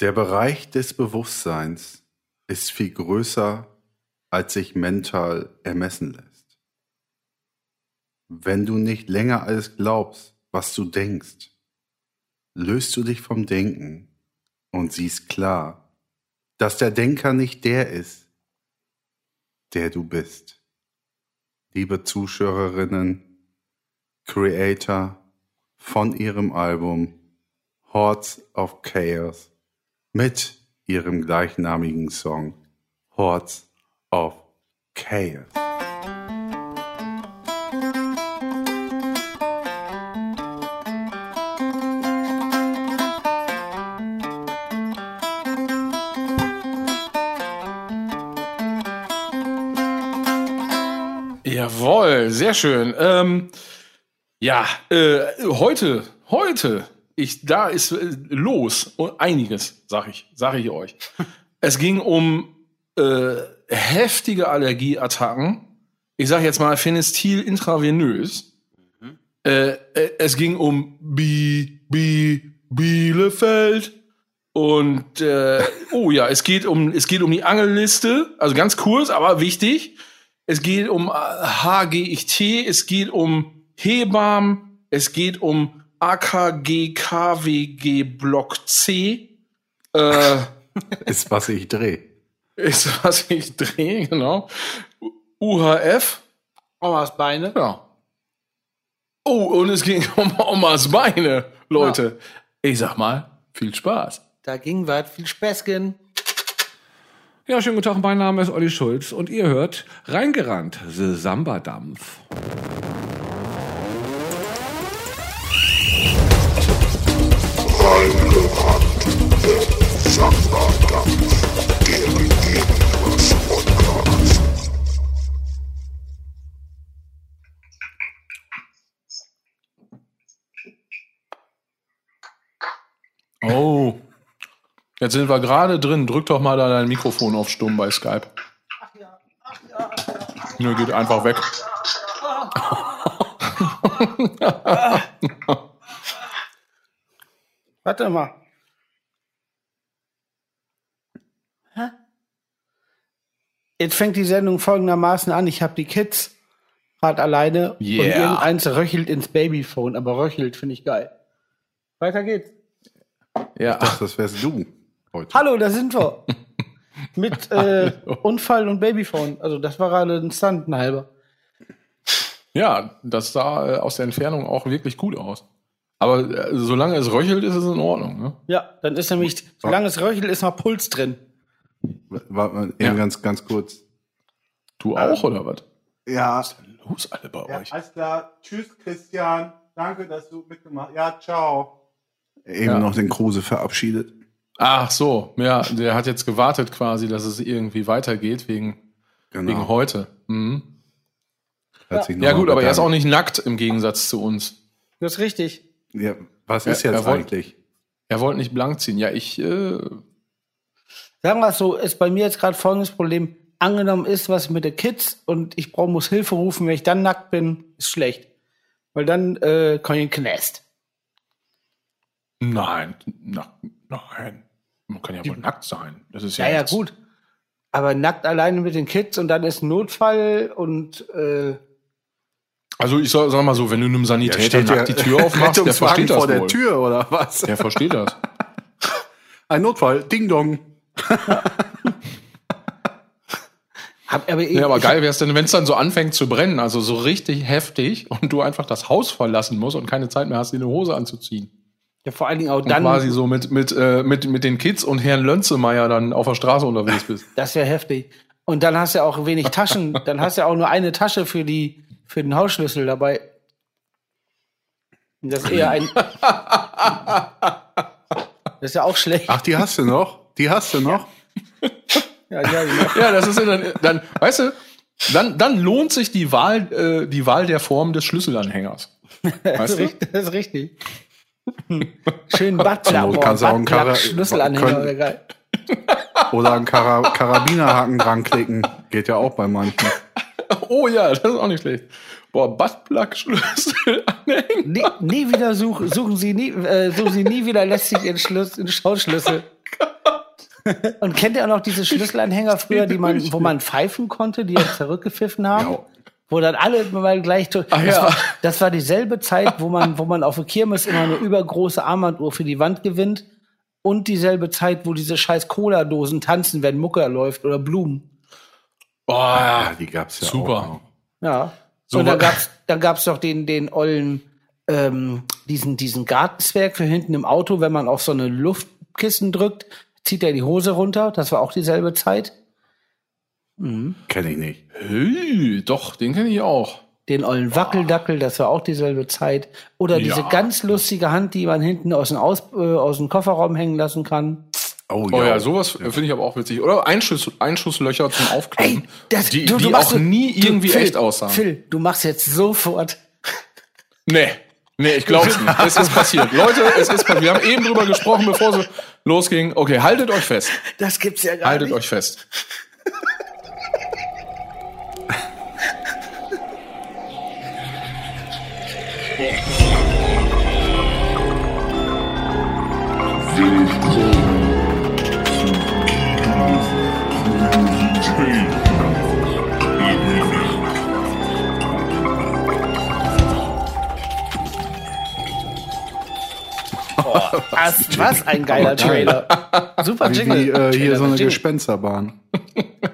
Der Bereich des Bewusstseins ist viel größer, als sich mental ermessen lässt. Wenn du nicht länger alles glaubst, was du denkst, löst du dich vom Denken und siehst klar, dass der Denker nicht der ist, der du bist. Liebe Zuschauerinnen, Creator von ihrem Album Hordes of Chaos mit ihrem gleichnamigen Song Hordes of Chaos. Jawohl, sehr schön. Ähm, ja, äh, heute, heute, ich, da ist äh, los einiges, sag ich, sage ich euch. es ging um äh, heftige Allergieattacken. Ich sage jetzt mal Phenestil intravenös. Mhm. Äh, äh, es ging um Bi, Bi, Bielefeld. Und äh, oh ja, es geht um es geht um die Angelliste, also ganz kurz, aber wichtig. Es geht um HGIT, es geht um Hebammen, es geht um AKG KWG Block C. Äh, ist was ich drehe. Ist was ich drehe, genau. UHF. Omas Beine. Ja. Oh, und es ging um Omas Beine, Leute. Ja. Ich sag mal, viel Spaß. Da ging was, viel Späßchen. Ja, schönen guten Tag, mein Name ist Olli Schulz und ihr hört Reingerannt, The Samba-Dampf. Oh. Jetzt sind wir gerade drin. Drück doch mal da dein Mikrofon auf Stumm bei Skype. Ach. Nö, geht einfach weg. Warte mal. Jetzt fängt die Sendung folgendermaßen an. Ich habe die Kids gerade alleine yeah. und irgendeins röchelt ins Babyphone, aber röchelt finde ich geil. Weiter geht's. Ja. Ich dachte, das wärst du heute. Hallo, da sind wir. Mit äh, Unfall und Babyphone. Also das war gerade ein Stunt, ein halber. Ja, das sah äh, aus der Entfernung auch wirklich gut aus. Aber äh, solange es röchelt, ist es in Ordnung. Ne? Ja, dann ist nämlich, solange es röchelt, ist noch Puls drin. Warte mal, ja. ganz, ganz kurz. Du auch, ähm, oder was? Ja. Was ist denn los alle bei ja, euch? Alles klar. Tschüss, Christian. Danke, dass du mitgemacht hast. Ja, ciao. Eben ja. noch den Kruse verabschiedet. Ach so, ja, der hat jetzt gewartet quasi, dass es irgendwie weitergeht wegen, genau. wegen heute. Mhm. Ja, ja gut, aber er ist auch nicht nackt im Gegensatz zu uns. Das ist richtig. Ja, was ist jetzt er eigentlich? er wollte nicht blank ziehen. Ja, ich. Äh Sagen wir es so, ist bei mir jetzt gerade folgendes Problem. Angenommen ist was mit den Kids und ich brauch, muss Hilfe rufen, wenn ich dann nackt bin, ist schlecht. Weil dann äh, kann ich in den Knast. Nein, na, nein. Man kann ja wohl nackt sein. Das ist ja. Ja, ja, gut. Aber nackt alleine mit den Kids und dann ist ein Notfall und äh, also ich sag, sag mal so, wenn du einem Sanitäter ja, nackt die Tür aufmachst, der versteht das vor der wohl. Tür oder was? Der versteht das. Ein Notfall, Ding Dong. aber, ja, aber geil wäre es denn, wenn es dann so anfängt zu brennen, also so richtig heftig und du einfach das Haus verlassen musst und keine Zeit mehr hast, dir eine Hose anzuziehen. Ja, vor allen Dingen auch dann. Und quasi so mit, mit, äh, mit, mit den Kids und Herrn Lönzemeyer dann auf der Straße unterwegs bist. Das wäre heftig. Und dann hast du auch wenig Taschen. dann hast du auch nur eine Tasche für die, für den Hausschlüssel dabei. Das ist eher ein. das ist ja auch schlecht. Ach, die hast du noch? Die hast du noch? ja, ja, genau. ja, das ist dann, dann, weißt du, dann, dann lohnt sich die Wahl, äh, die Wahl der Form des Schlüsselanhängers. Weißt das, ist richtig, das ist richtig. Schön Butler. Also, kannst auch einen Kara Schlüsselanhänger oder geil. Oder einen Kara Karabinerhaken dran klicken. Geht ja auch bei manchen. Oh ja, das ist auch nicht schlecht. Boah, Buttplug-Schlüssel anhängen. Nie, nie wieder suchen, suchen Sie nie, äh, suchen Sie nie wieder lästig Ihren Schlüssel, Schauschlüssel. Und kennt ihr auch noch diese Schlüsselanhänger früher, die man, wo man pfeifen konnte, die jetzt zurückgepfiffen haben? Ja. Wo dann alle mal gleich, das, Ach ja. war, das war dieselbe Zeit, wo man, wo man auf der Kirmes immer eine übergroße Armbanduhr für die Wand gewinnt und dieselbe Zeit, wo diese scheiß Cola-Dosen tanzen, wenn Mucker läuft oder Blumen. Oh, Ja, die gab's ja Super. auch. noch. Ja. So und dann gab's, dann gab's doch den, den ollen, ähm, diesen, diesen Gartenzwerg für hinten im Auto, wenn man auf so eine Luftkissen drückt, zieht er die Hose runter. Das war auch dieselbe Zeit. Kenn ich nicht. Hey, doch, den kenne ich auch. Den ollen Wackeldackel, das war auch dieselbe Zeit. Oder diese Ja. ganz lustige Hand, die man hinten aus dem, aus, äh, aus dem Kofferraum hängen lassen kann. Oh, Oh ja, sowas finde ich aber auch witzig. Oder Einschuss, Einschusslöcher zum Aufklappen, die, du- du die machst auch nie du, irgendwie Phil, echt aussahen. Phil, du machst jetzt sofort. Nee. Nee, ich glaub's nicht. Es ist passiert. Leute, es ist passiert. Wir haben eben drüber gesprochen, bevor es losging. Okay, haltet euch fest. Das gibt's ja gar Haltet nicht. euch fest. Was, was ein geiler Trailer. Super Jingle. wie äh, hier so eine Jingle. Gespensterbahn.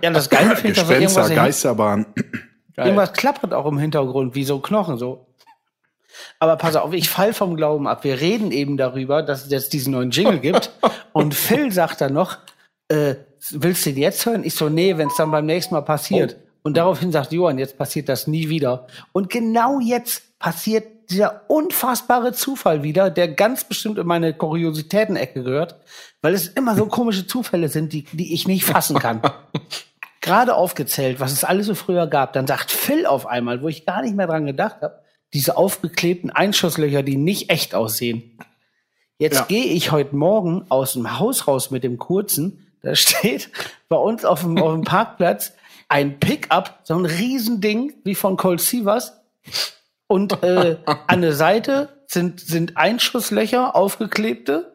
Ja, das Geile finde ich, dass Gespenster, Geisterbahn. irgendwas klappert auch im Hintergrund, wie so Knochen so. Aber pass auf, ich fall vom Glauben ab. Wir reden eben darüber, dass es jetzt diesen neuen Jingle gibt. Und Phil sagt dann noch, äh, willst du den jetzt hören? Ich so, nee, wenn es dann beim nächsten Mal passiert. Und daraufhin sagt Johann, jetzt passiert das nie wieder. Und genau jetzt passiert dieser unfassbare Zufall wieder, der ganz bestimmt in meine Kuriositäten-Ecke gehört, weil es immer so komische Zufälle sind, die, die ich nicht fassen kann. Gerade aufgezählt, was es alles so früher gab, dann sagt Phil auf einmal, wo ich gar nicht mehr dran gedacht habe, diese aufgeklebten Einschusslöcher, die nicht echt aussehen. Jetzt Ja. gehe ich heute Morgen aus dem Haus raus mit dem kurzen. Da steht bei uns auf dem, auf dem Parkplatz ein Pickup, so ein Riesending wie von Colt Sievers. Und äh, an der Seite sind, sind Einschusslöcher, aufgeklebte.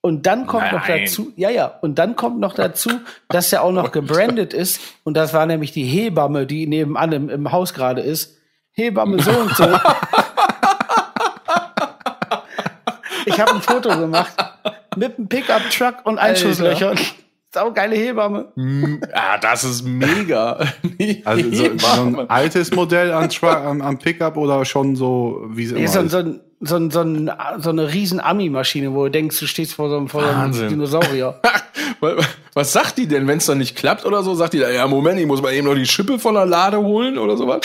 Und dann kommt noch Nein. dazu, ja, ja, und dann kommt noch dazu, dass er auch noch gebrandet ist. Und das war nämlich die Hebamme, die nebenan im, im Haus gerade ist. Hebamme so und so. Ich habe ein Foto gemacht mit einem Pickup-Truck und Einschusslöchern. Saugeile Hebamme. Ah, das ist mega. Also so, so ein altes Modell an, am, am Pickup oder schon so, wie es immer Ist so, so, ein- so, ein- so, ein- so eine riesen Ami-Maschine, wo du denkst, du stehst vor so einem, vor so einem. Dinosaurier. Was sagt die denn, wenn es dann nicht klappt oder so? Sagt die, ja, Moment, ich muss mal eben noch die Schippe von der Lade holen oder sowas?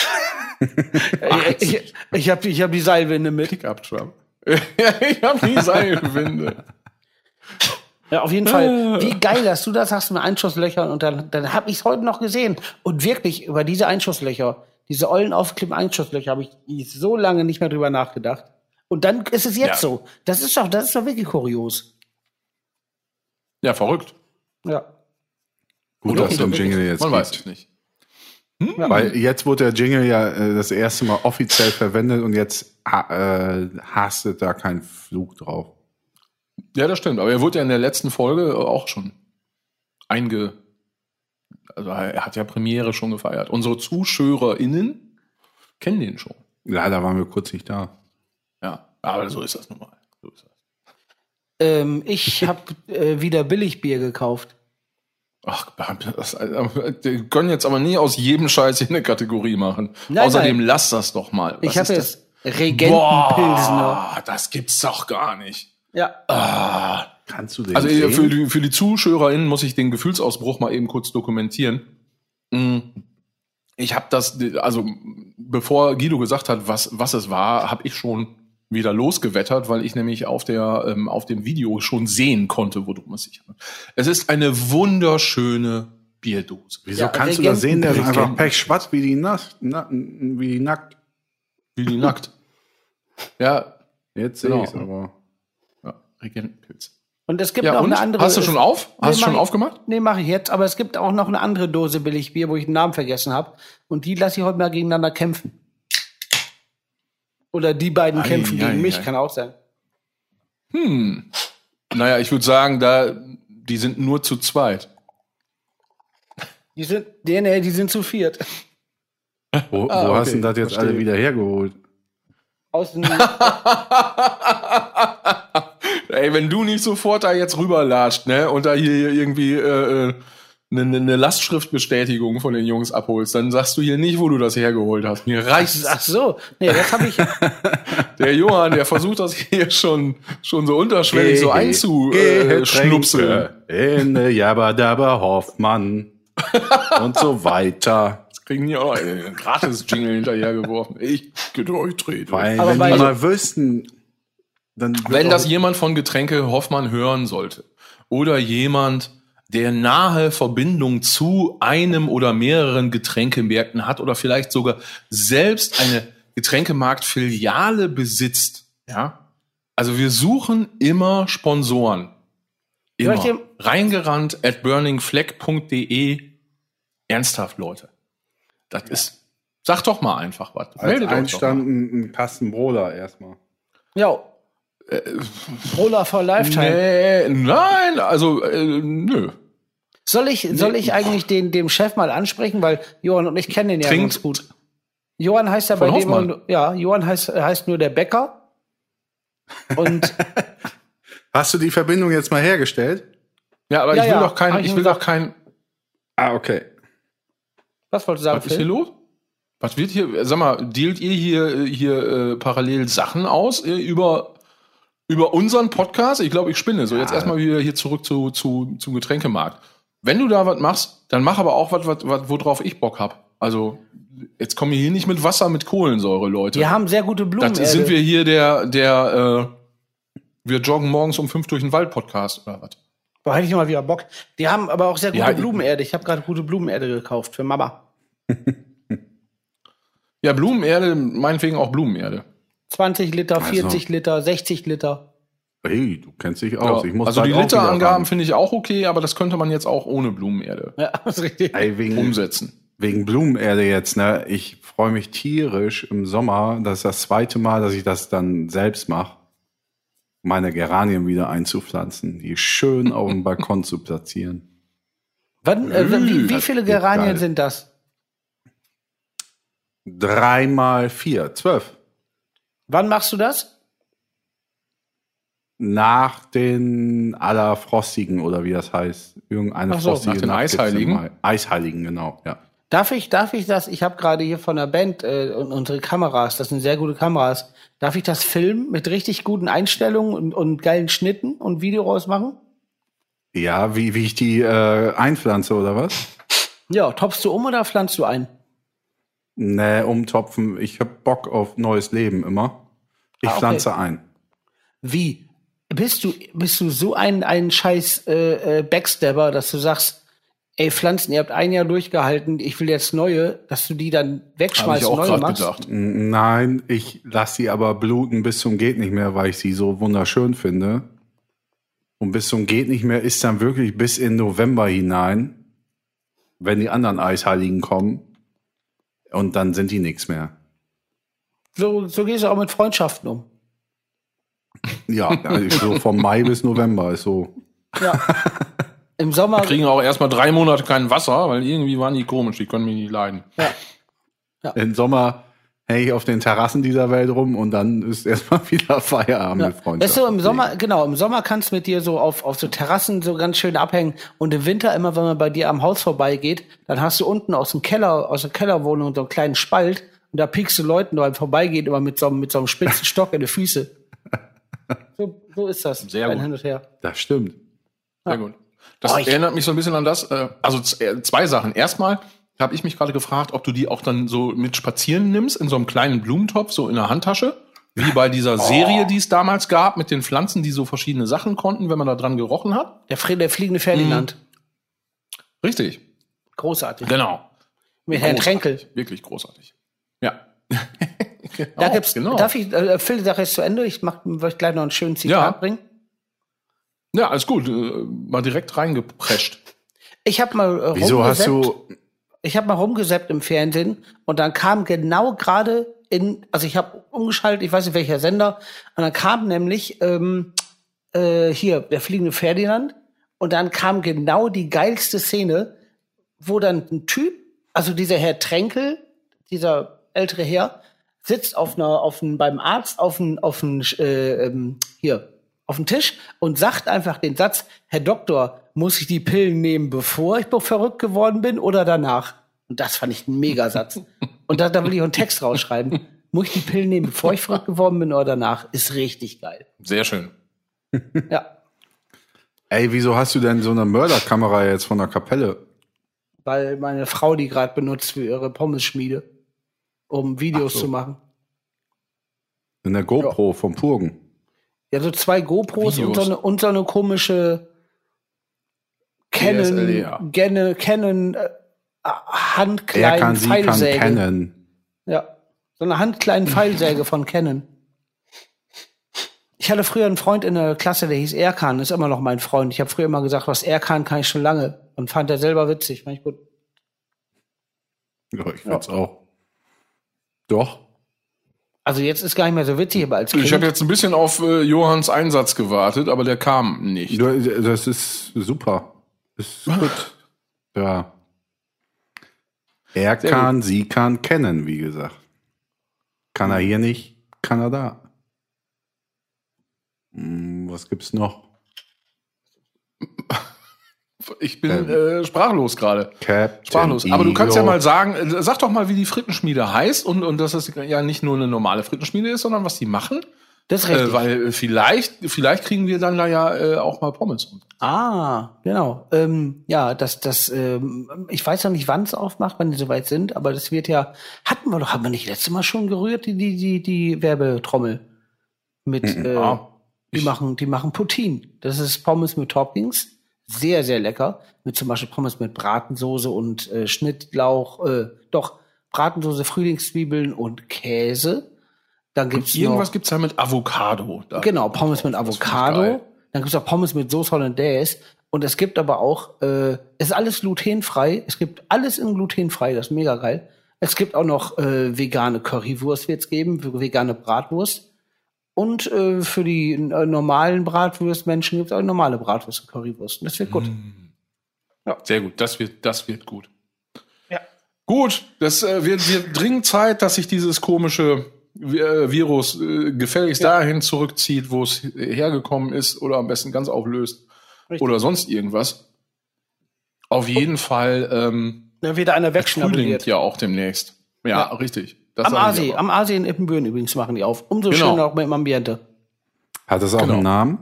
ich ich habe ich hab die Seilwinde mit. Pickup-Truck. ich hab die Seilwinde. Ja, auf jeden Fall. Wie geil, dass du das hast mit Einschusslöchern und dann, dann habe ich es heute noch gesehen. Und wirklich über diese Einschusslöcher, diese ollen aufgeklebten Einschusslöcher, habe ich so lange nicht mehr drüber nachgedacht. Und dann ist es jetzt Ja. so. Das ist doch, das ist doch wirklich kurios. Ja, verrückt. Ja. Gut, dass es den Jingle jetzt Man weiß gibt. es nicht. Weil jetzt wurde der Jingle ja äh, das erste Mal offiziell verwendet und jetzt äh, hastet da kein Flug drauf. Ja, das stimmt. Aber er wurde ja in der letzten Folge auch schon einge... Also er hat ja Premiere schon gefeiert. Unsere ZuschauerInnen kennen den schon. Leider waren wir kurz nicht da. Ja, aber so ist das nun mal. So ist das. Ähm, ich habe äh, wieder Billigbier gekauft. Ach, das, die können jetzt aber nie aus jedem Scheiß hier eine Kategorie machen. Nein, Außerdem nein. lass das doch mal. Was ich habe jetzt Regentenpilsner. Boah, das gibt's doch gar nicht. Ja. Ah. Kannst du den Also sehen? für die, für die ZuschauerInnen muss ich den Gefühlsausbruch mal eben kurz dokumentieren. Mm. Ich habe das, also bevor Guido gesagt hat, was, was es war, habe ich schon wieder losgewettert, weil ich nämlich auf der ähm, auf dem Video schon sehen konnte, worum es sich handelt. Es ist eine wunderschöne Bierdose. Wieso Ja, kannst du da Regenten- sehen? Der ist einfach Regenten. pechschwarz wie die Nacht, na, wie nackt. Wie die nackt. Ja, Jetzt sehe Genau. ich es aber. Regentenpilz. Und es gibt Ja, noch und? eine andere. Hast du schon auf? Nee, Hast du schon ich- aufgemacht? Nee, mache ich jetzt. Aber es gibt auch noch eine andere Dose Billigbier, wo ich den Namen vergessen habe. Und die lasse ich heute mal gegeneinander kämpfen. Oder die beiden Ei, kämpfen ei, gegen mich, ei. kann auch sein. Hm. Naja, ich würde sagen, da Die sind nur zu zweit. Die sind, nee, nee, die sind zu viert. Wo, Ah, wo hast okay, du das jetzt verstehe. alle wieder hergeholt? Aus dem, Ey, wenn du nicht sofort da jetzt rüberlatscht, ne, und da hier irgendwie äh, äh, eine, eine Lastschriftbestätigung von den Jungs abholst, dann sagst du hier nicht, wo du das hergeholt hast. Mir reicht's. ach so, nee, das habe ich. Der Johann, der versucht das hier schon, schon so unterschwellig so einzuschnupseln. In der Jabba Dabba Hoffmann und so weiter. Jetzt kriegen die auch noch einen gratis-Jingle hinterhergeworfen. Ich gedreht. Weil, Aber wenn die mal wüssten, dann Wenn das jemand von Getränke Hoffmann hören sollte oder jemand, der nahe Verbindung zu einem oder mehreren Getränkemärkten hat oder vielleicht sogar selbst eine Getränkemarktfiliale besitzt, ja. Also wir suchen immer Sponsoren. Immer. Reingerannt at burningfleck.de. Ernsthaft, Leute. Das ist, sag doch mal einfach was. als Meldet mal. Einstand ein, Kasten Brola erstmal. Ja. Roller for Lifetime. Nee, nein, also, äh, nö. Soll ich, soll ich eigentlich den, dem Chef mal ansprechen, weil Johann und ich kennen den ja Trinkt- ganz gut. Johann heißt ja Von bei dem, Hoffmann. nur- ja, Johann heißt, heißt nur der Bäcker. Und Hast du die Verbindung jetzt mal hergestellt? Ja, aber Ja, ich will ja, doch kein, hab ich will doch kein, Ah, okay. was wolltest du sagen, was ist hier Phil? los? Was wird hier, sag mal, dealt ihr hier, hier äh, parallel Sachen aus äh, über, über unseren Podcast? Ich glaube, ich spinne. So, jetzt erstmal wieder hier zurück zu, zu, zum Getränkemarkt. Wenn du da was machst, dann mach aber auch was, was, was worauf ich Bock hab. Also, jetzt kommen wir hier nicht mit Wasser mit Kohlensäure, Leute. Wir haben sehr gute Blumen. das sind wir hier der, der, äh, wir joggen morgens um fünf durch den Wald Podcast oder was? Boah, hätte ich mal wieder Bock. Die haben aber auch sehr gute Ja, Blumenerde. Ich habe gerade gute Blumenerde gekauft für Mama. Ja, Blumenerde, meinetwegen auch Blumenerde. 20 Liter, Also. 40 Liter, 60 Liter. Hey, du kennst dich Ja, aus. Ich muss also die Literangaben ran. finde ich auch okay, aber das könnte man jetzt auch ohne Blumenerde Ja, das ist richtig. Ey, wegen, umsetzen. wegen Blumenerde jetzt, ne? Ich freue mich tierisch im Sommer. Das ist das zweite Mal, dass ich das dann selbst mache. Meine Geranien wieder einzupflanzen, die schön auf dem Balkon zu platzieren. Wann, äh, wie, wie viele Geranien sind das? Drei mal vier, zwölf. Wann machst du das? Nach den Allerfrostigen oder wie das heißt. Irgendeine Ach so, frostige nach den Nacht Eisheiligen? Eisheiligen, genau, ja. Darf ich, darf ich das? Ich habe gerade hier von der Band äh, und unsere Kameras, das sind sehr gute Kameras. Darf ich das filmen mit richtig guten Einstellungen und, und geilen Schnitten und Video rausmachen? Ja, wie, wie ich die äh, einpflanze oder was? Ja, topfst du um oder pflanzt du ein? Nee, umtopfen. Ich hab Bock auf neues Leben immer. Ich Ah, okay. pflanze ein. Wie? Bist du, bist du so ein, ein scheiß äh, äh, Backstabber, dass du sagst, ey, Pflanzen, ihr habt ein Jahr durchgehalten, ich will jetzt neue, dass du die dann wegschmeißt ich und auch neue machst? gedacht. Nein, ich lasse sie aber bluten bis zum geht nicht mehr, weil ich sie so wunderschön finde. Und bis zum geht nicht mehr ist dann wirklich bis in November hinein, wenn die anderen Eisheiligen kommen. Und dann sind die nichts mehr. So, so gehst du auch mit Freundschaften um. Ja, also so vom Mai bis November ist so. Ja. Im Sommer, Kriegen auch erstmal drei Monate kein Wasser, weil irgendwie waren die komisch, die können mich nicht leiden. ja. Im Sommer hänge ich auf den Terrassen dieser Welt rum und dann ist erstmal wieder Feierabend Ja. mit Freunden. Weißt du, im Sommer, genau, im Sommer kannst du mit dir so auf, auf so Terrassen so ganz schön abhängen und im Winter immer, wenn man bei dir am Haus vorbeigeht, dann hast du unten aus dem Keller, aus der Kellerwohnung so einen kleinen Spalt und da piekst du Leuten beim Vorbeigehen immer mit so, einem- mit so einem spitzen Stock in die Füße. So, so ist das. Sehr gut. Hin und her. Das stimmt. Sehr gut. Das Oh, erinnert mich so ein bisschen an das, äh, also äh, zwei Sachen. Erstmal habe ich mich gerade gefragt, ob du die auch dann so mit spazieren nimmst, in so einem kleinen Blumentopf, so in der Handtasche. Wie bei dieser Oh. Serie, die es damals gab, mit den Pflanzen, die so verschiedene Sachen konnten, wenn man da dran gerochen hat. Der, Fre der fliegende Ferdinand. Richtig. Großartig. Genau. Mit Herrn Großartig. Tränkel. Wirklich großartig. Ja. genau, Da gibt's, genau. darf ich, äh, Phil, sag jetzt zu Ende, ich mach, möchte gleich noch einen schönen Zitat Ja. bringen. Ja, alles gut. Äh, mal direkt reingeprescht. Ich habe mal äh, Wieso hast du. Ich habe mal rumgesappt im Fernsehen und dann kam genau gerade in, also ich habe umgeschaltet, ich weiß nicht welcher Sender, und dann kam nämlich ähm, äh, hier der fliegende Ferdinand Und dann kam genau die geilste Szene, wo dann ein Typ, also dieser Herr Tränkel, dieser ältere Herr, sitzt auf einer, auf einem, beim Arzt auf einem, auf einem, äh, ähm, hier, auf dem Tisch und sagt einfach den Satz, Herr Doktor, muss ich die Pillen nehmen, bevor ich verrückt geworden bin oder danach? Und das fand ich ein Megasatz. und da, da will ich auch einen Text rausschreiben. Muss ich die Pillen nehmen, bevor ich verrückt geworden bin oder danach? Ist richtig geil. Sehr schön. Ja. Ey, wieso hast du denn so eine Mörderkamera jetzt von der Kapelle? Weil meine Frau die gerade benutzt für ihre Pommesschmiede, um Videos so. zu machen. In der GoPro vom Purgen. Ja, so zwei GoPros und so, eine, und so eine komische Canon, DSLR. Canon, Canon äh, Er handkleinen kann, sie kann Pfeilsäge. kennen. Ja, so eine handkleinen Pfeilsäge von Canon. Ich hatte früher einen Freund in der Klasse, der hieß Erkan, ist immer noch mein Freund. Ich habe früher immer gesagt, was Erkan kann ich schon lange. Und fand er selber witzig. Fand ich gut. Ja, ich find's auch. Doch. Also jetzt ist gar nicht mehr so witzig, aber als Ich Kind. habe jetzt ein bisschen auf äh, Johanns Einsatz gewartet, aber der kam nicht. Das ist super. Ist gut. Ja. Er Sehr kann, sie kann kennen, wie gesagt. Kann er hier nicht, kann er da. Hm, was gibt's noch? Ich bin äh, sprachlos gerade. Sprachlos. Aber du kannst ja mal sagen, äh, sag doch mal, wie die Frittenschmiede heißt und, und dass es ja nicht nur eine normale Frittenschmiede ist, sondern was die machen. Das ist richtig. Äh, weil vielleicht, vielleicht kriegen wir dann da ja äh, auch mal Pommes. Ah, genau. Ähm, ja, das, das, ähm, ich weiß noch nicht, wann es aufmacht, wann die soweit sind, aber das wird ja, hatten wir doch, haben wir nicht letztes Mal schon gerührt, die, die, die, die Werbetrommel mit, äh, Ja. die machen, die machen Poutine. Das ist Pommes mit Toppings. Sehr, sehr lecker. Mit zum Beispiel Pommes mit Bratensoße und äh, Schnittlauch, äh, doch, Bratensoße, Frühlingszwiebeln und Käse. Dann gibt's Irgendwas noch, gibt's ja mit Avocado. Da. Genau, Pommes mit Avocado. Dann gibt's auch Pommes mit Sauce Hollandaise. Und es gibt aber auch, äh, es ist alles glutenfrei. Es gibt alles in glutenfrei, das ist mega geil. Es gibt auch noch äh, vegane Currywurst wird's geben, vegane Bratwurst. Und äh, für die äh, normalen Bratwurstmenschen gibt's auch normale Bratwurst und Currywurst. Und das wird gut. Mm. Sehr gut, das wird, das wird gut. Ja. Gut, das äh, wird, wird dringend Zeit, dass sich dieses komische Virus äh, gefälligst dahin zurückzieht, wo es hergekommen ist oder am besten ganz auflöst Richtig. oder sonst irgendwas. Auf jeden Fall ähm, Da wird einer wegschnabuliert. ja auch demnächst. Ja, Ja. richtig. Das Am sag ich Asi, aber. am Asi in Ippenbüren übrigens machen die auf. Umso Genau. schöner auch mit dem Ambiente. Hat das auch Genau. einen Namen?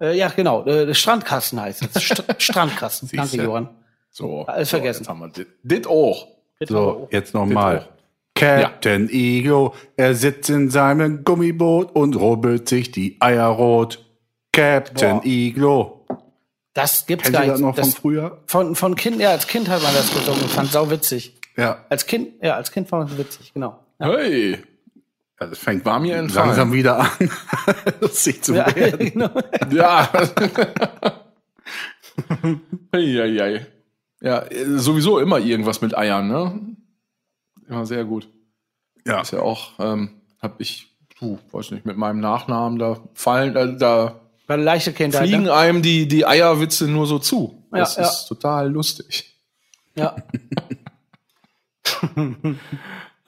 Äh, ja, genau. Äh, Strandkasten heißt es. St Strandkasten. Danke. Johann. So, Alles so, vergessen. Jetzt haben wir dit, dit auch. So, jetzt nochmal. Captain Ego, er sitzt in seinem Gummiboot und rubbelt sich die Eier rot. Captain Boah. Iglo. Das gibt's Kennt gar ihr das nicht. noch von Das, früher? von, von Kind, ja, als Kind hat man das gesungen und fand sau witzig. Ja. Als Kind, ja, als Kind fand man es witzig, genau. Hey, ja. Das fängt War mir langsam wieder an, lustig zu Ja, werden. genau. Ja. Eieiei. Ja, äh, sowieso immer irgendwas mit Eiern, ne? Immer sehr gut. Ja. Ist ja auch, ähm, hab ich, puh, weiß nicht, mit meinem Nachnamen, da fallen, äh, da eine leichte Kindheit. fliegen Ne? einem die, die Eierwitze nur so zu. Ja, Das ja. ist total lustig. Ja.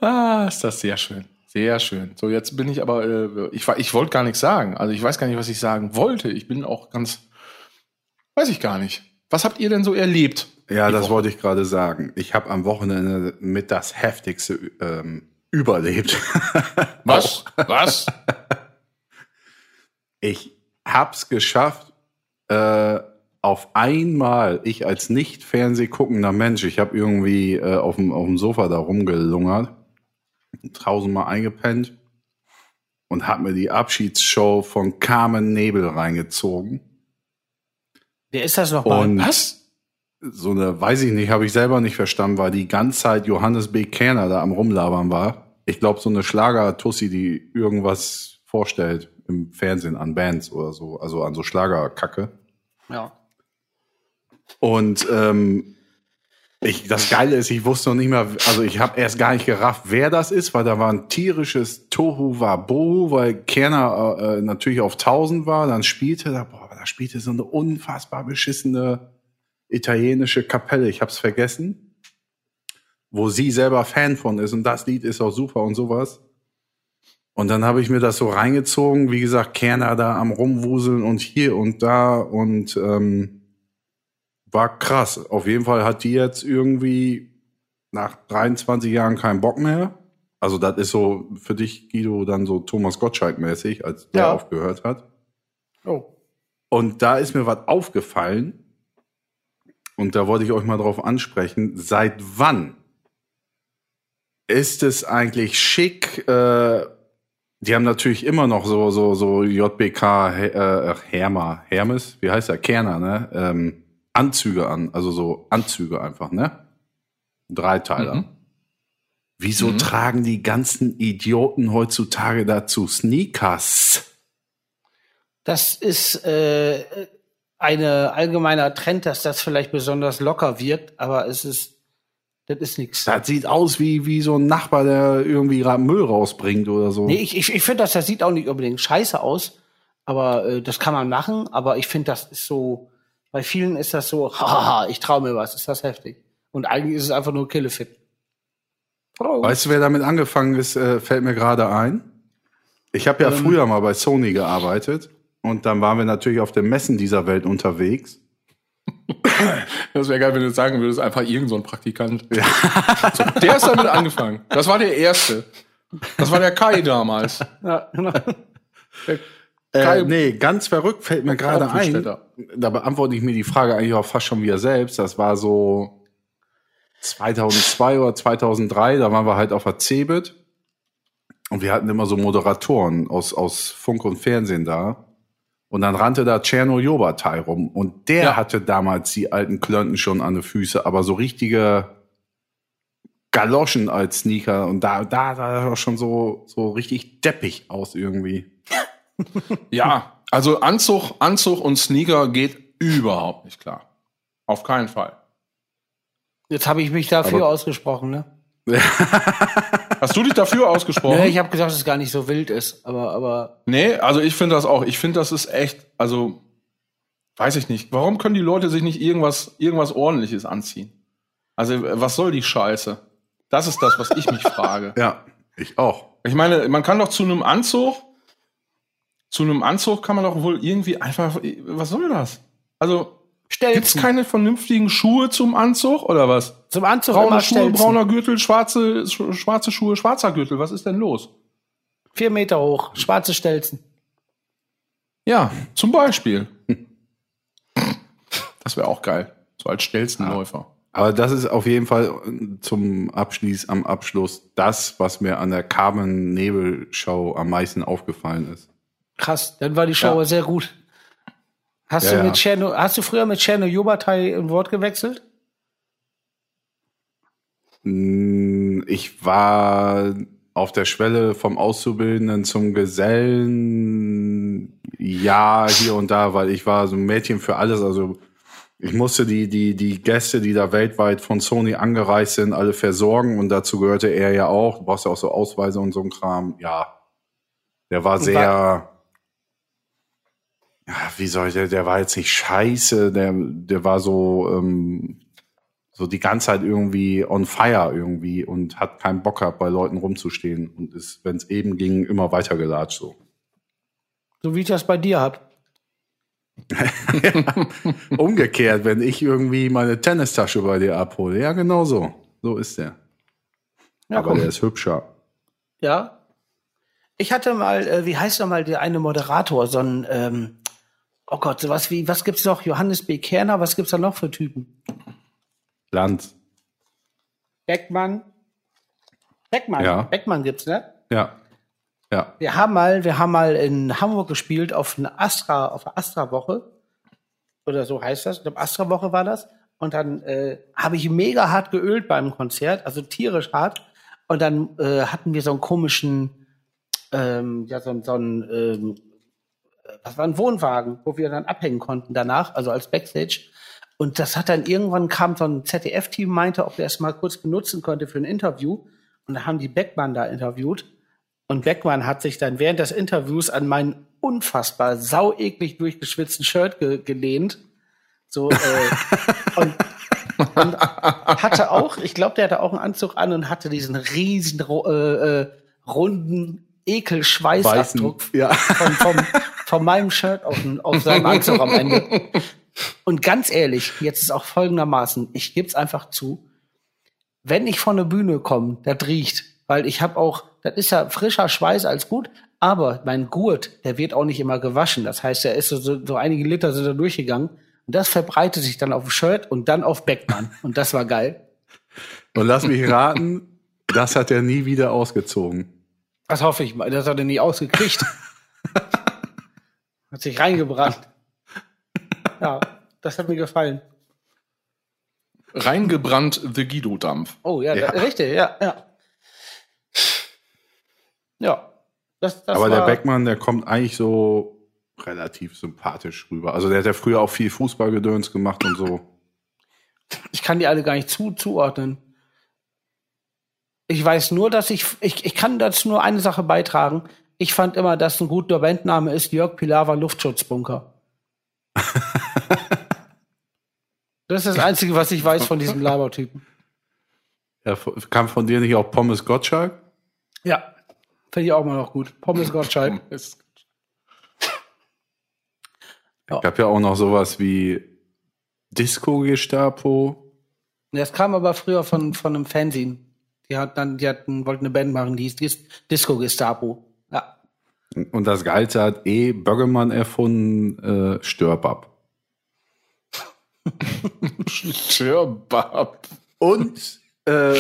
Ah, ist das sehr schön. Sehr schön. So, jetzt bin ich aber, äh, ich, ich wollte gar nichts sagen. Also ich weiß gar nicht, was ich sagen wollte. Ich bin auch ganz, weiß ich gar nicht. Was habt ihr denn so erlebt? Ja, das Woche. wollte ich gerade sagen. Ich habe am Wochenende mit das Heftigste ähm, überlebt. Was? Was? Ich hab's geschafft, äh, auf einmal, ich als nicht Fernseh guckender Mensch, ich habe irgendwie äh, auf, dem, auf dem Sofa da rumgelungert, tausendmal eingepennt und hab mir die Abschiedsshow von Carmen Nebel reingezogen. Wer ist das nochmal? Und Was? So eine, weiß ich nicht, habe ich selber nicht verstanden, weil die ganze Zeit Johannes B. Kerner da am Rumlabern war. Ich glaube, so eine Schlager-Tussi, die irgendwas vorstellt im Fernsehen an Bands oder so, also an so Schlagerkacke. Ja. Und ähm, ich, das Geile ist, ich wusste noch nicht mal, also ich habe erst gar nicht gerafft, wer das ist, weil da war ein tierisches Tohu Wabohu, weil Kerner äh, natürlich auf 1000 war, dann spielte da, boah, da spielte so eine unfassbar beschissene italienische Kapelle, ich hab's vergessen, wo sie selber Fan von ist und das Lied ist auch super und sowas. Und dann habe ich mir das so reingezogen, wie gesagt, Kerner da am rumwuseln und hier und da und ähm, war krass. Auf jeden Fall hat die jetzt irgendwie nach 23 Jahren keinen Bock mehr. Also das ist so für dich, Guido, dann so Thomas Gottschalk-mäßig, als der Ja. aufgehört hat. Oh. Und da ist mir was aufgefallen. Und da wollte ich euch mal drauf ansprechen. Seit wann ist es eigentlich schick? Äh, die haben natürlich immer noch so so so JBK äh, Hermer Hermes, wie heißt er Kerner, ne? Ähm, Anzüge an, also so Anzüge einfach, ne? Dreiteiler. Mhm. Wieso Mhm. tragen die ganzen Idioten heutzutage dazu Sneakers? Das ist äh, eine allgemeiner Trend, dass das vielleicht besonders locker wirkt, aber es ist, das ist nichts. Das sieht aus wie, wie so ein Nachbar, der irgendwie gerade Müll rausbringt oder so. Nee, ich, ich, ich finde, das, das sieht auch nicht unbedingt scheiße aus, aber äh, das kann man machen, aber ich finde, das ist so, bei vielen ist das so, haha, ich traue mir was, ist das heftig. Und eigentlich ist es einfach nur Killefit. Oh. Weißt du, wer damit angefangen ist, äh, fällt mir gerade ein. Ich habe ja Ähm. früher mal bei Sony gearbeitet und dann waren wir natürlich auf den Messen dieser Welt unterwegs. Das wäre geil, wenn du sagen würdest, einfach irgend so ein Praktikant. So, der ist damit angefangen. Das war der Erste. Das war der Kai damals. Ja, genau. Der Äh, Kai nee, ganz verrückt fällt mir gerade ein. Da beantworte ich mir die Frage eigentlich auch fast schon wieder selbst. Das war so 2002 oder 2003, da waren wir halt auf der Cebit. Und wir hatten immer so Moderatoren aus, aus Funk und Fernsehen da. Und dann rannte da Czerno Jobatai rum. Und der Ja. hatte damals die alten Klönten schon an den Füßen, aber so richtige Galoschen als Sneaker. Und da, da sah er schon so, so richtig deppig aus irgendwie. Ja, also Anzug, Anzug und Sneaker geht überhaupt nicht klar. Auf keinen Fall. Jetzt habe ich mich dafür Aber- ausgesprochen, ne? Hast du dich dafür ausgesprochen? Ja, ich habe gesagt, dass es gar nicht so wild ist, aber, aber Nee, also ich finde das auch. Ich finde, das ist echt, also weiß ich nicht. Warum können die Leute sich nicht irgendwas, irgendwas ordentliches anziehen? Also was soll die Scheiße? Das ist das, was ich mich frage. Ja, ich auch. Ich meine, man kann doch zu einem Anzug, zu einem Anzug kann man doch wohl irgendwie einfach, was soll das? Also gibt's keine vernünftigen Schuhe zum Anzug oder was? Zum Anzug Braune immer Schuhe, Stelzen. brauner Gürtel, schwarze, sch- schwarze Schuhe, schwarzer Gürtel. Was ist denn los? Vier Meter hoch, schwarze Stelzen. Ja, zum Beispiel. Das wäre auch geil. So als Stelzenläufer. Aber das ist auf jeden Fall zum Abschließ, am Abschluss das, was mir an der Carmen Nebel Show am meisten aufgefallen ist. Krass, dann war die Show Ja. sehr gut. Hast Ja, du mit Cherno, hast du früher mit Cherno Jobatai ein Wort gewechselt? Mm, Ich war auf der Schwelle vom Auszubildenden zum Gesellen. Ja, hier und da, weil ich war so ein Mädchen für alles. Also ich musste die, die, die Gäste, die da weltweit von Sony angereist sind, alle versorgen. Und dazu gehörte er ja auch. Du brauchst ja auch so Ausweise und so ein Kram. Ja. Der war sehr, ja, wie soll ich, der, der war jetzt nicht scheiße, der, der war so, ähm, so die ganze Zeit irgendwie on fire irgendwie und hat keinen Bock gehabt, bei Leuten rumzustehen und ist, wenn es eben ging, immer weitergelatscht so. So wie ich das bei dir hab. Umgekehrt, wenn ich irgendwie meine Tennistasche bei dir abhole. Ja, genau so. So ist der. Ja, Aber komm. der ist hübscher. Ja. Ich hatte mal, äh, wie heißt noch mal der eine Moderator, so ein, ähm, oh Gott, sowas wie, was gibt's noch? Johannes B. Kerner, was gibt's da noch für Typen? Land. Beckmann. Beckmann. Ja. Beckmann gibt's, ne? Ja. Ja. Wir haben mal, wir haben mal in Hamburg gespielt auf eine Astra, auf eine Astra-Woche. Oder so heißt das. Ich glaube, Astra-Woche war das. Und dann äh, habe ich mega hart geölt beim Konzert, also tierisch hart. Und dann äh, hatten wir so einen komischen, ähm, ja, so, einen- so einen, ähm, was war ein Wohnwagen, wo wir dann abhängen konnten danach, also als Backstage. Und das hat dann irgendwann kam so ein ZDF-Team, meinte, ob er es mal kurz benutzen könnte für ein Interview. Und da haben die Beckmann da interviewt. Und Beckmann hat sich dann während des Interviews an meinen unfassbar saueklig durchgeschwitzten Shirt ge gelehnt. So, äh, und, und hatte auch, ich glaube, der hatte auch einen Anzug an und hatte diesen riesen äh, äh, runden Ekel-Schweißabdruck ja. von, vom, von meinem Shirt auf, auf seinem Anzug am Ende. Und ganz ehrlich, jetzt ist auch folgendermaßen, ich gebe es einfach zu, wenn ich von der Bühne komme, das riecht, weil ich habe auch, das ist ja frischer Schweiß als gut, aber mein Gurt, der wird auch nicht immer gewaschen. Das heißt, er ist so, so einige Liter sind da durchgegangen und das verbreitet sich dann auf dem Shirt und dann auf Beckmann und das war geil. Und lass mich raten, das hat er nie wieder ausgezogen. Das hoffe ich mal, das hat er nie ausgekriegt. hat sich reingebrannt. Ja, das hat mir gefallen. Reingebrannt The Guido-Dampf. Oh ja, Ja. Da, richtig, ja, ja. Ja. Das, das Aber war, der Beckmann, der kommt eigentlich so relativ sympathisch rüber. Also der hat ja früher auch viel Fußballgedöns gemacht und so. Ich kann die alle gar nicht zu, zuordnen. Ich weiß nur, dass ich, ich, ich kann dazu nur eine Sache beitragen. Ich fand immer, dass ein guter Bandname ist Jörg Pilawa Luftschutzbunker. das ist das Einzige, was ich weiß von diesem Labertypen. Ja, kam von dir nicht auch Pommes Gottschalk? Ja, finde ich auch mal noch gut. Pommes Gottschalk. Ist- Es gab ja auch noch sowas wie Disco Gestapo. Das kam aber früher von, von einem Fanzine. Die hat dann, die hatten, wollten eine Band machen, die hieß Dis Disco Gestapo. Ja. Und das Geilste hat eh Böggemann erfunden, äh, Störbab. Störbab. Und äh,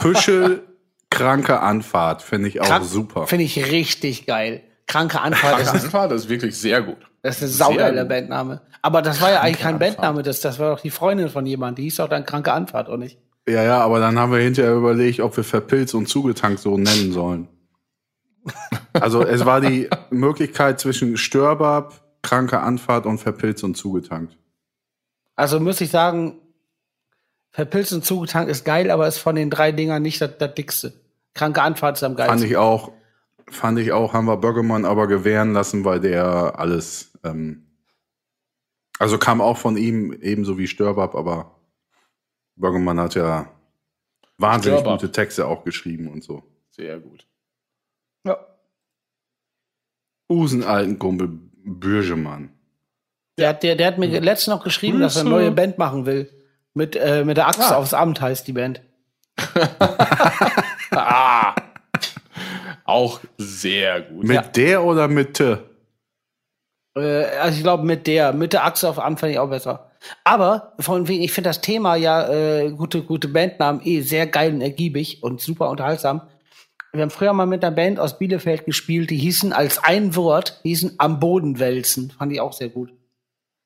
Püschel, kranke Anfahrt, finde ich auch Krank- super. Finde ich richtig geil. Kranke Anfahrt. Das ist, Anfahrt ist wirklich sehr gut. das ist ein saugeiler. Bandname. Aber das war ja eigentlich kein Anfahrt. Bandname, das, das war doch die Freundin von jemandem. Die hieß doch dann Kranke Anfahrt, oder nicht? Ja, ja, aber dann haben wir hinterher überlegt, ob wir verpilzt und zugetankt so nennen sollen. Also es war die Möglichkeit zwischen Störbab, kranke Anfahrt und verpilzt und zugetankt. Also muss ich sagen, Verpilzt und zugetankt ist geil, aber ist von den drei Dingern nicht das, das dickste. Kranke Anfahrt ist am geilsten. Fand ich auch, fand ich auch, haben wir Böggemann aber gewähren lassen, weil der alles, ähm, also kam auch von ihm ebenso wie Störbab, aber Böggemann hat ja wahnsinnig Störbab. gute Texte auch geschrieben und so. Sehr gut. Ja. Usen alten Kumpel Bürgemann. Der, hat- der, der hat mir letztens noch geschrieben, dass er eine neue Band machen will. Mit, äh, mit der Axt Ah. aufs Amt heißt die Band. Ah. Auch sehr gut. Mit Ja. der oder mit? Äh, also ich glaube mit der, mit der Axt auf Amt fand ich auch besser. Aber von wegen, ich finde das Thema ja äh, gute, gute Bandnamen eh sehr geil und ergiebig und super unterhaltsam. Wir haben früher mal mit einer Band aus Bielefeld gespielt, die hießen als ein Wort, hießen am Boden wälzen. Fand ich auch sehr gut.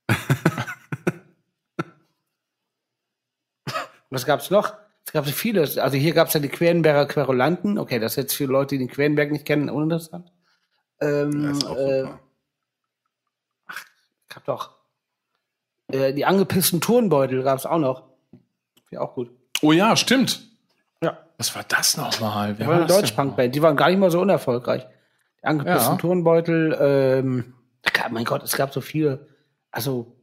Was gab's noch? Es gab so vieles. Also hier gab's ja die Querenberger Querulanten. Okay, das ist jetzt für Leute, die den Querenberg nicht kennen, uninteressant. Ähm, auch äh, super. gab doch äh, die angepissten Turnbeutel gab's auch noch. Ja, auch gut. Oh ja, stimmt. Ja. Was war das nochmal? Die war eine Deutschpunk-Band. Die waren gar nicht mal so unerfolgreich. Die angepissten Ja. Turnbeutel, ähm, mein Gott, es gab so viele. Also,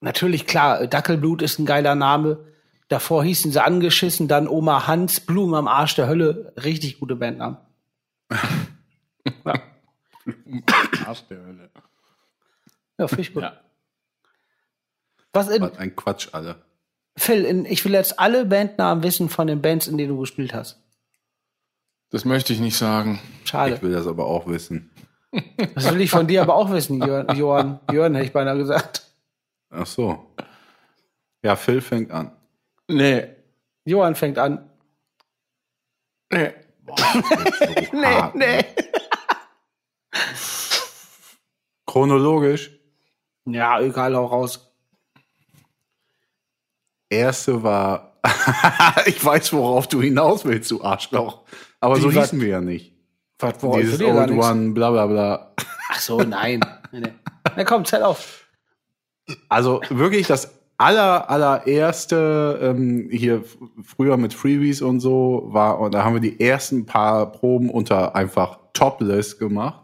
natürlich, klar, Dackelblut ist ein geiler Name. Davor hießen sie angeschissen, dann Oma Hans, Blumen am Arsch der Hölle. Richtig gute Bandnamen. ja, noch? Arsch der Hölle. ja finde ich gut. Ja. Was in, Was ein Quatsch alle. Phil, in, ich will jetzt alle Bandnamen wissen von den Bands, in denen du gespielt hast. Das möchte ich nicht sagen. Schade. Ich will das aber auch wissen. Das will ich von dir aber auch wissen, Jörn. Johann, Jörn hätte ich beinahe gesagt. Ach so. Ja, Phil fängt an. Nee. Johann fängt an. Nee. Nee, Hart, nee. Chronologisch. Ja, egal, auch raus. Erste war, ich weiß, worauf du hinaus willst, du Arschloch. Aber so Wie, was? hießen wir ja nicht. Was, Dieses Old One, bla bla bla. Ach so, nein. Na komm, zähl auf. Also wirklich das aller, allererste ähm, hier früher mit Freebies und so war, und da haben wir die ersten paar Proben unter einfach topless gemacht.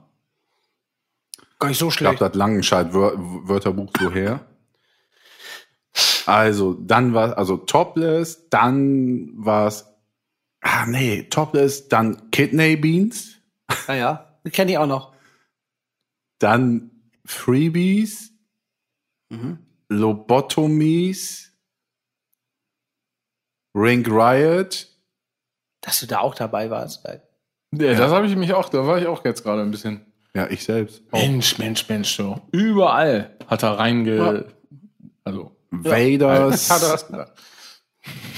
Gar nicht so Ich glaube, schlecht. das Langenscheid-Wörterbuch so her. Also, dann war also Topless, dann war es, ah nee, Topless, dann Kidney Beans, Naja, die kenne ich auch noch. dann Freebies, Lobotomies, Ring Riot, Dass du da auch dabei warst. Ja, das habe ich mich auch, da war ich auch jetzt gerade ein bisschen. ja, ich selbst. Mensch, Mensch, Mensch, so. Überall hat er reinge. Ja. Also. Vaders, er gesagt?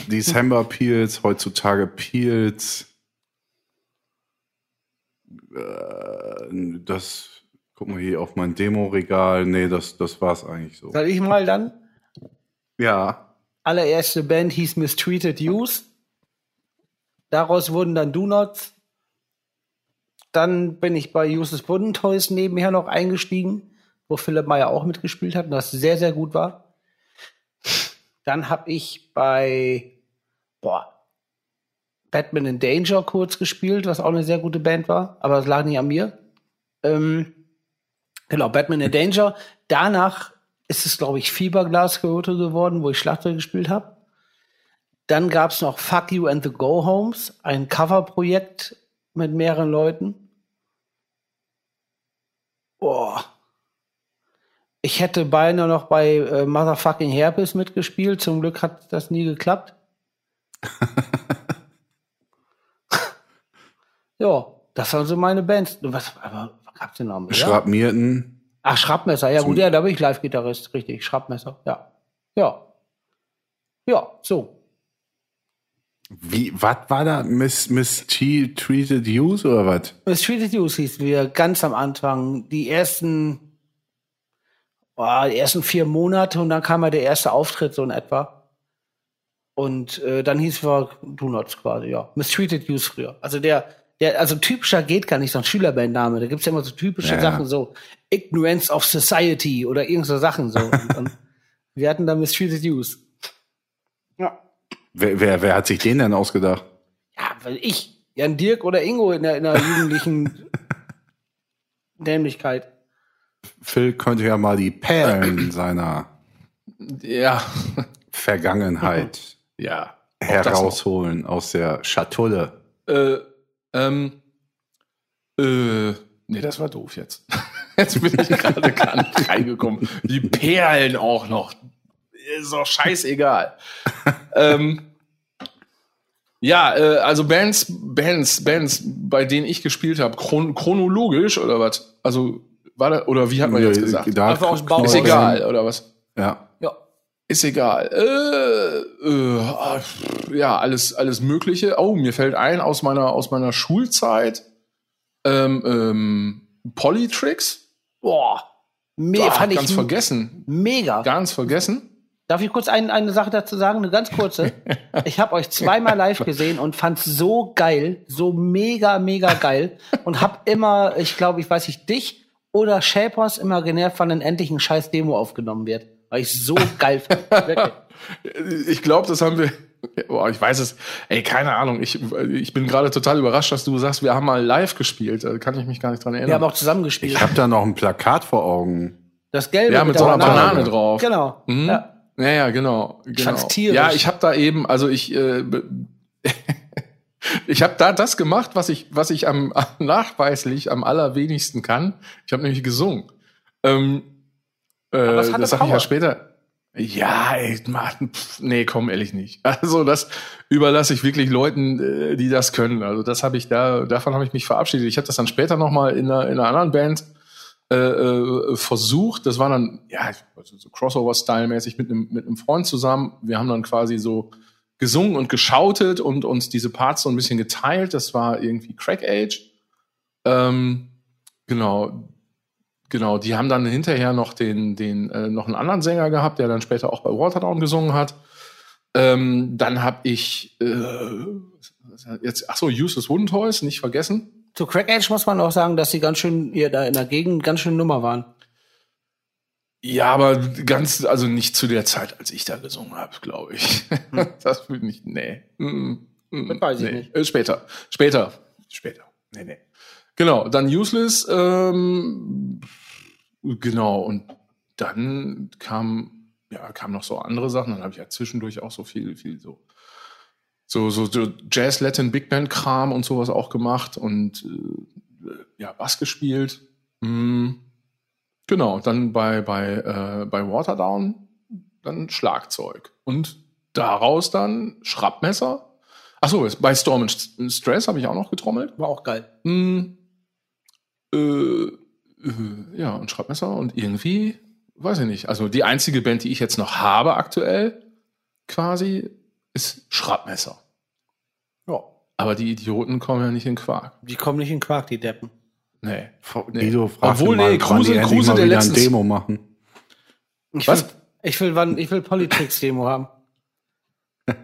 December Peels, heutzutage Peels. Äh, das, guck mal hier auf mein Demo-Regal. Nee, das, das war's eigentlich so. Soll ich mal dann? Ja, Allererste Band hieß Mistreated Youth. Daraus wurden dann Do Nots. Dann bin ich bei Uses Wooden Toys nebenher noch eingestiegen, wo Philipp Meyer auch mitgespielt hat und das sehr, sehr gut war. Dann habe ich bei boah, Batman in Danger kurz gespielt, was auch eine sehr gute Band war, aber das lag nicht an mir. Ähm, genau, Batman in Danger. Danach ist es, glaube ich, Fiberglas Coyote geworden, wo ich Schlagzeug gespielt habe. Dann gab es noch Fuck You and the Go Homes, ein Coverprojekt mit mehreren Leuten. Boah. Ich hätte beinahe noch bei äh, Motherfucking Herpes mitgespielt. Zum Glück hat das nie geklappt. ja, das waren so meine Bands. Was, aber, was gab's denn noch mehr? Schrapmierten. Ach, Schraubmesser, ja gut, ja, da bin ich Live-Gitarrist, richtig, Schraubmesser, ja. Ja. Ja, so. Wie, was war da? Miss, Miss T Treated Youth oder was? Mistreated Youth hießen wir ganz am Anfang, die ersten, boah, die ersten vier Monate und dann kam ja der erste Auftritt so in etwa. Und äh, dann hieß wir Do Nots quasi, ja. Mistreated Youth früher. Also der, der, also typischer geht gar nicht, so ein Schülerbandname. Da gibt's ja immer so typische Ja, ja. Sachen, so Ignorance of Society oder irgend so Sachen so. und, und wir hatten da Mistreated Youth. Ja. Wer, wer, wer hat sich den denn ausgedacht? Ja, weil ich, Jan Dirk oder Ingo in der, in der jugendlichen Dämlichkeit. Phil könnte ja mal die Perlen seiner Ja. Vergangenheit Ja. Herausholen aus der Schatulle. Äh, ähm, äh, nee, das war doof jetzt. Jetzt bin ich gerade gar nicht reingekommen. Die Perlen auch noch. Ist doch scheißegal. ähm, ja, äh, also Bands, Bands, Bands, bei denen ich gespielt habe, chron chronologisch oder was? Also, war da, oder wie hat man jetzt gesagt? Da, Einfach aus dem Bauch Ist egal, oder was? Ja. Ja. Ist egal. Äh, äh, ja, alles, alles Mögliche. Oh, mir fällt ein aus meiner, aus meiner Schulzeit ähm, ähm, Polytricks. Boah. Me Ah, fand ganz ich vergessen. mega. Ganz vergessen. Darf ich kurz ein, eine Sache dazu sagen? Eine ganz kurze. Ich habe euch zweimal live gesehen und fand's so geil, so mega, mega geil. Und hab immer, ich glaube, ich weiß nicht, dich oder Shapers immer genervt, wann dann endlich ein scheiß Demo aufgenommen wird. Weil ich so geil. Wirklich. Ich glaube, das haben wir. Boah, ich weiß es. Ey, keine Ahnung. Ich, ich bin gerade total überrascht, dass du sagst, wir haben mal live gespielt. Da kann ich mich gar nicht dran Wir haben erinnern. auch zusammen gespielt. Ich habe da noch ein Plakat vor Augen. Das Gelbe Ja, mit der so einer Banane. Banane drauf. Genau. Mhm. Ja. Ja, ja, genau. genau. fand's tierisch. Ja, ich habe da eben, also ich, äh, ich habe da das gemacht, was ich, was ich am, nachweislich am allerwenigsten kann. Ich habe nämlich gesungen. Ähm, äh, das sage ich ja später. Ja, ey, Mann, pff, nee, komm, ehrlich nicht. Also das überlasse ich wirklich Leuten, äh, die das können. Also das habe ich da, davon habe ich mich verabschiedet. Ich habe das dann später noch mal in einer, in einer anderen Band äh, äh, versucht. Das war dann, ja, also so Crossover-Style-mäßig mit einem, mit einem Freund zusammen. Wir haben dann quasi so gesungen und geschautet und uns diese Parts so ein bisschen geteilt. Das war irgendwie Crack Age. Ähm, genau. Genau, die haben dann hinterher noch den, den, äh, noch einen anderen Sänger gehabt, der dann später auch bei Waterdown gesungen hat. Ähm, dann habe ich äh, jetzt, ach so, Useless Wooden Toys, nicht vergessen. Zu Crack Edge muss man auch sagen, dass sie ganz schön hier da in der Gegend ganz schön Nummer waren. Ja, aber ganz, also nicht zu der Zeit, als ich da gesungen habe, glaube ich. das will ich, nee. Mm, mm, Das weiß ich nee. nicht. Äh, später, später, später. Nee, nee. Genau, dann Useless, ähm, genau, und dann kam, ja, kam noch so andere Sachen. Dann habe ich ja zwischendurch auch so viel, viel so, so, so, so Jazz, Latin, Big Band Kram und sowas auch gemacht und äh, ja, Bass gespielt. Mm, genau, dann bei, bei, äh, bei Waterdown dann Schlagzeug. Und daraus dann Schrappmesser. Achso, bei Storm and Stress habe ich auch noch getrommelt. War auch geil. Mm, äh, äh, ja, und Schraubmesser und irgendwie, weiß ich nicht. Also die einzige Band, die ich jetzt noch habe aktuell, quasi, ist Schraubmesser. Ja. Aber die Idioten kommen ja nicht in Quark. Die kommen nicht in Quark, die Deppen. Nee. Nee. Guido fragt Obwohl, mal, nee, wann Kruse- die Kruse mal der letztens- Demo machen. Ich Was? Will, ich will, wann, ich will Politics-Demo haben.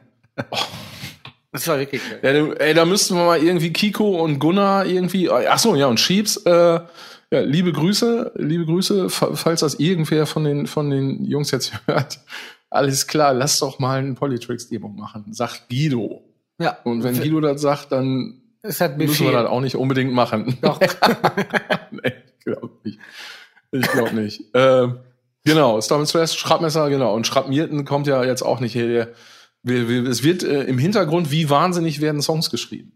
Das war wirklich geil. Ja, ey, da müssten wir mal irgendwie Kiko und Gunnar irgendwie. Ach so, ja, und Sheeps. Äh, ja, liebe Grüße, liebe Grüße, fa- falls das irgendwer von den, von den Jungs jetzt hört. Alles klar, lass doch mal ein Polytricks-Demo machen, sagt Guido. Ja. Und wenn Guido das sagt, dann es hat müssen wir das auch nicht unbedingt machen. Doch. nee, ich glaube nicht. Ich glaube nicht. ähm, genau, Storm Stress, Schraubmesser, genau. Und Schraubmierten kommt ja jetzt auch nicht wir, es wird äh, im Hintergrund, wie wahnsinnig werden Songs geschrieben.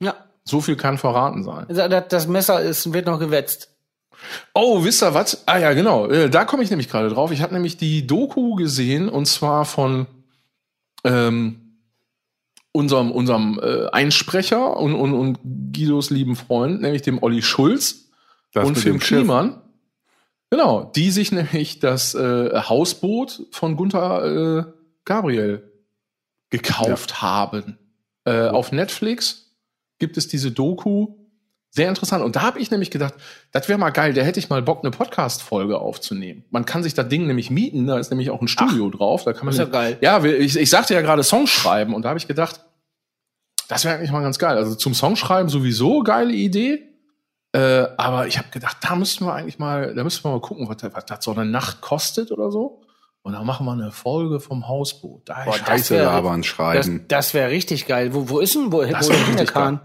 Ja. So viel kann verraten sein. Das das Messer ist, wird noch gewetzt. Oh, wisst ihr was? Ah ja, genau. Äh, Da komme ich nämlich gerade drauf. Ich habe nämlich die Doku gesehen und zwar von ähm, unserem, unserem äh, Einsprecher und, und, und Guidos lieben Freund, nämlich dem Olli Schulz Das und Film. Kliman. Genau, die sich nämlich das äh, Hausboot von Gunther äh, Gabriel gekauft haben. Äh, auf Netflix gibt es diese Doku. Sehr interessant. Und da habe ich nämlich gedacht, das wäre mal geil, da hätte ich mal Bock, eine Podcast-Folge aufzunehmen. Man kann sich das Ding nämlich mieten, da ist nämlich auch ein Studio drauf. Da kann man Ist ja geil. ja, ich, ich sagte ja gerade Songs schreiben und da habe ich gedacht, das wäre eigentlich mal ganz geil. Also zum Songschreiben sowieso geile Idee. Äh, aber ich habe gedacht, da müssten wir eigentlich mal, da müssten wir mal gucken, was, das- was das so eine Nacht kostet oder so. Und dann machen wir eine Folge vom Hausboot. Da Boah, das Scheiße wär- labern, Das, schreiben. das wäre richtig geil. Wo, wo ist denn, wo, Das wo denn der Kahn?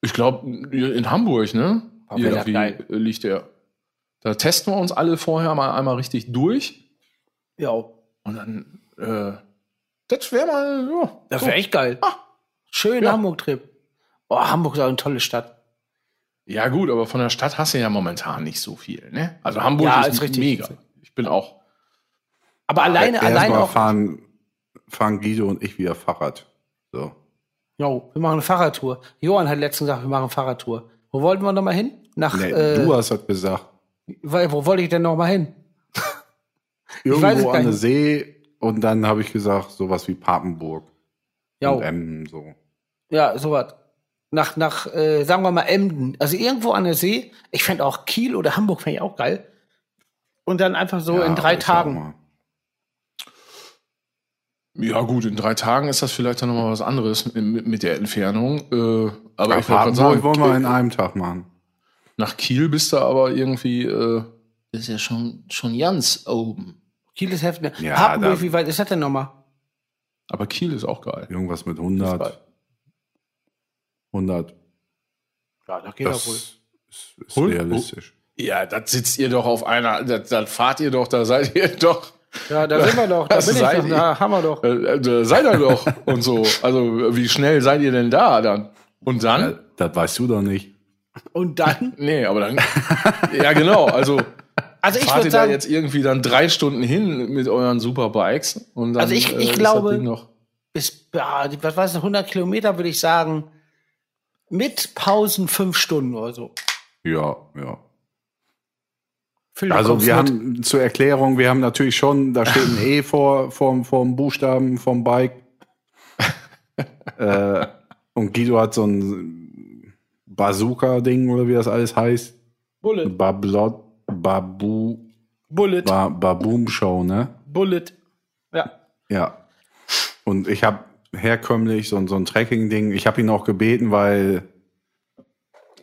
ich glaube, in Hamburg, ne? Boah, das Irgendwie liegt der. Da testen wir uns alle vorher mal einmal richtig durch. Ja, Und dann, äh, das wäre mal, ja. das so. wäre echt geil. Ah. Schön Ja. Hamburg-Trip. Oh, Hamburg ist auch eine tolle Stadt. Ja, gut, aber von der Stadt hast du ja momentan nicht so viel, ne? Also Hamburg Ja, ist, ist richtig. mega. Ich bin auch. Aber alleine, alleine Erstmal auch. fahren, fahren Guido und ich wieder Fahrrad. So. Jo, wir machen eine Fahrradtour. Johann hat letztens gesagt, wir machen eine Fahrradtour. Wo wollten wir noch mal hin? Nach, Nee, äh, du hast das gesagt. weil- wo wollte ich denn noch mal hin? Irgendwo an der. See und dann habe ich gesagt, sowas wie Papenburg Ja, und Emden so. ja, sowas. Nach, nach, äh, sagen wir mal Emden. Also irgendwo an der See. Ich fände auch Kiel oder Hamburg fände ich auch geil. Und dann einfach so Ja, in drei Tagen. Ja, gut, in drei Tagen ist das vielleicht dann nochmal was anderes mit, mit der Entfernung. Äh, aber Ja, ich wollte sagen, wollen wir in einem Tag machen. nach Kiel bist du aber irgendwie, äh, das ist ja schon, schon ganz oben. Kiel ist heftig. Ja, Papenburg, da- wie weit ist das denn nochmal? Aber Kiel ist auch geil. Irgendwas mit Das ist geil. 100. 100. Ja, da geht Das wohl. ist, ist Hol- realistisch. Ja, das sitzt ihr doch auf einer, das, das fahrt ihr doch, da seid ihr doch, Ja, da sind wir doch. Da Das bin ich doch. Da haben wir doch. äh, da seid ihr doch und so. Also, wie schnell seid ihr denn da dann? Und dann? Ja, das weißt du doch nicht. Und dann? Nee, aber dann. ja, genau. Also Also ich würde ihr da sagen, jetzt irgendwie dann drei Stunden hin mit euren Superbikes und dann Also ich- ich das glaube- bis, ja, was weiß ich, 100 Kilometer würde ich sagen, mit Pausen fünf Stunden oder so. Ja, ja. Also wir mit. haben zur Erklärung, wir haben natürlich schon, da steht ein E vor vom, vom Buchstaben vom Bike. äh, und Guido hat so ein Bazooka-Ding oder wie das alles heißt. Bullet, Bablot, Babu, Bullet, ba, Baboom Show, ne? Bullet. Ja. Ja. Und ich habe herkömmlich so, ein- so ein Tracking-Ding. Ich habe ihn auch gebeten, weil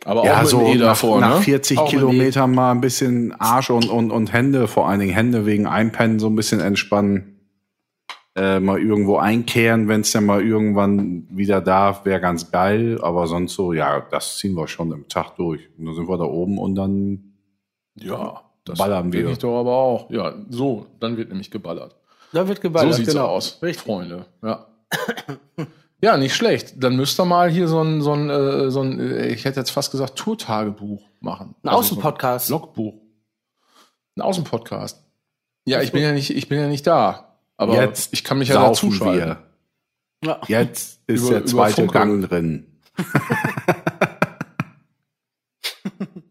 Aber auch ja, so E nach, davor, nach ne? 40 Auch mit Kilometern mal ein bisschen Arsch und, und, und Hände, vor allen Dingen Hände wegen Einpennen so ein bisschen entspannen. Äh, mal irgendwo einkehren, wenn es dann mal irgendwann wieder darf, wäre ganz geil. Aber sonst so, ja, das ziehen wir schon im Tag durch. Und dann sind wir da oben und dann Ja. Das Ballern bin wir. ich doch aber auch. Ja, so, dann wird nämlich geballert. Da wird geballert. so sieht's genau. aus, Richtig. Freunde. Ja. ja, nicht schlecht. Dann müsst ihr mal hier so ein, so ein, äh, so ein äh, ich hätte jetzt fast gesagt, Tourtagebuch machen. Ein Also Außenpodcast. So ein Logbuch. Ein Außenpodcast. Ja, ich bin ja nicht, ich bin ja nicht da. Aber Jetzt ich kann mich ja wir. Ja. Jetzt ist Über- der zweite. Gang drin.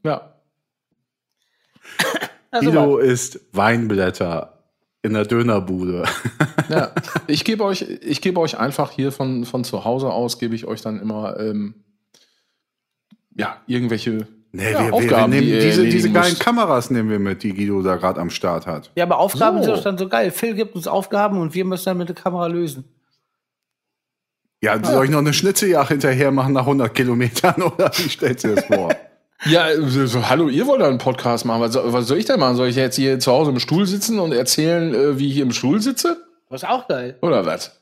Ja. Also Guido isst Weinblätter in der Dönerbude. Ja, ich gebe euch, ich gebe euch einfach hier von, von zu Hause aus, gebe ich euch dann immer ähm, ja, irgendwelche Nee, ja, wir, wir, wir Aufgaben, nehmen die diese, diese geilen. Kameras nehmen wir mit, die Guido da gerade am Start hat. Ja, aber Aufgaben So. sind doch dann so geil. Phil gibt uns Aufgaben und wir müssen dann mit der Kamera lösen. Ja, soll ich noch eine Schnitzeljagd hinterher machen nach 100 Kilometern oder wie stellst du dir das vor? Ja, so, so, hallo, ihr wollt da einen Podcast machen. Was, soll- was soll ich denn machen? Soll ich jetzt hier zu Hause im Stuhl sitzen und erzählen, äh, wie ich hier im Stuhl sitze? Das ist auch geil. Oder was?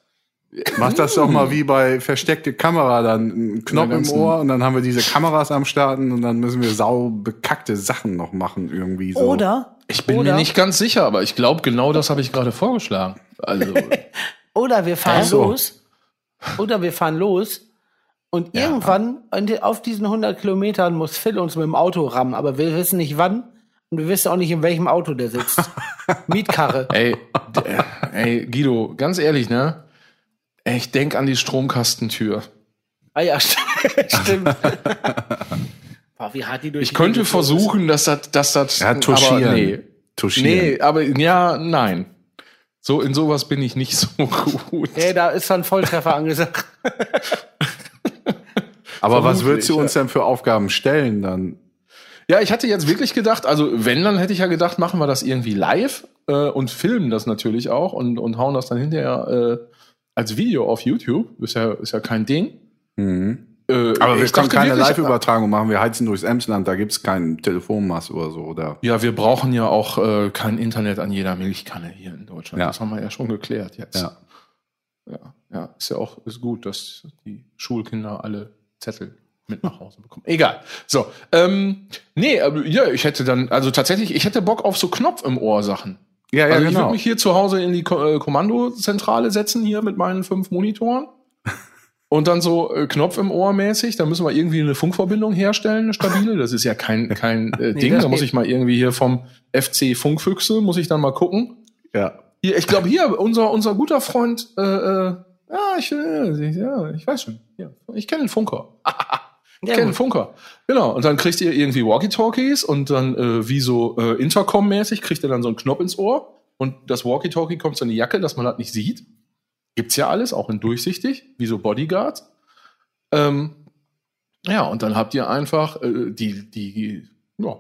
Mach das doch mal wie bei versteckte Kamera, dann einen Knopf im Ohr und dann haben wir diese Kameras am Starten und dann müssen wir sau bekackte Sachen noch machen irgendwie so. Oder, Ich bin Oder- mir nicht ganz sicher, aber ich glaube, genau das habe ich gerade vorgeschlagen. Also, oder wir fahren so. los. Oder wir fahren los. Und irgendwann an die- auf diesen 100 Kilometern muss Phil uns mit dem Auto rammen. Aber wir wissen nicht wann. Und wir wissen auch nicht, in welchem Auto der sitzt. Mietkarre. ey, d- ey, Guido, ganz ehrlich, ne? Ey, Ich denk an die Stromkastentür. Ah ja, stimmt. Boah, wie hart die durch Ich die könnte versuchen, dass das, dass das, Ja, touchieren. aber nee. Touchieren. Nee, aber ja, nein. So, in sowas bin ich nicht so gut. Ja, da ist dann Volltreffer angesagt. Aber was würdest du uns denn für Aufgaben stellen dann? Ja, ich hatte jetzt wirklich gedacht, also wenn, dann hätte ich ja gedacht, machen wir das irgendwie live äh, und filmen das natürlich auch und, und hauen das dann hinterher äh, als Video auf YouTube. Ist ja, ist ja kein Ding. Mhm. Äh, Aber wir können keine Live-Übertragung machen. Wir heizen durchs Emsland, da gibt's keinen Telefonmast oder so. Oder? Ja, wir brauchen ja auch äh, kein Internet an jeder Milchkanne hier in Deutschland. Ja. Das haben wir ja schon geklärt jetzt. Ja. Ja, ja, ist ja auch ist gut, dass die Schulkinder alle Zettel mit nach Hause bekommen. Egal. So, ähm, nee, ja, ich hätte dann, also tatsächlich, ich hätte Bock auf so Knopf im Ohr Sachen. Ja, ja, also ich genau. würde mich hier zu Hause in die Ko äh, Kommandozentrale setzen, hier mit meinen fünf Monitoren. Und dann so äh, Knopf im Ohr mäßig, da müssen wir irgendwie eine Funkverbindung herstellen, eine stabile. Das ist ja kein, kein äh, Ding. das Da muss ich mal irgendwie hier vom FC Funkfüchse, muss ich dann mal gucken. Ja. Hier, ich glaube, hier, unser, unser guter Freund, äh, äh, ja, ich, äh, ja, ich weiß schon. Ja, ich kenne den Funker. Ich kenne den. Funker. Genau. Und dann kriegt ihr irgendwie Walkie-Talkies und dann äh, wie so äh, Intercom-mäßig kriegt ihr dann so einen Knopf ins Ohr und das Walkie-Talkie kommt so in die Jacke, dass man das nicht sieht. Gibt's ja alles, auch in durchsichtig, wie so Bodyguards. Ähm, ja, und dann habt ihr einfach äh, die, die, ja,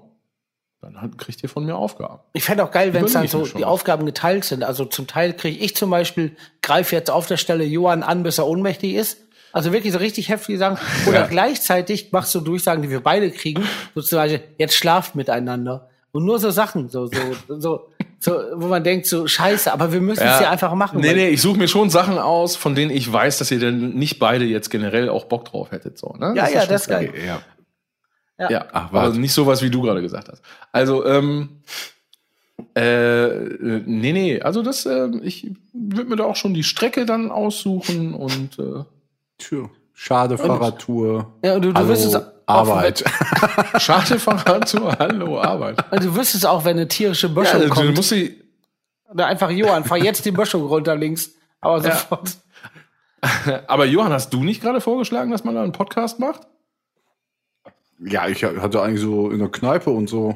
dann halt kriegt ihr von mir Aufgaben. Ich fände auch geil, wenn es dann so die. Aufgaben geteilt sind. Also zum Teil kriege ich zum Beispiel, greife jetzt auf der Stelle Johann an, bis er ohnmächtig ist. Also wirklich so richtig heftige Sachen. Oder gleichzeitig machst du Durchsagen, die wir beide kriegen. So zum Beispiel, jetzt schlaft miteinander. Und nur so Sachen, so, so, so, so, wo man denkt, so scheiße, aber wir müssen es ja einfach machen. Nee, nee, ich suche mir schon Sachen aus, von denen ich weiß, dass ihr denn nicht beide jetzt generell auch Bock drauf hättet. So, ne? Ja, ja, schon das ist klar. geil. ja. Ja, Ach, aber warte. nicht sowas, wie du gerade gesagt hast. Also, ähm, äh, nee, nee, also das, äh, ich würde mir da auch schon die Strecke dann aussuchen und äh, Tja. Schade Fahrradtour. Ja, und du, du Hallo, wirst es auch, Arbeit. schade Fahrrad zu Hallo Arbeit. Wenn, du wirst es auch, wenn eine tierische Ja, Böschung du, du kommt. musst sie, Oder einfach, Johann, fahr jetzt die Böschung runter links. Aber Ja. sofort. aber Johann, hast du nicht gerade vorgeschlagen, dass man da einen Podcast macht? Ja, ich hatte eigentlich so in der Kneipe und so.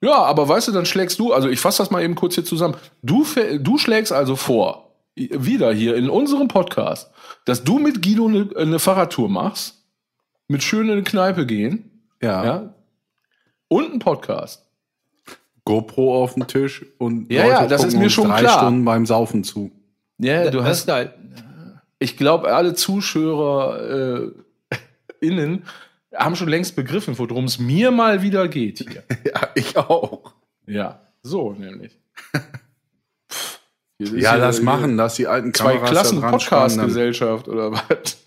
Ja, aber weißt du, dann schlägst du, also ich fasse das mal eben kurz hier zusammen. Du, du schlägst also vor, wieder hier in unserem Podcast, dass du mit Guido eine, eine Fahrradtour machst, mit schön in eine Kneipe gehen, Ja. ja, und einen Podcast. GoPro auf dem Tisch und Ja, ja, das gucken ist mir schon drei klar. Stunden beim Saufen zu. Ja, du das hast, ich glaube, alle Zuschauer äh, innen haben schon längst begriffen, worum es mir mal wieder geht hier. Ja, ich auch. ja, so nämlich. Ja, lass hier machen, lass die alten Zwei Kameras Klassen spannen, dann Podcast-Gesellschaft oder was?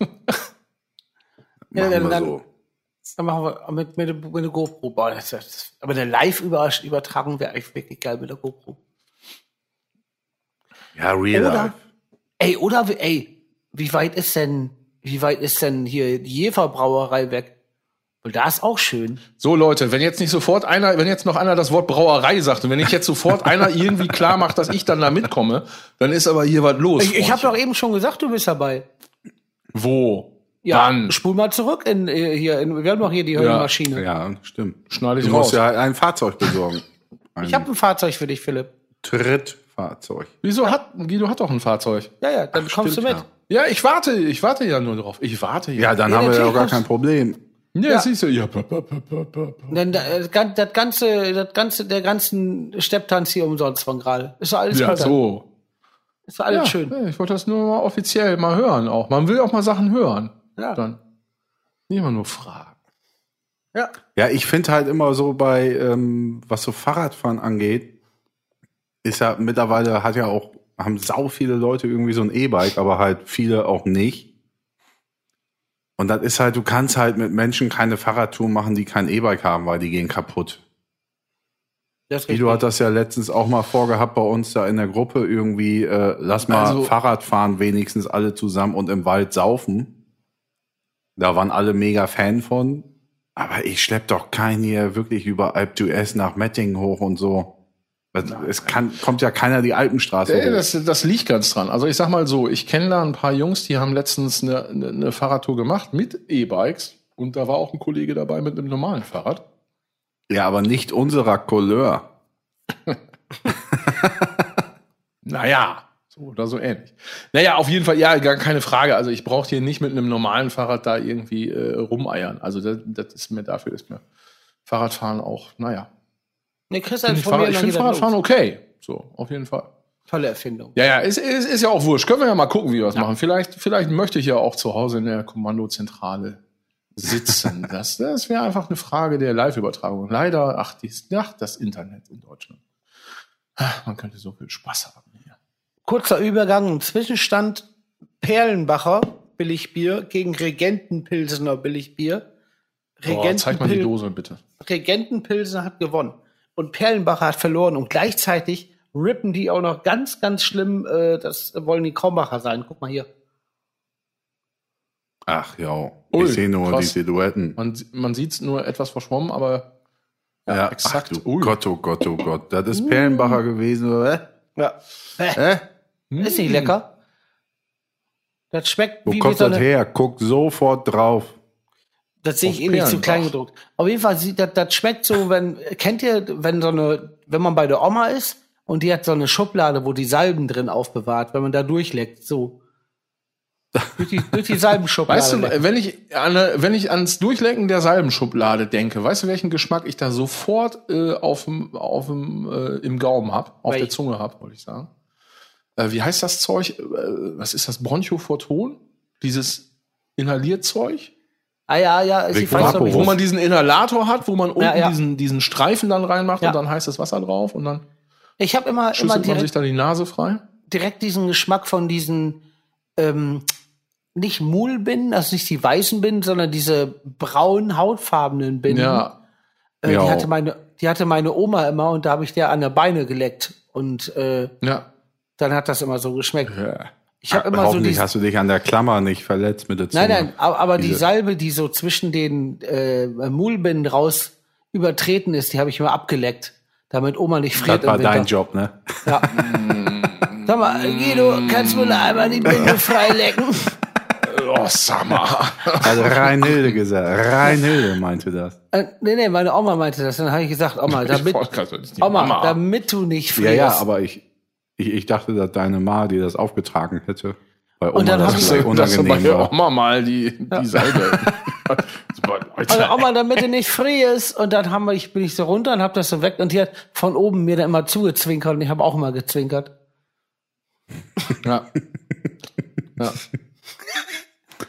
Ja, Machen dann- wir dann- so. Dann machen wir mit, mit, mit der GoPro. Boah, das, das, aber eine Live-Übertragung wäre eigentlich wirklich geil mit der GoPro. Ja, real Oder, life. ey, oder, wie- ey, wie weit ist denn, wie weit ist denn hier die Jever Brauerei weg? Weil da ist auch schön. So Leute, wenn jetzt nicht sofort einer, wenn jetzt noch einer das Wort Brauerei sagt und wenn nicht jetzt sofort einer irgendwie klar macht, dass ich dann da mitkomme, dann ist aber hier was los. Ich, ich habe doch eben schon gesagt, du bist dabei. Wo? Ja, Wann? spul mal zurück in, äh, hier, in, wir haben doch hier die Höllenmaschine. Ja, stimmt. Schneide ich Du musst raus. ja halt ein Fahrzeug besorgen. Ein Ich habe ein Fahrzeug für dich, Philipp. Trittfahrzeug. Wieso hat Guido hat doch ein Fahrzeug? Ja, ja, dann kommst du mit. Ja. Ja, ich warte, ich warte ja nur drauf. Ich warte ja. Ja, dann Ja, haben wir ja auch gar musst- kein Problem. Ja, Ja. siehst du, ja. pa, pa, pa, pa, pa. Denn da- das gan- das ganze, das ganze, der ganzen Stepptanz hier umsonst von gerade. Ist doch alles Ja, so. Ist doch alles ja, schön. ja, Ich wollte das nur mal offiziell mal hören auch. Man will auch mal Sachen hören. Ja. Dann. Nicht immer nur fragen. Ja. Ja, ich finde halt immer so bei, ähm, was so Fahrradfahren angeht, ist ja mittlerweile hat ja auch, haben sau viele Leute irgendwie so ein E-Bike, aber halt viele auch nicht. Und das ist halt, du kannst halt mit Menschen keine Fahrradtour machen, die kein E-Bike haben, weil die gehen kaputt. Guido hat das ja letztens auch mal vorgehabt bei uns da in der Gruppe irgendwie, äh, lass mal Also- Fahrrad fahren, wenigstens alle zusammen und im Wald saufen. Da waren alle mega Fan von. Aber ich schlepp doch keinen hier wirklich über Alp d'Huez nach Mettingen hoch und so. Es- Es kann, kommt ja keiner die Alpenstraße hoch. das, das liegt ganz dran. Also ich sag mal so, ich kenne da ein paar Jungs, die haben letztens eine, eine, eine Fahrradtour gemacht mit E-Bikes und da war auch ein Kollege dabei mit einem normalen Fahrrad. Ja, aber nicht unserer Couleur. Naja, so oder so ähnlich. Naja, auf jeden Fall, ja, gar keine Frage. Also ich brauche hier nicht mit einem normalen Fahrrad da irgendwie äh, rumeiern. Also das, das ist mir dafür ist mir Fahrradfahren auch, naja. Nee, Chris hat ich von mir ich finde Fahrradfahren okay. So, auf jeden Fall. Tolle Erfindung. Ja, ja, ist, ist, ist ja auch wurscht. Können wir ja mal gucken, wie wir das machen. Vielleicht, vielleicht möchte ich ja auch zu Hause in der Kommandozentrale sitzen. Das, das wäre einfach eine Frage der Live-Übertragung. Leider, ach, dies, ach, das Internet in Deutschland. Ach, Man könnte so viel Spaß haben hier. Kurzer Übergang im Zwischenstand. Perlenbacher Billigbier gegen Regentenpilsener Billigbier. Boah, zeig mal die Dose bitte. Regentenpilsen hat gewonnen. Und Perlenbacher hat verloren. Und gleichzeitig rippen die auch noch ganz, ganz schlimm. Äh, das wollen die Krombacher sein. Guck mal hier. Ach ja, ich sehe nur krass. die Silhouetten. Man, man sieht es nur etwas verschwommen, aber Ja, exakt. Ach, du Ui. Gott, oh Gott, oh Gott. Das ist Perlenbacher gewesen, oder? Ja. Äh, Hä? ist nicht lecker. Das schmeckt Wo wie, wie kommt so das eine, her? Guck sofort drauf. Das sehe ich eh nicht zu klein gedruckt. Auf jeden Fall das, das schmeckt so, wenn, kennt ihr, wenn so eine, wenn man bei der Oma ist und die hat so eine Schublade, wo die Salben drin aufbewahrt, wenn man da durchleckt, so. durch die, durch die Salbenschublade. Weißt du, wenn ich, an, wenn ich ans Durchlecken der Salbenschublade denke, weißt du, welchen Geschmack ich da sofort äh, auf dem, auf dem, äh, im Gaumen hab, auf Welch? der Zunge hab, wollte ich sagen. Äh, wie heißt das Zeug? Äh, was ist das? Bronchophoton? Dieses Inhalierzeug? Ah ja, ja, ich weiß noch. Wo man diesen Inhalator hat, wo man unten ja. Diesen, diesen Streifen dann reinmacht Ja. und dann heißt das Wasser drauf und dann Ich habe immer, immer schüttelt man sich direkt, da die Nase frei. direkt diesen Geschmack von diesen, ähm, nicht Mulbinden, also nicht die weißen Binden, sondern diese braunen, hautfarbenen Binden. Ja. Äh, Ja. die, hatte meine, die hatte meine Oma immer und da habe ich der an der Beine geleckt. Und äh, Ja. dann hat das immer so geschmeckt. ja. Ich habe immer so die. hast du dich an der Klammer nicht verletzt mit der Zunge. Nein, nein, aber, aber die Diese- Salbe, die so zwischen den äh, Mulbinden raus übertreten ist, die habe ich immer abgeleckt, damit Oma nicht friert Das war dein Job, ne? Ja. Sag mal, Guido, kannst du mir einmal die Binde freilecken? Oh, Summer. Also Reinhilde gesagt. Reinhilde meinte das. äh, nee, nee, meine Oma meinte das. Dann habe ich gesagt, Oma, damit, Oma, Oma. damit du nicht Ja, frierst. ja, aber ich, ich, ich dachte, dass deine Ma dir das aufgetragen hätte. Weil Oma Und dann das hab ich- bei unangenehm der war. Oma mal die, die Salbe. Super, Also. Oma, damit du nicht frierst. Und dann haben wir, ich bin ich so runter und habe das so weg. Und die hat von oben mir dann immer zugezwinkert. Und ich habe auch immer gezwinkert. Ja. Ja.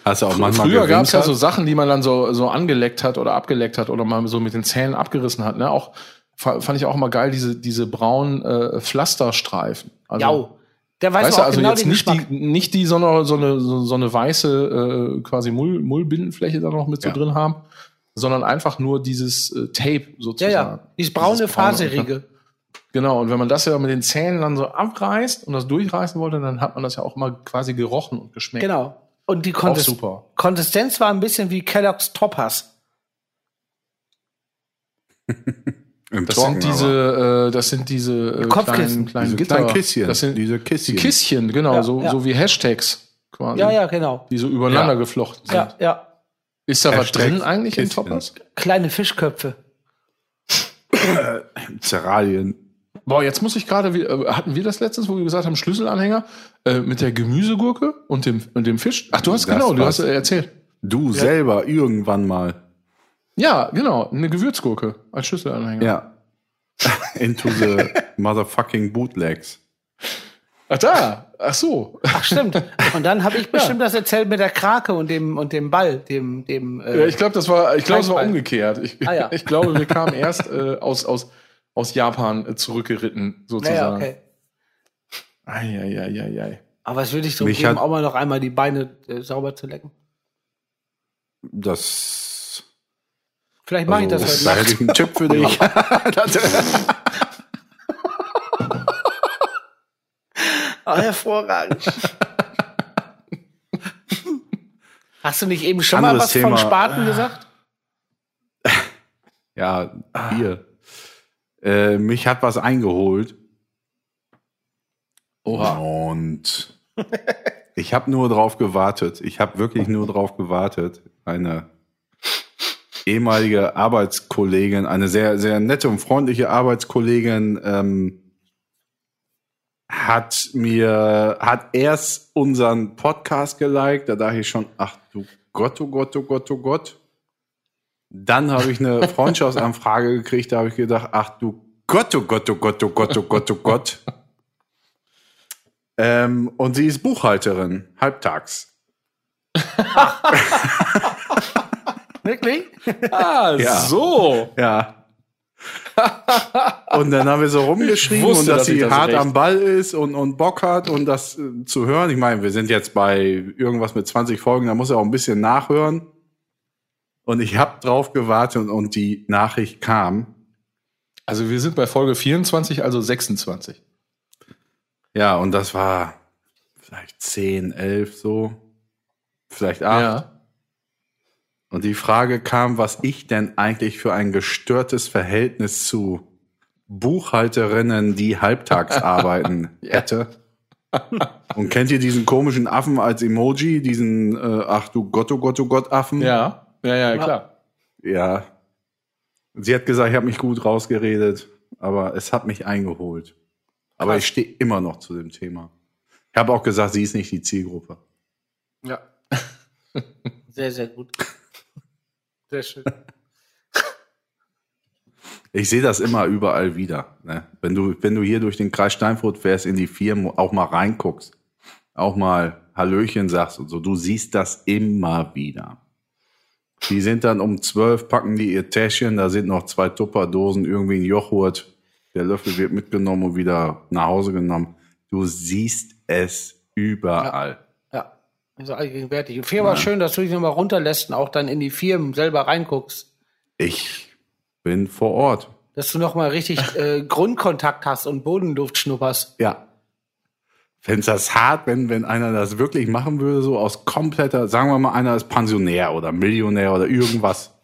Hast du auch manchmal Früher gab es ja so Sachen, die man dann so, so angeleckt hat oder abgeleckt hat oder mal so mit den Zähnen abgerissen hat. Ne? Auch fand ich auch immer geil, diese, diese braunen äh, Pflasterstreifen. Also, Ja, der weiß Weißt du, auch also genau jetzt nicht Geschmack. die, nicht die, sondern so eine, so, so eine weiße äh, quasi Mull, Mullbindenfläche da noch mit so Ja. drin haben, sondern einfach nur dieses äh, Tape Ja, sozusagen. ja. Dieses braune, Dieses braune faserige. Genau, und wenn man das ja mit den Zähnen dann so abreißt und das durchreißen wollte, dann hat man das ja auch immer quasi gerochen und geschmeckt. Genau. Und die Auch Konsist super. Konsistenz war ein bisschen wie Kellogg's Toppers. Im Das Trocken sind diese, äh, das sind diese äh, Kopfkissen. kleinen, kleinen Diese Gitter. kleinen Kisschen. Das sind diese die Kisschen. Kisschen, genau, Ja, so, ja. so wie Hashtags quasi. Ja, ja, genau. Die so übereinander Ja. geflochten sind. Ja, ja. Ist da was Hashtags, drin eigentlich in Kisschen. Toppers? Kleine Fischköpfe. Zeralien. Boah, jetzt muss ich gerade, wie- äh, hatten wir das letztens, wo wir gesagt haben, Schlüsselanhänger äh, mit der Gemüsegurke und dem, und dem Fisch? Ach, du hast Das genau, du hast äh, erzählt. Du selber irgendwann mal. Ja, genau, eine Gewürzgurke als Schlüsselanhänger. Ja. Into the motherfucking bootlegs. Ach da, ach so. Ach, stimmt. Und dann habe ich bestimmt das erzählt mit der Krake und dem, und dem Ball, dem, dem, äh, Ja, ich glaube, das war, ich glaube, es war umgekehrt. Ich, Ah, ja. ich glaube, wir kamen erst äh, aus, aus, aus Japan äh, zurückgeritten, ja, sozusagen. ja, okay. Eieieiei. Aber was würde ich drum Mich geben, auch mal noch einmal die Beine äh, sauber zu lecken? Das. Vielleicht mache ich das also, heute da hätte Nacht. ich einen Tipp für dich. Ah, hervorragend. Hast du nicht eben schon mal Anderes was Thema. von Spaten gesagt? ja, hier. Äh, mich hat was eingeholt. Oha. Und ich habe nur drauf gewartet. Ich habe wirklich nur drauf gewartet. Eine ehemalige Arbeitskollegin, eine sehr, sehr nette und freundliche Arbeitskollegin, ähm, hat mir, hat erst unseren Podcast geliked. Da dachte ich schon, ach du Gott, oh Gott, oh Gott, oh Gott. Dann habe ich eine Freundschaftsanfrage gekriegt, da habe ich gedacht, ach du Gott, oh Gott, oh Gott, oh Gott, oh Gott, oh Gott. Ähm, und sie ist Buchhalterin, halbtags. Wirklich? Ah, Ja. so. Ja. und dann haben wir so rumgeschrieben wusste, und dass, dass sie das hart recht- am Ball ist und, und Bock hat und das äh, zu hören. Ich meine, wir sind jetzt bei irgendwas mit 20 Folgen, da muss er auch ein bisschen nachhören. Und ich habe drauf gewartet und, und die Nachricht kam. Also wir sind bei Folge 24, also 26. Ja, und das war vielleicht 10, 11 so. Vielleicht 8. Ja. Und die Frage kam, was ich denn eigentlich für ein gestörtes Verhältnis zu Buchhalterinnen, die halbtags arbeiten, hätte. Und kennt ihr diesen komischen Affen als Emoji, diesen äh, ach du Gott, oh Gott, oh Gott Affen? Ja, ja, ja, klar. Ja. Sie hat gesagt, ich habe mich gut rausgeredet, aber es hat mich eingeholt. Aber Krass. ich stehe immer noch zu dem Thema. Ich habe auch gesagt, sie ist nicht die Zielgruppe. Ja. Sehr, sehr gut. Sehr schön. Ich sehe das immer überall wieder. Ne? Wenn, du, wenn du hier durch den Kreis Steinfurt fährst, in die Firmen, auch mal reinguckst, auch mal Hallöchen sagst und so, du siehst das immer wieder. Die sind dann um zwölf, packen die ihr Täschchen, da sind noch zwei Tupperdosen, irgendwie ein Joghurt. Der Löffel wird mitgenommen und wieder nach Hause genommen. Du siehst es überall. Ja. Also allgegenwärtig. Viel war schön, dass du dich nochmal runterlässt und auch dann in die Firmen selber reinguckst. Ich bin vor Ort. Dass du nochmal richtig äh, Grundkontakt hast und Bodenluft schnupperst. Ja. Fändest das hart, wenn, wenn einer das wirklich machen würde, so aus kompletter, sagen wir mal, einer ist Pensionär oder Millionär oder irgendwas.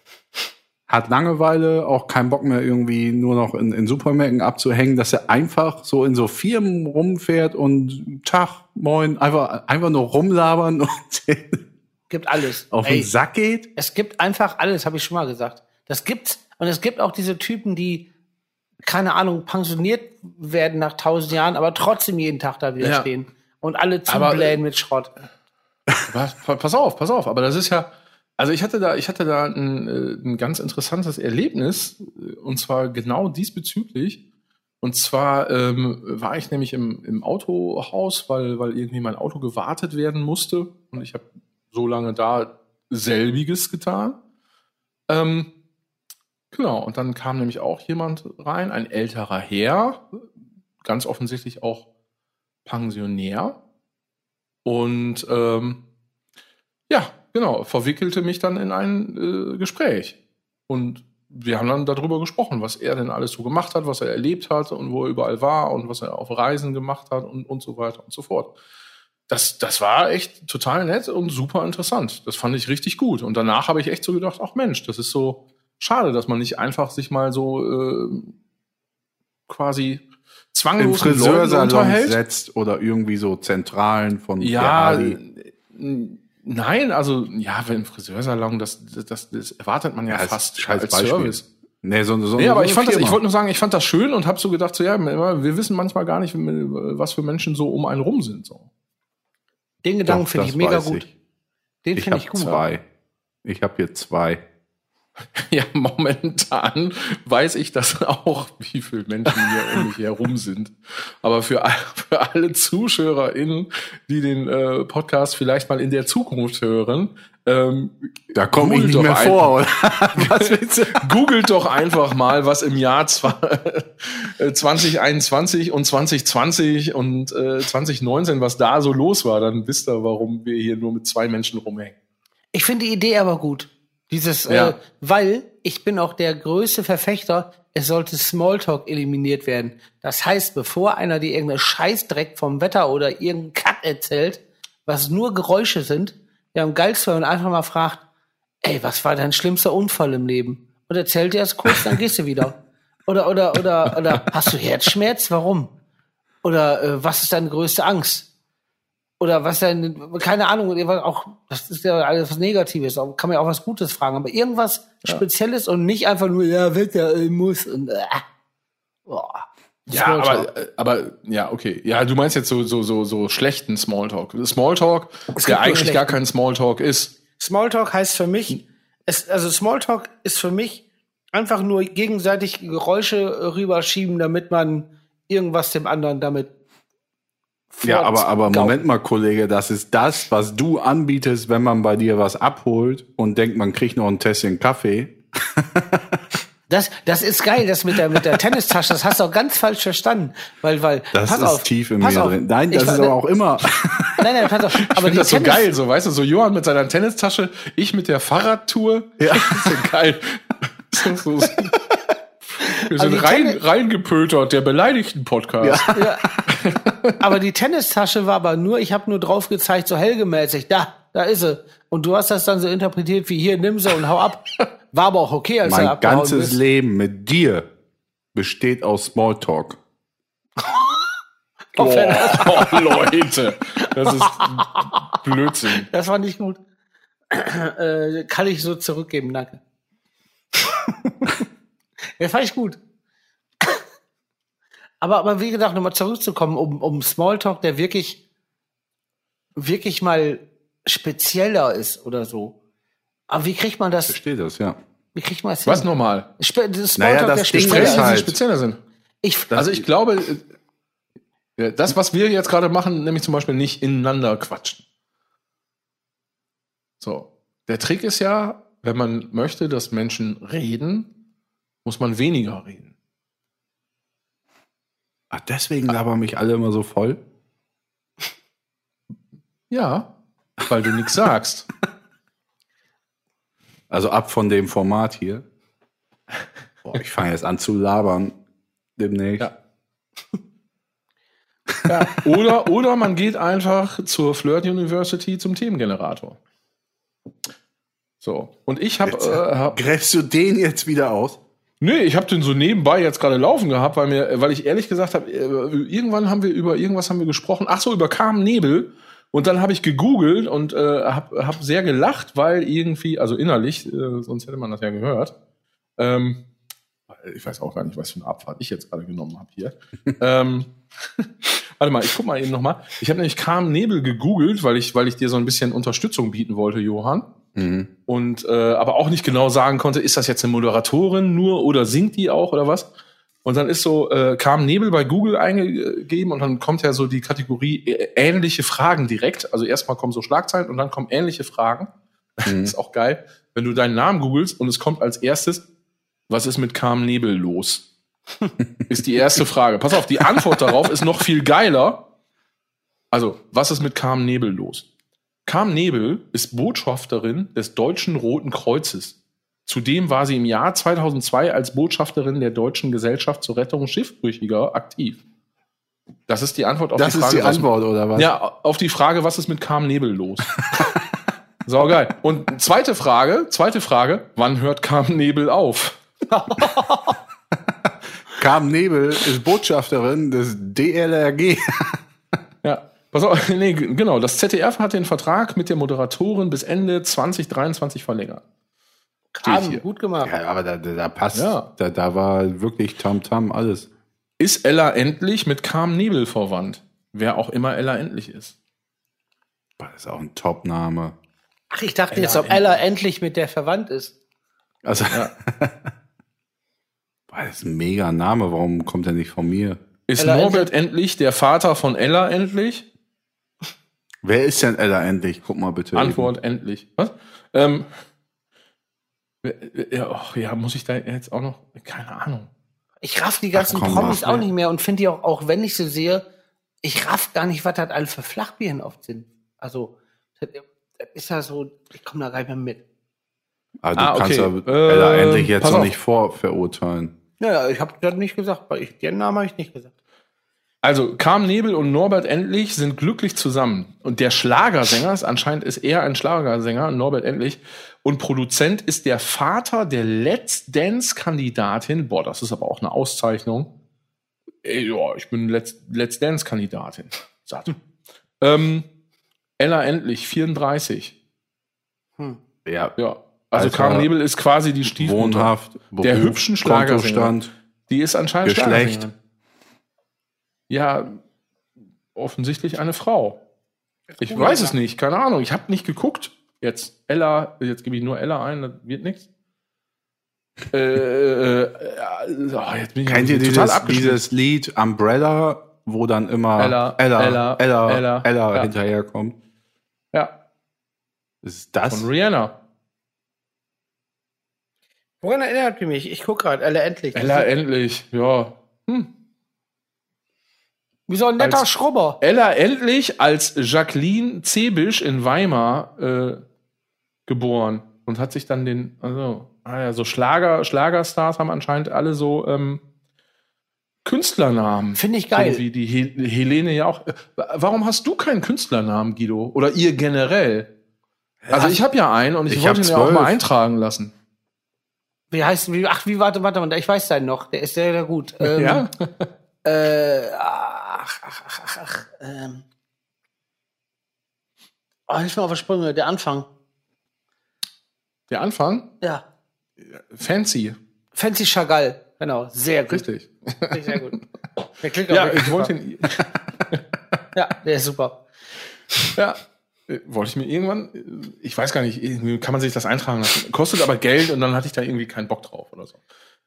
Hat Langeweile, auch keinen Bock mehr irgendwie nur noch in, in Supermärkten abzuhängen, dass er einfach so in so Firmen rumfährt und Tag, moin, einfach, einfach nur rumlabern und Gibt alles. auf Ey, den Sack geht. Es gibt einfach alles, habe ich schon mal gesagt. Das gibt's. Und es gibt auch diese Typen, die, keine Ahnung, pensioniert werden nach tausend Jahren, aber trotzdem jeden Tag da wieder Ja. stehen. Und alle Aber, zublähen mit Schrott. Aber, pa- pass auf, pass auf, aber das ist ja, also ich hatte da, ich hatte da ein, äh, ein ganz interessantes Erlebnis, äh, und zwar genau diesbezüglich. Und zwar ähm, war ich nämlich im, im Autohaus, weil, weil irgendwie mein Auto gewartet werden musste. Und ich habe so lange da selbiges getan. Ähm, genau, und dann kam nämlich auch jemand rein, ein älterer Herr, ganz offensichtlich auch Pensionär. Und ähm, ja, genau, verwickelte mich dann in ein äh, Gespräch. Und wir haben dann darüber gesprochen, was er denn alles so gemacht hat, was er erlebt hat und wo er überall war und was er auf Reisen gemacht hat und, und so weiter und so fort. Das, das war echt total nett und super interessant. Das fand ich richtig gut. Und danach habe ich echt so gedacht, ach Mensch, das ist so schade, dass man nicht einfach sich mal so äh, quasi zwanglos Friseursalon unterhält. setzt oder irgendwie so Zentralen von Ja, Ferrari. Nein, also ja, wenn im Friseursalon, das, das, das erwartet man ja, Ja, fast scheiß als Beispiel. Service. Nee, so, so Nee, aber so ich fand das, Firma. ich wollte nur sagen, ich fand das schön und habe so gedacht, so ja, wir wissen manchmal gar nicht, was für Menschen so um einen rum sind. So. Den Gedanken finde das ich mega gut. Ich, Den ich finde habe ich gut. zwei. Ich habe hier zwei. Ja, momentan weiß ich das auch, wie viele Menschen hier um mich herum sind. Aber für, all- für alle ZuschauerInnen, die den äh, Podcast vielleicht mal in der Zukunft hören, ähm, Da komme ich Googelt nicht doch mehr ein- vor, oder? Was willst du? Googelt doch einfach mal, was im Jahr zwa- äh, 2021 und 2020 und äh, 2019, was da so los war. Dann wisst ihr, warum wir hier nur mit zwei Menschen rumhängen. Ich finde die Idee aber gut. Dieses, Ja. äh, weil ich bin auch der größte Verfechter, es sollte Smalltalk eliminiert werden. Das heißt, bevor einer dir irgendeine Scheißdreck vom Wetter oder irgendeinen Kack erzählt, was nur Geräusche sind, ja am geilsten, man einfach mal fragt, ey, was war dein schlimmster Unfall im Leben? Und erzählt dir das kurz, dann gehst du wieder. Oder, oder, oder, oder, hast du Herzschmerz? Warum? Oder, äh, was ist deine größte Angst? Oder was denn, keine Ahnung, auch, das ist ja alles was Negatives, auch- kann man ja auch was Gutes fragen, aber irgendwas Spezielles und nicht einfach nur, ja, Wetter äh, muss und, äh, boah. Ja, aber, äh, aber ja, okay. Ja, du meinst jetzt so, so, so, so schlechten Smalltalk. Smalltalk, der eigentlich gar kein Smalltalk ist. Smalltalk heißt für mich, es, also Smalltalk ist für mich einfach nur gegenseitig Geräusche rüberschieben, damit man irgendwas dem anderen damit Ja, aber, aber. Moment mal, Kollege, das ist das, was du anbietest, wenn man bei dir was abholt und denkt, man kriegt noch ein Tässchen Kaffee. Das, das ist geil, das mit der, mit der Tennistasche, das hast du auch ganz falsch verstanden. Weil, weil, Das pass ist auf, tief in mir auf. drin. Nein, Ich das war- ist aber auch immer. Nein, nein, pass auf. Ich Aber finde die das so Tennis- geil, so, weißt du, so Johann mit seiner Tennistasche, ich mit der Fahrradtour. Ja. Das ist so geil. So, so, so. Wir sind die rein, reingepötert, der beleidigten Podcast. Ja. aber die Tennistasche war aber nur, ich habe nur drauf gezeigt, so helgemäßig, da, da ist sie. Und du hast das dann so interpretiert wie hier, nimm sie und hau ab. War aber auch okay, als er mein ganzes bist. Leben mit dir besteht aus Smalltalk. Boah, oh, Leute. Das ist Blödsinn. Das war nicht gut. äh, kann ich so zurückgeben, danke. das fand ich gut. aber, aber wie gesagt, nochmal zurückzukommen, um, um Smalltalk, der wirklich, wirklich mal spezieller ist oder so. Aber wie kriegt man das, Versteht das, ja. wie kriegt man das Was hin? nochmal? Spe das Naja, Smalltalk, das der. Spezieller, halt- spezieller sind. Ich, Also ich glaube, äh, das, was wir jetzt gerade machen, nämlich zum Beispiel nicht ineinander quatschen. So. Der Trick ist ja, wenn man möchte, dass Menschen reden, muss man weniger reden. Ach, deswegen labern mich alle immer so voll. Ja, weil du nichts sagst. Also ab von dem Format hier. Boah, ich fange jetzt an zu labern demnächst. Ja. Ja, oder, oder man geht einfach zur Flirt University zum Themengenerator. So. Und ich habe äh, hab, Gräbst du den jetzt wieder aus? Nee, ich habe den so nebenbei jetzt gerade laufen gehabt, weil mir, weil ich ehrlich gesagt habe, irgendwann haben wir über irgendwas haben wir gesprochen. Ach so, über Carmen Nebel. Und dann habe ich gegoogelt und äh, habe hab sehr gelacht, weil irgendwie, also innerlich, äh, sonst hätte man das ja gehört. Ähm, ich weiß auch gar nicht, was für eine Abfahrt ich jetzt gerade genommen habe hier. ähm, warte mal, ich guck mal eben noch mal. Ich habe nämlich Carmen Nebel gegoogelt, weil ich, weil ich dir so ein bisschen Unterstützung bieten wollte, Johann Mhm. und äh, aber auch nicht genau sagen konnte, ist das jetzt eine Moderatorin nur oder singt die auch oder was? Und dann ist so, äh, kam Nebel bei Google eingegeben und dann kommt ja so die Kategorie äh, ähnliche Fragen direkt. Also erstmal kommen so Schlagzeilen und dann kommen ähnliche Fragen. Mhm. ist auch geil, wenn du deinen Namen googelst und es kommt als erstes, was ist mit Carmen Nebel los? ist die erste Frage. Pass auf, die Antwort darauf ist noch viel geiler. Also, was ist mit Carmen Nebel los? Carmen Nebel ist Botschafterin des Deutschen Roten Kreuzes. Zudem war sie im Jahr 2002 als Botschafterin der Deutschen Gesellschaft zur Rettung Schiffbrüchiger aktiv. Das ist die Antwort auf Das die ist Frage. die was- Antwort, oder was? Ja, auf die Frage, was ist mit Carmen Nebel los? so geil. Und zweite Frage, zweite Frage, wann hört Carmen Nebel auf? Carmen Nebel ist Botschafterin des DLRG. Ja, pass auf, nee, genau, das ZDF hat den Vertrag mit der Moderatorin bis Ende 2023 verlängert. Hier. gut gemacht. Ja, aber da, da, passt, Ja. da, da war wirklich Tamtam alles. Ist Ella endlich mit Carmen Nebel verwandt? Wer auch immer Ella endlich ist. Boah, Das ist auch ein Top-Name. Ach, ich dachte jetzt, ob Ella endlich mit der verwandt ist. Also, Boah, das ist ein mega Name. Warum kommt er nicht von mir? Ist Ella Norbert endlich der Vater von Ella endlich? Wer ist denn Ella endlich? Guck mal bitte. Antwort endlich. Was? Ähm, ja, och, ja, muss ich da jetzt auch noch? Keine Ahnung. Ich raff die ganzen komm, Promis auch nicht mehr und finde die auch, auch wenn ich sie sehe, ich raff gar nicht, was das alle für Flachbirnen oft sind. Also, das, ist ja so, ich komme da gar nicht mehr mit. Aber du Ah, kannst okay. ja Ella Ähm, endlich jetzt noch auf. nicht vorverurteilen. Naja, ich habe das nicht gesagt, weil ich, den Namen habe ich nicht gesagt. Also Carmen Nebel und Norbert Endlich sind glücklich zusammen. Und der Schlagersänger ist anscheinend ist eher ein Schlagersänger, Norbert Endlich. Und Produzent ist der Vater der Let's Dance-Kandidatin. Boah, das ist aber auch eine Auszeichnung. Ey, ja, ich bin Let's, Let's Dance-Kandidatin. Satt. Ähm, Ella Endlich, 34. Ja, Ja. Also Alter, Carmen Nebel ist quasi die Stiefmutter. wohnhaft, Der hübschen Schlagersänger. Die ist anscheinend Geschlecht. Schlagersängerin. Ja, offensichtlich eine Frau. Ich weiß es nicht, keine Ahnung. Ich habe nicht geguckt. Jetzt Ella, jetzt gebe ich nur Ella ein, das wird nichts. Äh, äh, äh, oh, jetzt bin ich Kennt ihr dieses, dieses Lied Umbrella, wo dann immer Ella, Ella, Ella, Ella, Ella, Ella, ja. hinterherkommt? Ja, Ist das? von Rihanna. Woran erinnert die mich? Ich guck gerade, Ella endlich. Ella endlich, ja. Hm. Wie so ein netter als- Schrubber. Ella endlich als Jacqueline Zebisch in Weimar äh, geboren und hat sich dann den, also, ah ja, so Schlager, Schlagerstars haben anscheinend alle so ähm, Künstlernamen. Finde ich geil. So wie die He Helene ja auch. Warum hast du keinen Künstlernamen, Guido? Oder ihr generell? Also ich habe ja einen und ich, Ich wollte hab ihn ja auch mal eintragen lassen. Wie heißt, wie, ach, wie, warte, warte, warte, ich weiß deinen noch, der ist sehr, sehr gut. Ähm, ja? Äh, ach, ach, ach, ach, ach, ähm. Oh, hilf mir auf der Sprünge, der Anfang. Der Anfang? Ja. Fancy. Fancy Chagall, genau, sehr gut. Richtig. Richtig, Sehr gut. Der klingt Ja, auch wirklich ich wollte ihn. Ja, der ist super. Ja, äh, wollte ich mir irgendwann, ich weiß gar nicht, kann man sich das eintragen lassen. Kostet aber Geld und dann hatte ich da irgendwie keinen Bock drauf oder so.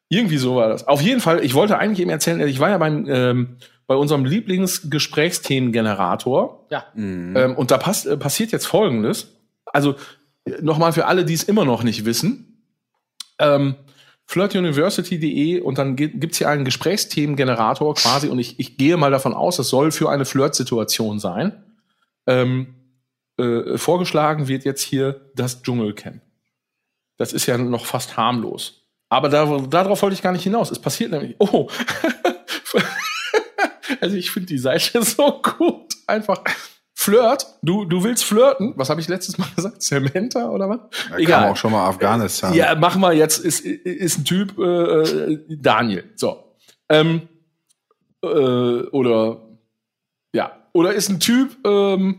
Irgendwie so war das. Auf jeden Fall, ich wollte eigentlich eben erzählen, ich war ja beim, ähm, bei unserem Lieblingsgesprächsthemengenerator Ja. ähm, und da passt, äh, passiert jetzt Folgendes. Also nochmal für alle, die es immer noch nicht wissen. Ähm, flirtuniversity.de und dann gibt's hier einen Gesprächsthemengenerator quasi und ich, ich gehe mal davon aus, es soll für eine Flirtsituation sein. Ähm, äh, vorgeschlagen wird jetzt hier das Dschungelcamp. Das ist ja noch fast harmlos. Aber da, darauf wollte ich gar nicht hinaus. Es passiert nämlich. Oh. also ich finde die Seite so gut. Einfach Flirt. Du, du willst flirten. Was habe ich letztes Mal gesagt? Samantha oder was? Da kam auch schon mal Afghanistan. Ja, machen wir jetzt. Ist, ist ein Typ, äh, Daniel. So. Ähm, äh, oder, ja. Oder ist ein Typ, ähm,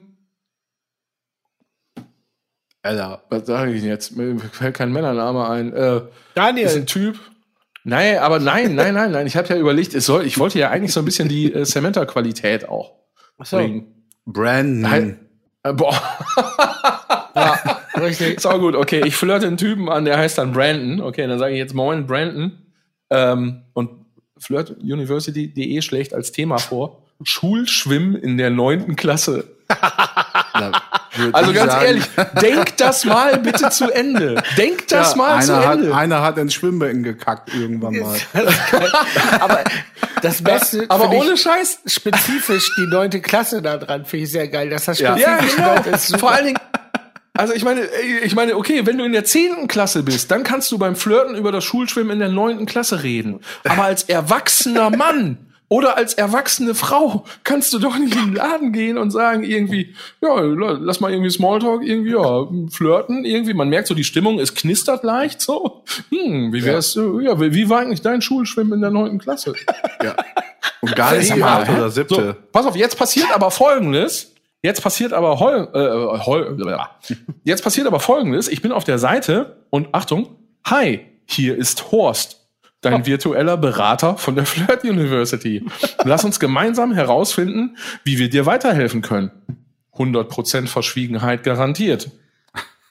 Ella. was sage ich denn jetzt? Mir fällt kein Männername ein. Äh, ist Daniel, ein Typ. Nein, aber nein, nein, nein, nein. Ich habe ja überlegt, es soll, ich wollte ja eigentlich so ein bisschen die äh, Samantha-Qualität auch Achso. bringen. Brandon. Halt- Äh, boah. ja, richtig. Ist auch gut. Okay, ich flirte einen Typen an, der heißt dann Brandon. Okay, dann sage ich jetzt Moin, Brandon. Ähm, und flirtuniversity.de schlägt als Thema vor Schulschwimmen in der neunten Klasse. Also ganz sagen, ehrlich, denk das mal bitte zu Ende. Denk das ja, mal zu einer, hat, Ende. einer hat ins Schwimmbecken gekackt irgendwann mal. Aber das Beste, aber ohne ich, Scheiß. spezifisch die neunte Klasse da dran, finde ich sehr geil. Dass das Ja. spezifisch Ja, genau. dort ist. Vor allen Dingen, Also ich meine, ich meine, okay, wenn du in der zehnten Klasse bist, dann kannst du beim Flirten über das Schulschwimmen in der neunten Klasse reden. Aber als erwachsener Mann oder als erwachsene Frau kannst du doch nicht in den Laden gehen und sagen irgendwie, ja, lass mal irgendwie Smalltalk, irgendwie, ja, flirten, irgendwie. Man merkt so, die Stimmung, es knistert leicht so. Hm, wie wär's, ja, ja wie war eigentlich dein Schulschwimmen in der neunten Klasse? Ja. Und gar nicht die achte oder siebte. So, pass auf, jetzt passiert aber Folgendes. Jetzt passiert aber hol, äh, hol, jetzt passiert aber Folgendes. Ich bin auf der Seite und Achtung, hi, hier ist Horst dein virtueller Berater von der Flirt University. Lass uns gemeinsam herausfinden, wie wir dir weiterhelfen können. 100% Verschwiegenheit garantiert.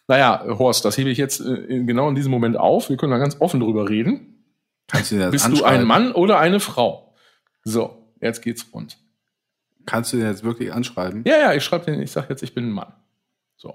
Naja, Horst, das hebe ich jetzt äh, genau in diesem Moment auf. Wir können da ganz offen drüber reden. Kannst du das Bist du ein Mann oder eine Frau? So, jetzt geht's rund. Kannst du den jetzt wirklich anschreiben? Ja, ja, ich schreibe den, ich sage jetzt, ich bin ein Mann. So.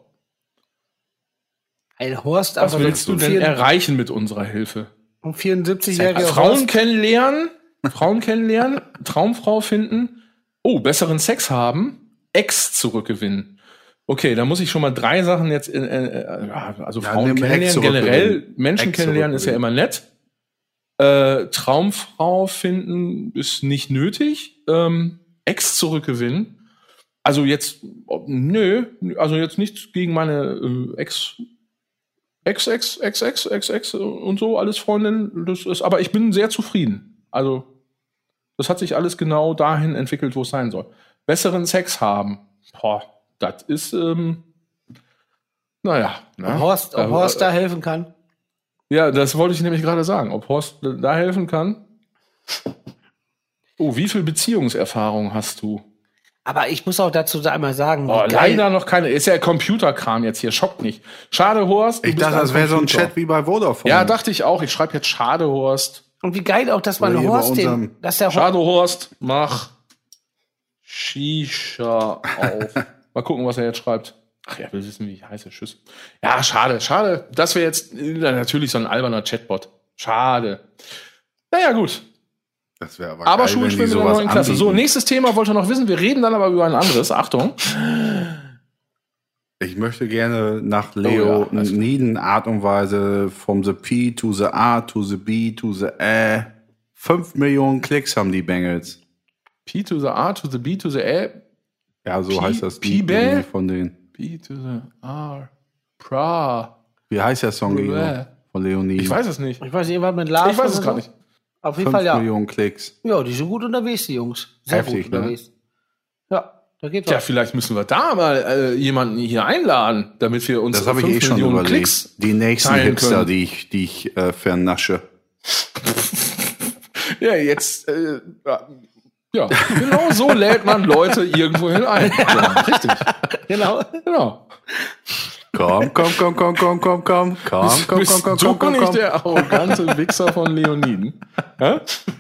Ein Horst, Was aber willst du denn erreichen mit unserer Hilfe? Um 74-jährige Frauen kennenlernen, Frauen kennenlernen, Traumfrau finden, oh, besseren Sex haben, Ex zurückgewinnen. Okay, da muss ich schon mal drei Sachen jetzt, äh, äh, also Ja, Frauen kennenlernen, generell Menschen Ex kennenlernen ist ja immer nett. Äh, Traumfrau finden ist nicht nötig. Ähm, Ex zurückgewinnen. Also jetzt, nö, also jetzt nichts gegen meine äh, Ex Ex, Ex, Ex, Ex, Ex, Ex und so, alles Freundin. Das ist, aber ich bin sehr zufrieden. Also, das hat sich alles genau dahin entwickelt, wo es sein soll. Besseren Sex haben. Boah, das ist, ähm, naja. Ob Ne? Horst, ob Äh, Horst äh, da helfen kann. Ja, das wollte ich nämlich gerade sagen. Ob Horst da helfen kann? Oh, wie viel Beziehungserfahrung hast du? Aber ich muss auch dazu einmal sagen, Oh, leider noch keine. Ist ja Computerkram jetzt hier. Schockt nicht. Schade, Horst. du Ich bist dachte, das wäre so ein. Chat wie bei Vodafone. Ja, dachte ich auch. Ich schreibe jetzt Schade, Horst. und wie geil auch, dass man Oder Horst den, dass der Schade, Horst, mach Shisha auf. Mal gucken, was er jetzt schreibt. Ach ja, wir wissen, wie ich heiße. Tschüss. Ja, schade, schade. Das wäre jetzt natürlich so ein alberner Chatbot. Schade. Naja, gut. Das wäre aber, Aber geil, die Schulschwimmen in der neuen Klasse. So, anbieten. nächstes Thema wollte noch wissen. Wir reden dann aber über ein anderes. Achtung. Ich möchte gerne nach Leo Oh ja, jeden Art und Weise from the P to the A to the B to the Ä. Fünf Millionen Klicks haben die Bengals. P to the A to the B to the A. Ja, so Pi- heißt das Pi Lied von denen. B to the R. Pra. Wie heißt der Song Bäh. von Leonie? Ich weiß es nicht. ich weiß nicht, was mit Lars Ich weiß es gar so? nicht. Auf jeden Fünf Fall ja. Millionen Klicks. Ja, die sind gut unterwegs, die Jungs. Sehr Heftig, gut ne? unterwegs. Ja, da geht was. vielleicht müssen wir da mal äh, jemanden hier einladen, damit wir uns Das habe ich eh schon Millionen überlegt. Klicks. Die nächsten Hipster, können. die ich, die ich äh, vernasche. Ja, jetzt, äh, ja, ja, genau so lädt man Leute irgendwohin ein. Ja, richtig, Genau. genau. Komm, komm, komm, komm, komm, komm, komm, komm, bist, komm, komm, komm, komm, komm, komm, komm. nicht der arrogante Wichser von Leoniden?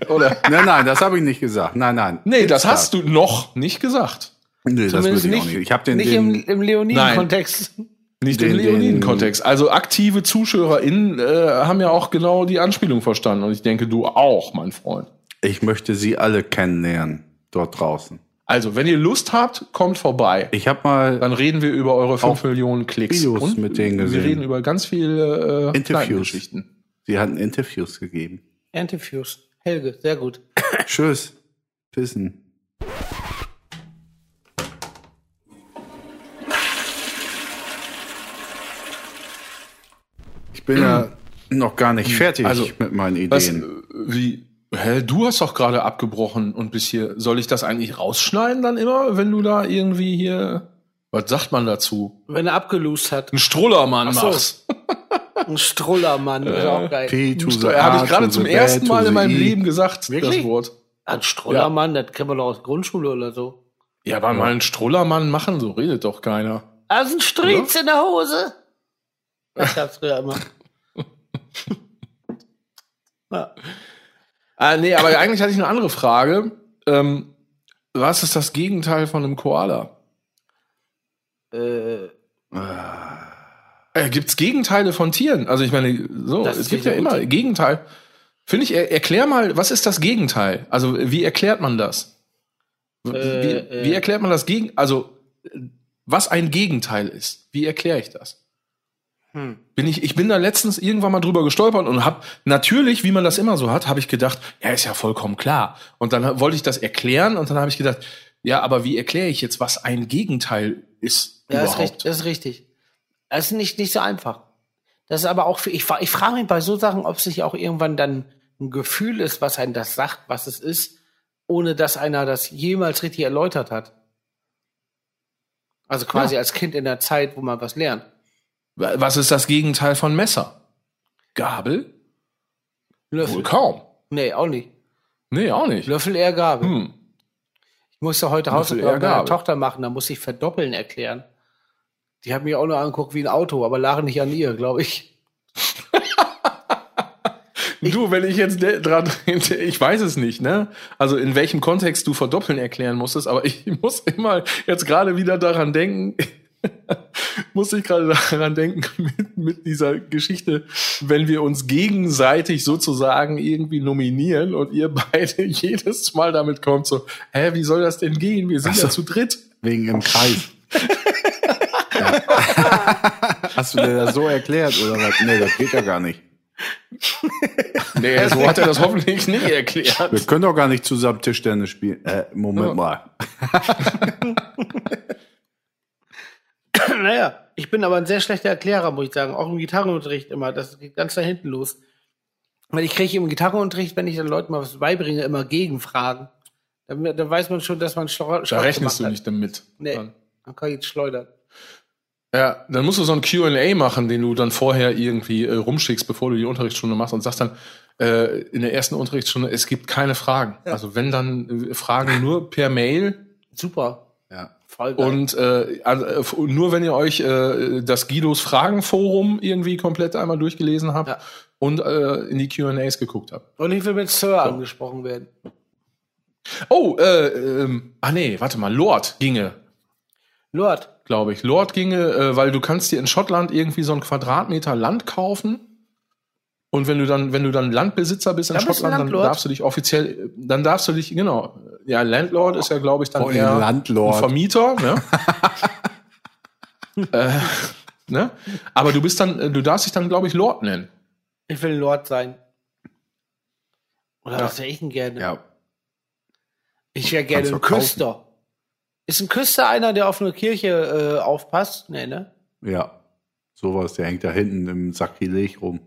Oder? Nein, nein, das habe ich nicht gesagt. Nein, nein. Nee, das hast du noch nicht gesagt. Nee, Zumindest das würde ich nicht, auch nicht. Ich habe den nicht den, im, im Leoniden-Kontext. Nicht den, im Leoniden-Kontext. Also aktive ZuschauerInnen äh, haben ja auch genau die Anspielung verstanden und ich denke, du auch, mein Freund. Ich möchte sie alle kennenlernen dort draußen. Also, wenn ihr Lust habt, kommt vorbei. Ich habe mal Dann reden wir über eure 5 Auch Millionen Klicks. Videos mit denen Wir gesehen. reden über ganz viele äh, Interviews. Geschichten. sie hatten Interviews gegeben. Interviews. Helge, sehr gut. Tschüss. Pissen. Ich bin ja noch gar nicht fertig Also, mit meinen Was, äh, Ideen. wie, hä, du hast doch gerade abgebrochen und bis hier, soll ich das eigentlich rausschneiden dann immer, wenn du da irgendwie hier, was sagt man dazu? Wenn er abgelust hat. Ein Strullermann so. machst. Ein Strullermann. ist auch geil. P to the Habe A ich gerade zum ersten Mal in meinem I. Leben gesagt, Wirklich? das Wort. Ein Strullermann, das kennen wir doch aus der Grundschule oder so. Ja, aber mal einen Strullermann machen, so redet doch keiner. Also ein Striez in der Hose. Das gab's früher immer. ja. Ah, nee, aber eigentlich hatte ich eine andere Frage. Ähm, was ist das Gegenteil von einem Koala? Äh, Äh, gibt's Gegenteile von Tieren? Also ich meine, so, Das es gibt ja immer Gegenteil. Finde ich, er, erklär mal, was ist das Gegenteil? Also wie erklärt man das? Wie, Äh, wie äh. erklärt man das Gegen, also was ein Gegenteil ist? Wie erkläre ich das? Bin ich, ich bin da letztens irgendwann mal drüber gestolpert und hab natürlich, wie man das immer so hat, habe ich gedacht, ja, ist ja vollkommen klar. Und dann wollte ich das erklären und dann habe ich gedacht, ja, aber wie erkläre ich jetzt, was ein Gegenteil ist Ja, ist überhaupt? richtig, das ist richtig. Das ist nicht, nicht so einfach. Das ist aber auch für, ich, ich frage mich bei so Sachen, ob es nicht auch irgendwann dann ein Gefühl ist, was einen das sagt, was es ist, ohne dass einer das jemals richtig erläutert hat. Also quasi als Kind in der Zeit, wo man was lernt. Was ist das Gegenteil von Messer? Gabel? Wohl Löffel. kaum. Nee, auch nicht. Nee, auch nicht. Löffel eher Gabel. Hm. Ich musste heute Hausaufgaben meiner. Tochter machen, da muss ich verdoppeln erklären. Die hat mich auch nur angeguckt wie ein Auto, aber lag nicht an ihr, glaube ich. Du, wenn ich jetzt dran, ich weiß es nicht, ne? Also in welchem Kontext du verdoppeln erklären musstest, aber ich muss immer jetzt gerade wieder daran denken, muss ich gerade daran denken mit, mit dieser Geschichte, wenn wir uns gegenseitig sozusagen irgendwie nominieren und ihr beide jedes Mal damit kommt so, hä, wie soll das denn gehen? Wir sind so. ja zu dritt. Wegen im Kreis. ja. Hast du dir das so erklärt oder was? Nee, das geht ja gar nicht. Nee, so hat er das hoffentlich nicht erklärt. Wir können doch gar nicht zusammen Tischtennis spielen. Äh, Moment mal. naja, ich bin aber ein sehr schlechter Erklärer, muss ich sagen. Auch im Gitarrenunterricht immer. Das geht ganz da hinten los. Weil ich kriege im Gitarrenunterricht, wenn ich den Leuten mal was beibringe, immer Gegenfragen. Dann, dann weiß man schon, dass man schlau Da rechnest du nicht damit. Nee, Dann. dann kann ich jetzt schleudern. Ja, dann musst du so ein Q&A machen, den du dann vorher irgendwie äh, rumschickst, bevor du die Unterrichtsstunde machst und sagst dann äh, in der ersten Unterrichtsstunde, es gibt keine Fragen. Also wenn dann äh, Fragen nur per Mail Super. Voll geil. und äh, äh, nur wenn ihr euch äh, das Guidos Fragenforum irgendwie komplett einmal durchgelesen habt Ja. und äh, in die Q&As geguckt habt. Und ich will mit Sir angesprochen werden. Oh, äh, ähm, ah nee, warte mal, Lord ginge, Lord, glaube ich. Lord ginge, äh, weil du kannst dir in Schottland irgendwie so einen Quadratmeter Land kaufen. Und wenn du dann, wenn du dann Landbesitzer bist in Dann bist Schottland, dann Landlord. darfst du dich offiziell, dann darfst du dich, genau, ja, Landlord ist ja, glaube ich, dann Vor eher Landlord. ein Vermieter, ne? äh, ne? Aber du bist dann, äh, du darfst dich dann, glaube ich, Lord nennen. ich will Lord sein. Oder Ja. was wäre ich denn gerne? Ja. Ich wäre gerne ein. Küster. Ist ein Küster einer, der auf eine Kirche äh, aufpasst? Nee, ne? Ja. Sowas, der hängt da hinten im Sakrileg rum.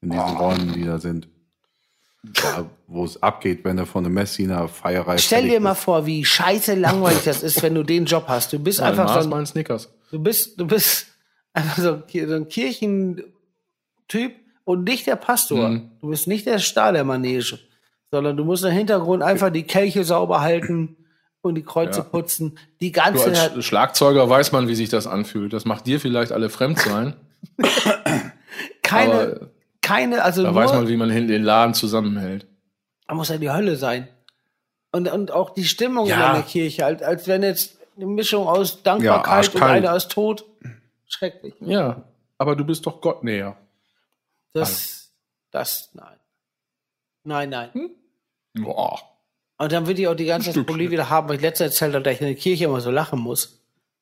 In diesen Räumen, die da sind. Da, wo es abgeht, wenn du von der Messiner Feierei Stell dir mal bist. vor, wie scheiße langweilig das ist, wenn du den Job hast. Du bist Nein, einfach so Mars ein, Snickers. du bist, du bist einfach so ein, Ki- so ein Kirchentyp und nicht der Pastor. Mhm. Du bist nicht der Star der Manege, sondern du musst im Hintergrund einfach die Kelche sauber halten und die Kreuze Ja. putzen. Die Du ganze als Sch- Schlagzeuger weiß man, wie sich das anfühlt. Das macht dir vielleicht alle fremd sein. keine, aber keine, also da nur, weiß man, wie man den Laden zusammenhält. da muss ja die Hölle sein. Und, und auch die Stimmung Ja. in der Kirche, als, als wenn jetzt eine Mischung aus Ja, Dankbarkeit und arschkalt. einer ist tot. Schrecklich. Ja, aber du bist doch Gott näher. Das, das, nein. Nein, nein. Boah. Und dann will ich auch die ganze Zeit. Problem wieder haben, weil ich letztens erzählt habe, dass ich in der Kirche immer so lachen muss.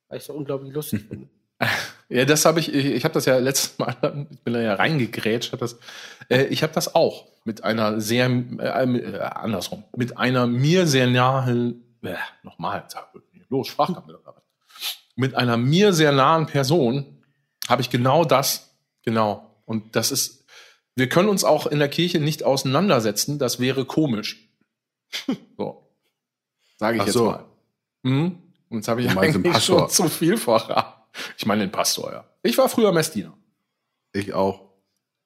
Weil ich so unglaublich lustig finde. Ja, das habe ich, ich, ich habe das ja letztes Mal, ich bin da ja reingegrätscht, hab das, äh, ich habe das auch mit einer sehr, äh, äh, andersrum, mit einer mir sehr nahen, äh, nochmal, los, Sprachkampf? Mit einer mir sehr nahen Person habe ich genau das, genau. Und das ist, wir können uns auch in der Kirche nicht auseinandersetzen, das wäre komisch. So. Sage ich Ach jetzt so. mal. Mhm. Und jetzt habe ich eigentlich schon zu viel verraten. Ich meine den Pastor, ja. Ich war früher Messdiener. Ich auch.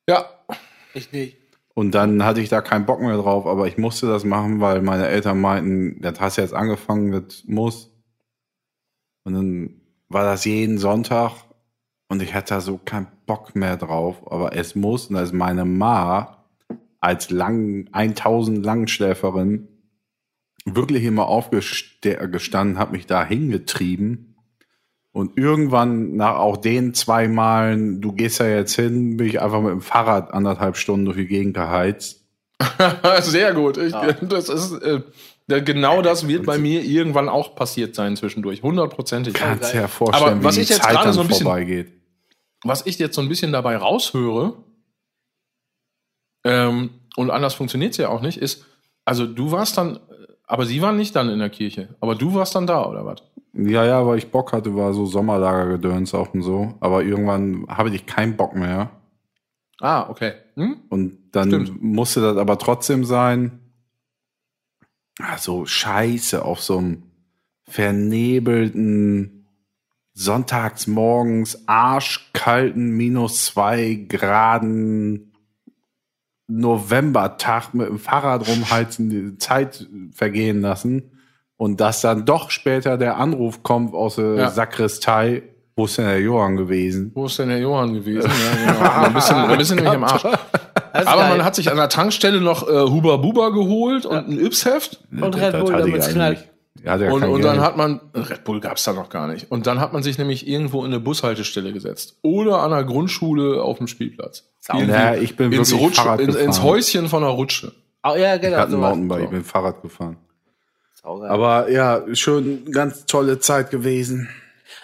Ja. Ich nicht. Und dann hatte ich da keinen Bock mehr drauf, aber ich musste das machen, weil meine Eltern meinten, das hast du jetzt angefangen, das muss. Und dann war das jeden Sonntag und ich hatte da so keinen Bock mehr drauf, aber es muss. Und da ist meine Ma als lang, 1000 Langschläferin wirklich immer aufgestanden, hat mich da hingetrieben. Und irgendwann, nach auch den zwei Malen, du gehst ja jetzt hin, bin ich einfach mit dem Fahrrad anderthalb Stunden durch die Gegend geheizt. Sehr gut. Ich, Das ist, äh, genau das wird bei mir irgendwann auch passiert sein zwischendurch. Hundertprozentig. Kannst ja vorstellen, Aber was wie ich die jetzt Zeit gerade dann so ein bisschen- vorbeigeht. was ich jetzt so ein bisschen dabei raushöre, ähm, und anders funktioniert es ja auch nicht, ist, also du warst dann, aber sie waren nicht dann in der Kirche, aber du warst dann da, oder was? Ja, ja, weil ich Bock hatte, war so Sommerlagergedöns auch und so. Aber irgendwann habe ich keinen Bock mehr. Ah, okay. Hm? Und dann Stimmt. musste das aber trotzdem sein. Also scheiße auf so einem vernebelten sonntags morgens arschkalten minus zwei Graden Novembertag mit dem Fahrrad rumheizen, die Zeit vergehen lassen und dass dann doch später der Anruf kommt aus der Ja. Sakristei, wo ist denn der Johann gewesen? Wo ist denn der Johann gewesen? Ja, genau. Ein bisschen, ein bisschen nämlich im Arsch. Das Aber geil. man hat sich an der Tankstelle noch äh, Huba Buba geholt und ein Yps-Heft. Und Red Bull, damit's eigentlich knallt. Ja, der Und, und dann hat man, Red Bull gab's da noch gar nicht. Und dann hat man sich nämlich irgendwo in eine Bushaltestelle gesetzt. Oder an einer Grundschule auf dem Spielplatz. Ja, ich bin ins, wirklich Rutsch, Fahrrad ins. Häuschen von der Rutsche. Oh, ja, Ich genau. hatte ein sowas. Mountainbike, ich bin Fahrrad gefahren. Saugeil. Aber ja, schon ganz tolle Zeit gewesen.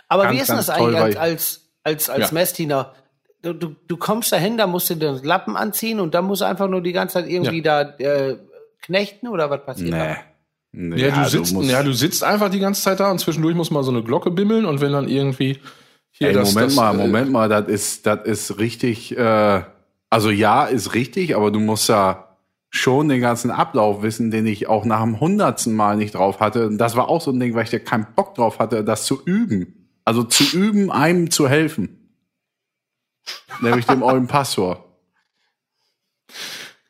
Aber Ganz, wie ist das eigentlich als, als, als, als Ja. Messdiener? Du, du, du kommst dahin, da musst du den Lappen anziehen und dann musst du einfach nur die ganze Zeit irgendwie da äh, knechten oder was passiert da? Nee. Ja, du sitzt, musst- ja, du sitzt einfach die ganze Zeit da und zwischendurch muss mal so eine Glocke bimmeln und wenn dann irgendwie hier Ey, das, Moment das, mal, äh, Moment mal, das ist, das ist richtig, äh, also ja, ist richtig, aber du musst ja schon den ganzen Ablauf wissen, den ich auch nach dem hundertsten Mal nicht drauf hatte. Und das war auch so ein Ding, weil ich da keinen Bock drauf hatte, das zu üben. Also zu üben, einem zu helfen. Nämlich dem euren Pastor.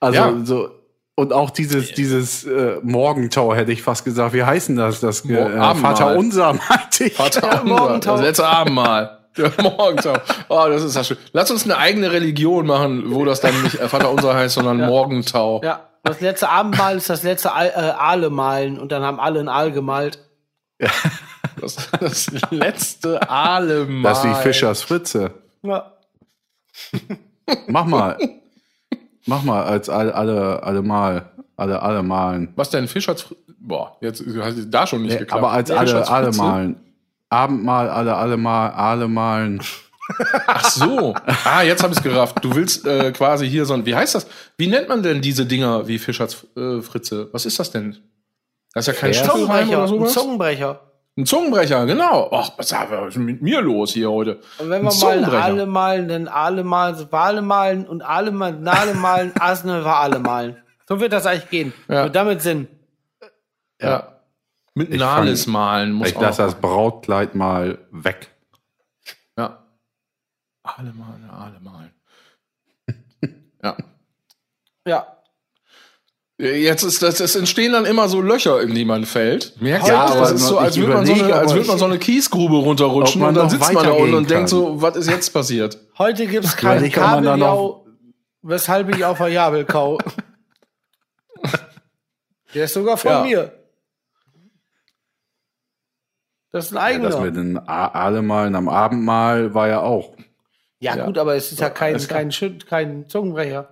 Also Ja. so, und auch dieses, dieses äh, Morgentau hätte ich fast gesagt. Wie heißen das? Das äh, Mor- Abendmahl. Vater unser meinte ich. Vater Ja, unser, Morgentau. das letzte Abendmahl. Der Morgentau. Oh, das ist ja schön. Lass uns eine eigene Religion machen, wo das dann nicht äh, Vater unser heißt, sondern Morgentau. Ja, das letzte Abendmahl ist das letzte Aal, äh, Aale malen und dann haben alle ein Aal gemalt. Das, das letzte Alemal. Das ist wie Fischers Fritze. Ja. Mach mal. Mach mal als alle, alle, alle mal. Alle, alle malen. Was denn? Fischer? Boah, jetzt hat es da schon nicht Nee, geklappt. aber als alle, alle Fritze? malen. Abendmahl, alle, alle mal, alle malen. Ach so. Ah, jetzt habe ich es gerafft. Du willst äh, quasi hier so ein, wie heißt das? Wie nennt man denn diese Dinger wie Fischers äh, Fritze? Was ist das denn? Das ist ja kein. Staffelreim oder Zungenbrecher, ein sowas? Zungenbrecher. Ein Zungenbrecher, genau. Ach, was ist mit mir los hier heute? Und wenn Ein wir mal Zungenbrecher. alle malen, dann alle malen, so Wale malen und alle malen, Nale malen, Asne war alle malen. So wird das eigentlich gehen. Ja. Und damit Sinn. Ja. Mit Ich fang- malen muss Ich lasse das Brautkleid mal weg. Ja. Alle malen, alle malen. ja. Ja. Jetzt ist das, es entstehen dann immer so Löcher, in die man fällt. Merkst du? Ja, das ist so, als würde man so eine, als aber würde man so eine Kiesgrube runterrutschen und dann sitzt man da unten und denkt so, was ist jetzt passiert? Heute gibt's kein Kabeljau, weshalb ich auf der Jabel kau. Der ist sogar von Ja. mir. Das ist ein Ja, eigener. das Ja, mit den A- alle malen am Abendmahl war ja auch. Ja. gut, aber es ist ja kein, kein, kein Zungenbrecher.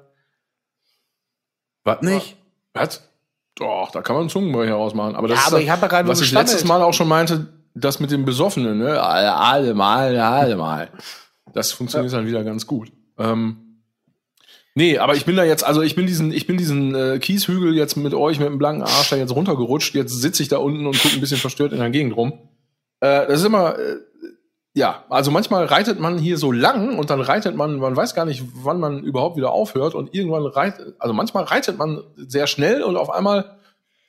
Was nicht? Was? Doch, da kann man einen Zungenbrecher ausmachen. Aber das Ja, ist aber das, ich hab ja gerade was ich letztes. Mal auch schon meinte, das mit dem Besoffenen, ne? Alle, alle mal, alle mal. Das funktioniert dann wieder ganz gut. Ähm, nee, aber ich bin da jetzt, also ich bin diesen, ich bin diesen äh, Kieshügel jetzt mit euch mit dem blanken Arsch da jetzt runtergerutscht. Jetzt sitze ich da unten und gucke ein bisschen verstört in der Gegend rum. Äh, das ist immer, äh, ja, also manchmal reitet man hier so lang und dann reitet man, man weiß gar nicht, wann man überhaupt wieder aufhört und irgendwann reitet, also manchmal reitet man sehr schnell und auf einmal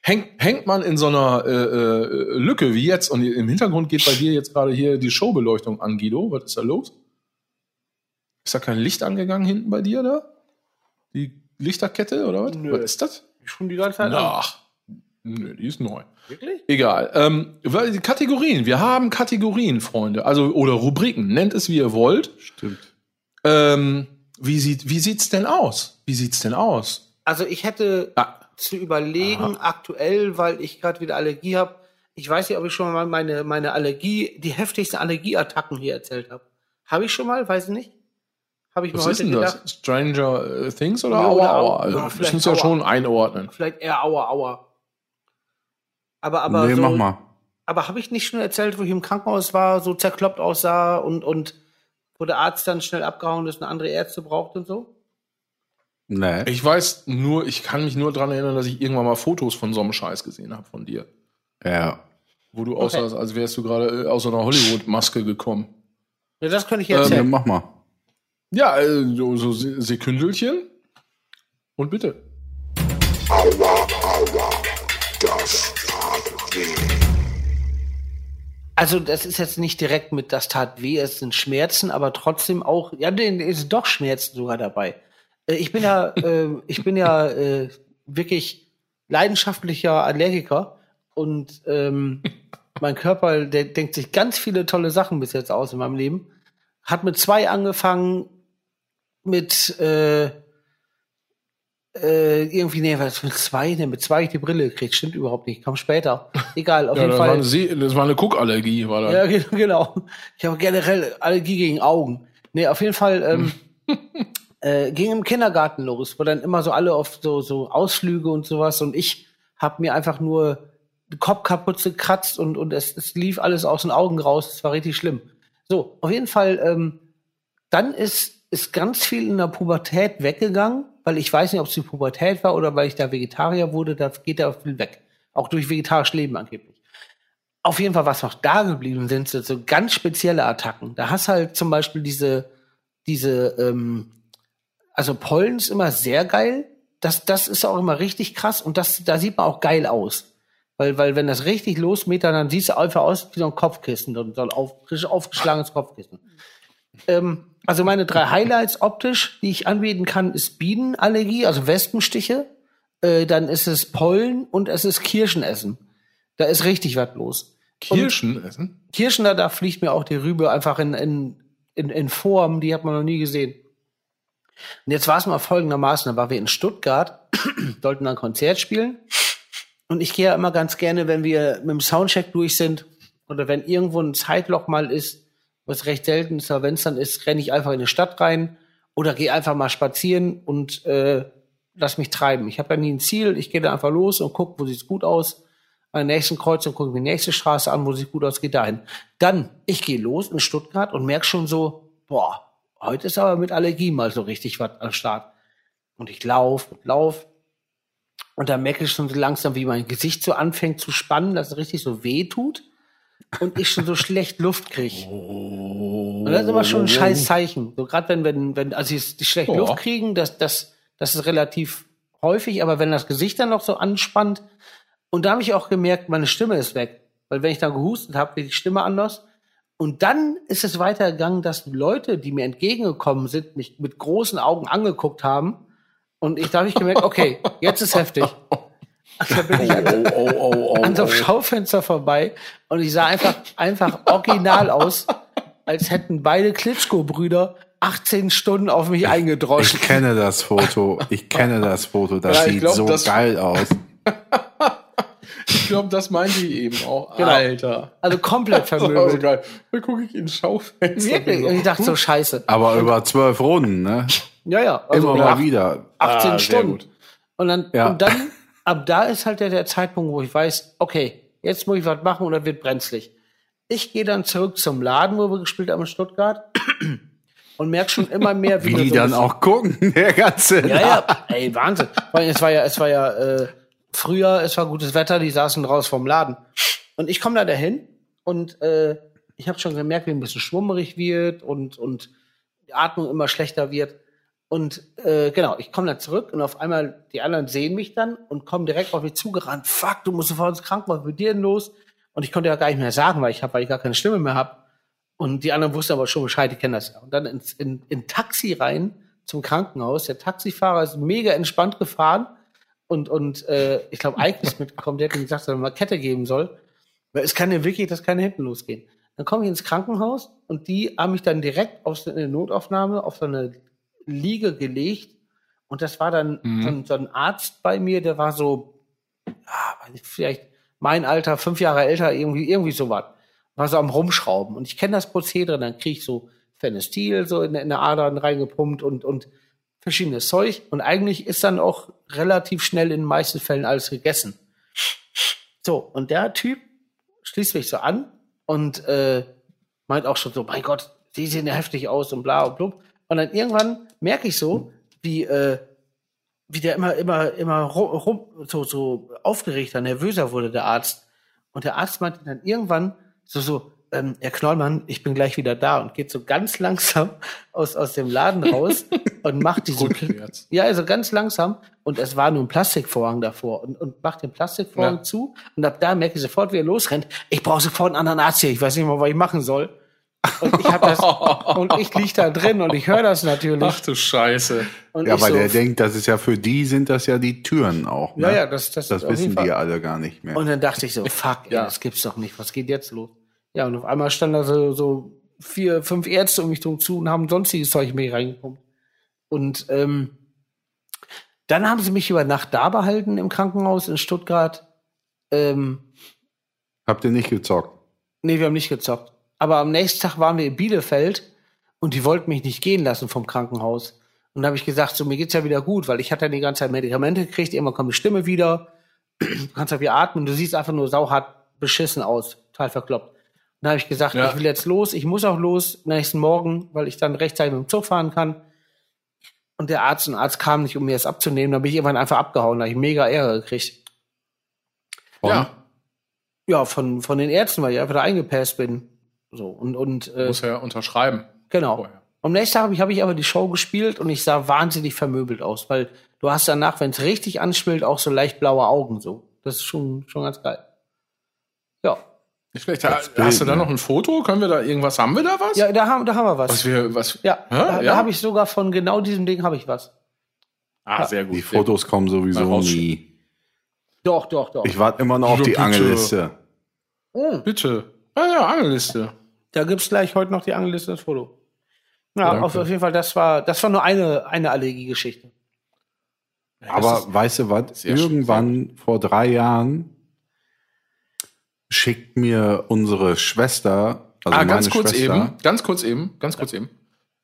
hängt, hängt man in so einer äh, äh, Lücke wie jetzt und im Hintergrund geht bei dir jetzt gerade hier die Showbeleuchtung an, Guido. Was ist da los? Ist da kein Licht angegangen hinten bei dir da? Die Lichterkette oder was? Nö. Was ist das? Schon die ganze Zeit. Ach, nö, die ist neu. Wirklich? Egal. Ähm, weil die Kategorien. Wir haben Kategorien, Freunde. Also, oder Rubriken. Nennt es, wie ihr wollt. Stimmt. Ähm, wie, sieht, wie sieht's denn aus? Wie sieht's denn aus? Also ich hätte Ah, zu überlegen, aktuell, weil ich gerade wieder Allergie habe. Ich weiß nicht, ob ich schon mal meine, meine Allergie, die heftigsten Allergieattacken hier erzählt habe. Habe ich schon mal? Weiß ich nicht. Habe ich mir was ist heute denn gedacht. das? Stranger Things oder Ja, Aua oder Aua? Also, vielleicht müssen ja schon einordnen. Vielleicht eher Aua, Aua. Aber, aber nee, so, mach mal. aber habe ich nicht schon erzählt, wo ich im Krankenhaus war, so zerkloppt aussah und, und wo der Arzt dann schnell abgehauen ist und andere Ärzte braucht und so? Nee. Ich weiß nur, ich kann mich nur dran erinnern, dass ich irgendwann mal Fotos von so einem Scheiß gesehen habe von dir. ja. Wo du aussahst, als wärst du gerade äh, aus so einer Hollywood-Maske gekommen. Ja, das könnte ich Ähm, ja. erzählen. Mach mal. Ja, äh, so, so Se- Sekündelchen. Und bitte. Also das ist jetzt nicht direkt mit das tat weh, es sind Schmerzen, aber trotzdem auch, ja, es sind doch Schmerzen sogar dabei. Äh, Ich bin ja, äh, ich bin ja äh, wirklich leidenschaftlicher Allergiker und ähm, mein Körper, der denkt sich ganz viele tolle Sachen bis jetzt aus in meinem Leben. Hat mit zwei angefangen, mit äh, äh, irgendwie, nee, was mit zwei, nee, mit zwei ich die Brille gekriegt, stimmt überhaupt nicht, kam später. Egal, auf Ja, jeden das, Fall. war eine See das war eine Guckallergie, war das. Ja, ge- genau. Ich habe generell Allergie gegen Augen. Nee, auf jeden Fall ähm, äh, ging im Kindergarten los, wo dann immer so alle auf so, so Ausflüge und sowas und ich habe mir einfach nur den Kopf kaputt gekratzt und, und es, es lief alles aus den Augen raus. Es war richtig schlimm. So, auf jeden Fall, ähm, dann ist, ist ganz viel in der Pubertät weggegangen, weil ich weiß nicht, ob es die Pubertät war oder weil ich da Vegetarier wurde, da geht da viel weg. Auch durch vegetarisch Leben angeblich auf jeden Fall, was noch da geblieben sind, sind so ganz spezielle Attacken. Da hast halt zum Beispiel diese, diese, ähm, also Pollen ist immer sehr geil. Das, das ist auch immer richtig krass und das, da sieht man auch geil aus. Weil, weil wenn das richtig losmetert, dann siehst du einfach aus wie so ein Kopfkissen, so ein auf, frisch aufgeschlagenes Kopfkissen. Ähm, also meine drei Highlights optisch, die ich anbieten kann, ist Bienenallergie, also Wespenstiche. Äh, dann ist es Pollen und es ist Kirschenessen. Da ist richtig was los. Kirschen essen? Kirschen, da, da fliegt mir auch die Rübe einfach in, in, in, in Form, die hat man noch nie gesehen. Und jetzt war es mal folgendermaßen, da waren wir in Stuttgart, sollten ein Konzert spielen. Und ich gehe ja immer ganz gerne, wenn wir mit dem Soundcheck durch sind oder wenn irgendwo ein Zeitloch mal ist, was recht selten ist, aber wenn es dann ist, renne ich einfach in die Stadt rein oder gehe einfach mal spazieren und äh, lass mich treiben. Ich habe ja nie ein Ziel, ich gehe da einfach los und gucke, wo sieht's gut aus. An der nächsten Kreuzung gucke ich mir die nächste Straße an, wo sieht gut aus, geht dahin. Dann, ich gehe los in Stuttgart und merk schon so, boah, heute ist aber mit Allergie mal so richtig was am Start. Und ich lauf und lauf. Und dann merke ich schon so langsam, wie mein Gesicht so anfängt zu spannen, dass es richtig so weh tut. Und ich schon so schlecht Luft kriege. Und das ist immer schon ein scheiß Zeichen. So gerade wenn, wenn, wenn, also die, die schlecht Ja. Luft kriegen, das, das, das ist relativ häufig, aber wenn das Gesicht dann noch so anspannt, und da habe ich auch gemerkt, meine Stimme ist weg. Weil wenn ich dann gehustet habe, wird die Stimme anders. Und dann ist es weitergegangen, dass die Leute, die mir entgegengekommen sind, mich mit großen Augen angeguckt haben. Und ich da habe ich gemerkt, okay, jetzt ist heftig. Da bin ich an, Oh, oh, oh, an so oh. einem Schaufenster vorbei und ich sah einfach, einfach original aus, als hätten beide Klitschko-Brüder 18 Stunden auf mich Ich eingedroschen. kenne das Foto. Ich kenne das Foto. Das Ja, ich sieht glaub, so das- geil aus. Ich glaube, das meinte ich eben auch. Genau. Alter. Also komplett Das war so vermöbelt. geil. Da gucke ich ins Schaufenster. Wirklich. Und ich dachte so, scheiße. Aber über zwölf Runden, ne? Ja, ja. Also Immer mal wieder. 18 Ah, Stunden. Und dann, Ja. und dann, ab da ist halt der, der Zeitpunkt, wo ich weiß, okay, jetzt muss ich was machen oder wird brenzlig. Ich gehe dann zurück zum Laden, wo wir gespielt haben in Stuttgart und merke schon immer mehr, Wie wir die so dann auch gucken, der ganze. Ja, ja, ey, Wahnsinn. Es war ja, es war ja äh, früher, es war gutes Wetter, die saßen raus vom Laden. Und ich komme da dahin und äh, ich habe schon gemerkt, wie ein bisschen schwummerig wird und, und die Atmung immer schlechter wird. Und äh, genau, ich komme dann zurück und auf einmal, die anderen sehen mich dann und kommen direkt auf mich zugerannt. Fuck, du musst sofort ins Krankenhaus, was ist dir denn los? Und ich konnte ja gar nicht mehr sagen, weil ich habe, weil ich gar keine Stimme mehr habe. Und die anderen wussten aber schon Bescheid, die kennen das ja. Und dann ins, in, in Taxi rein zum Krankenhaus. Der Taxifahrer ist mega entspannt gefahren. Und, und äh, ich glaube, Ike ist mitgekommen, der hat ihm gesagt, dass er mal Kette geben soll. Weil es kann ja wirklich, das kann ja hinten losgehen. Dann komme ich ins Krankenhaus und die haben mich dann direkt auf so eine Notaufnahme, auf so eine Liege gelegt. Und das war dann Mhm. so, ein, so ein Arzt bei mir, der war so, ja, vielleicht mein Alter, fünf Jahre älter, irgendwie, irgendwie sowas. War so am Rumschrauben. Und ich kenne das Prozedere, dann krieg ich so Phenestil so in, in der Adern reingepumpt und, und verschiedenes Zeug. Und eigentlich ist dann auch relativ schnell in den meisten Fällen alles gegessen. So, und der Typ schließt mich so an und äh, meint auch schon so, mein Gott, die sehen ja heftig aus und bla und blub. Und dann irgendwann merke ich so, wie, äh, wie der immer, immer, immer rum, rum, so, so aufgeregter, nervöser wurde, der Arzt. Und der Arzt meinte dann irgendwann so, so, ähm, Herr Knollmann, ich bin gleich wieder da und geht so ganz langsam aus, aus dem Laden raus und macht diese, Rückwärts. ja, also ganz langsam. Und es war nur ein Plastikvorhang davor und, und macht den Plastikvorhang Ja. zu. Und ab da merke ich sofort, wie er losrennt. Ich brauche sofort einen anderen Arzt hier. Ich weiß nicht mal, was ich machen soll. Und ich hab das, und ich lieg da drin und ich höre das natürlich. Ach du Scheiße. Und Ja, weil so, der denkt, das ist ja für die sind das ja die Türen auch. Ne? Ja, ja, das, das, das wissen die alle gar nicht mehr. Und dann dachte ich so, fuck, ey, Ja. das gibt's doch nicht. Was geht jetzt los? Ja, und auf einmal standen da so, so vier, fünf Ärzte um mich drum zu und haben sonstiges Zeug mich reingepumpt. Und ähm, dann haben sie mich über Nacht da behalten im Krankenhaus in Stuttgart. Ähm, Habt ihr nicht gezockt? nee, wir haben nicht gezockt. Aber am nächsten Tag waren wir in Bielefeld und die wollten mich nicht gehen lassen vom Krankenhaus. Und da habe ich gesagt, so mir geht's ja wieder gut, weil ich hatte ja die ganze Zeit Medikamente gekriegt, irgendwann kommt die Stimme wieder, du kannst ja wieder atmen, du siehst einfach nur sauhart beschissen aus, total verkloppt. Und da habe ich gesagt, Ja. ich will jetzt los, ich muss auch los nächsten Morgen, weil ich dann rechtzeitig mit dem Zug fahren kann. Und der Arzt und Arzt kam nicht, um mir das abzunehmen, da bin ich irgendwann einfach abgehauen, da habe ich mega Ärger gekriegt. Ja, Ja, von, von den Ärzten, weil ich einfach da eingepäst bin. So, und, und äh, muss ja unterschreiben. Genau. Vorher. Am nächsten Tag habe ich, hab ich aber die Show gespielt und ich sah wahnsinnig vermöbelt aus, weil du hast danach, wenn es richtig anschwillt, auch so leicht blaue Augen so. Das ist schon, schon ganz geil. Ja. Nicht schlecht. Ha- Das Bild, Hast du da ne? noch ein Foto? Können wir da irgendwas? Haben wir da was? Ja, da haben, da haben wir was. Was wir, was? ja, Hä? da, Ja? da habe ich sogar von genau diesem Ding habe ich was. Ah, sehr gut. Die Fotos kommen sowieso nie. Doch, doch, doch. Ich warte immer noch auf Ja, die bitte. Angelliste. Gut. Bitte. Ah ja, Angelliste. Da gibt's gleich heute noch die Angeliste das Foto. Ja, Danke. auf, jeden Fall, das war, das war nur eine, eine Allergiegeschichte. Aber Das ist- weißt du was? sehr schön, Irgendwann vor drei Jahren schickt mir unsere Schwester, also ah, meine ganz kurz Schwester, eben, ganz kurz eben, ganz kurz eben.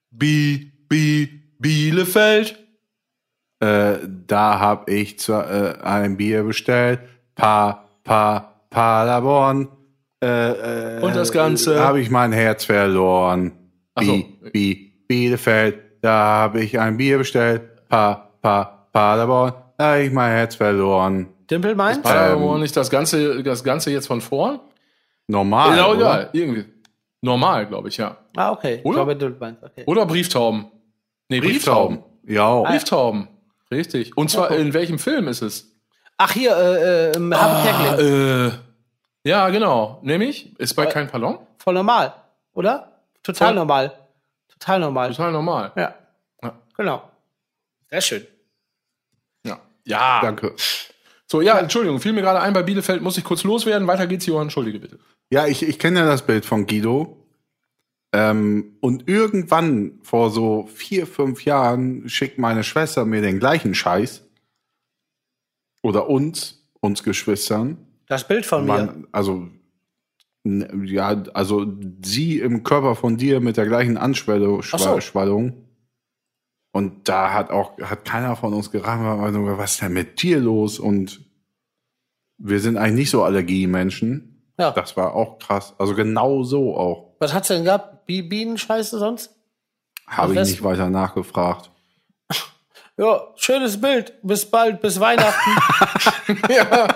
Bi, Bi, Bielefeld. äh, da habe ich zwar äh, ein Bier bestellt, pa, pa, Paderborn. Äh, äh, Und das Ganze? habe ich mein Herz verloren. Ach so. Bi, Bi, Bielefeld, da habe ich ein Bier bestellt, pa, pa, Paderborn, da habe ich mein Herz verloren. Dimpel meint? Paderborn, Ähm, nicht das Ganze, das Ganze jetzt von vorn? Normal. genau, oder? egal. Irgendwie. Normal, glaube ich, ja. Ah, okay. Ich Oder? glaube, Dimpel meint. Okay. Oder Brieftauben. Nee, Brieftauben. Ja. Ah, Brieftauben. Richtig. Und zwar, in welchem Film ist es? Ach, hier, äh, äh, im Harvey Kerkeling. äh, ja, genau. Nämlich, ist bei Äh, kein Pardon? Voll normal, oder? Total Voll- normal. Total normal. Total normal. Ja. Ja. Genau. Sehr schön. Ja. Ja. Danke. So, ja, Entschuldigung, fiel mir gerade ein, bei Bielefeld muss ich kurz loswerden. Weiter geht's, Johann. Entschuldige bitte. Ja, ich, ich kenne ja das Bild von Guido. Ähm, und irgendwann vor so vier, fünf Jahren schickt meine Schwester mir den gleichen Scheiß. Oder uns, uns Geschwistern. Das Bild von mir. Man, also, n- ja, also sie im Körper von dir mit der gleichen Anschwellung. So. Und da hat auch, hat keiner von uns geraten, was ist denn mit dir los? Und wir sind eigentlich nicht so Allergiemenschen. Ja. Das war auch krass. Also genau so auch. Was hat's denn gehabt? Bi Bienenscheiße sonst? Habe ich nicht weiter nachgefragt. Ja, schönes Bild. Bis bald, bis Weihnachten. ja,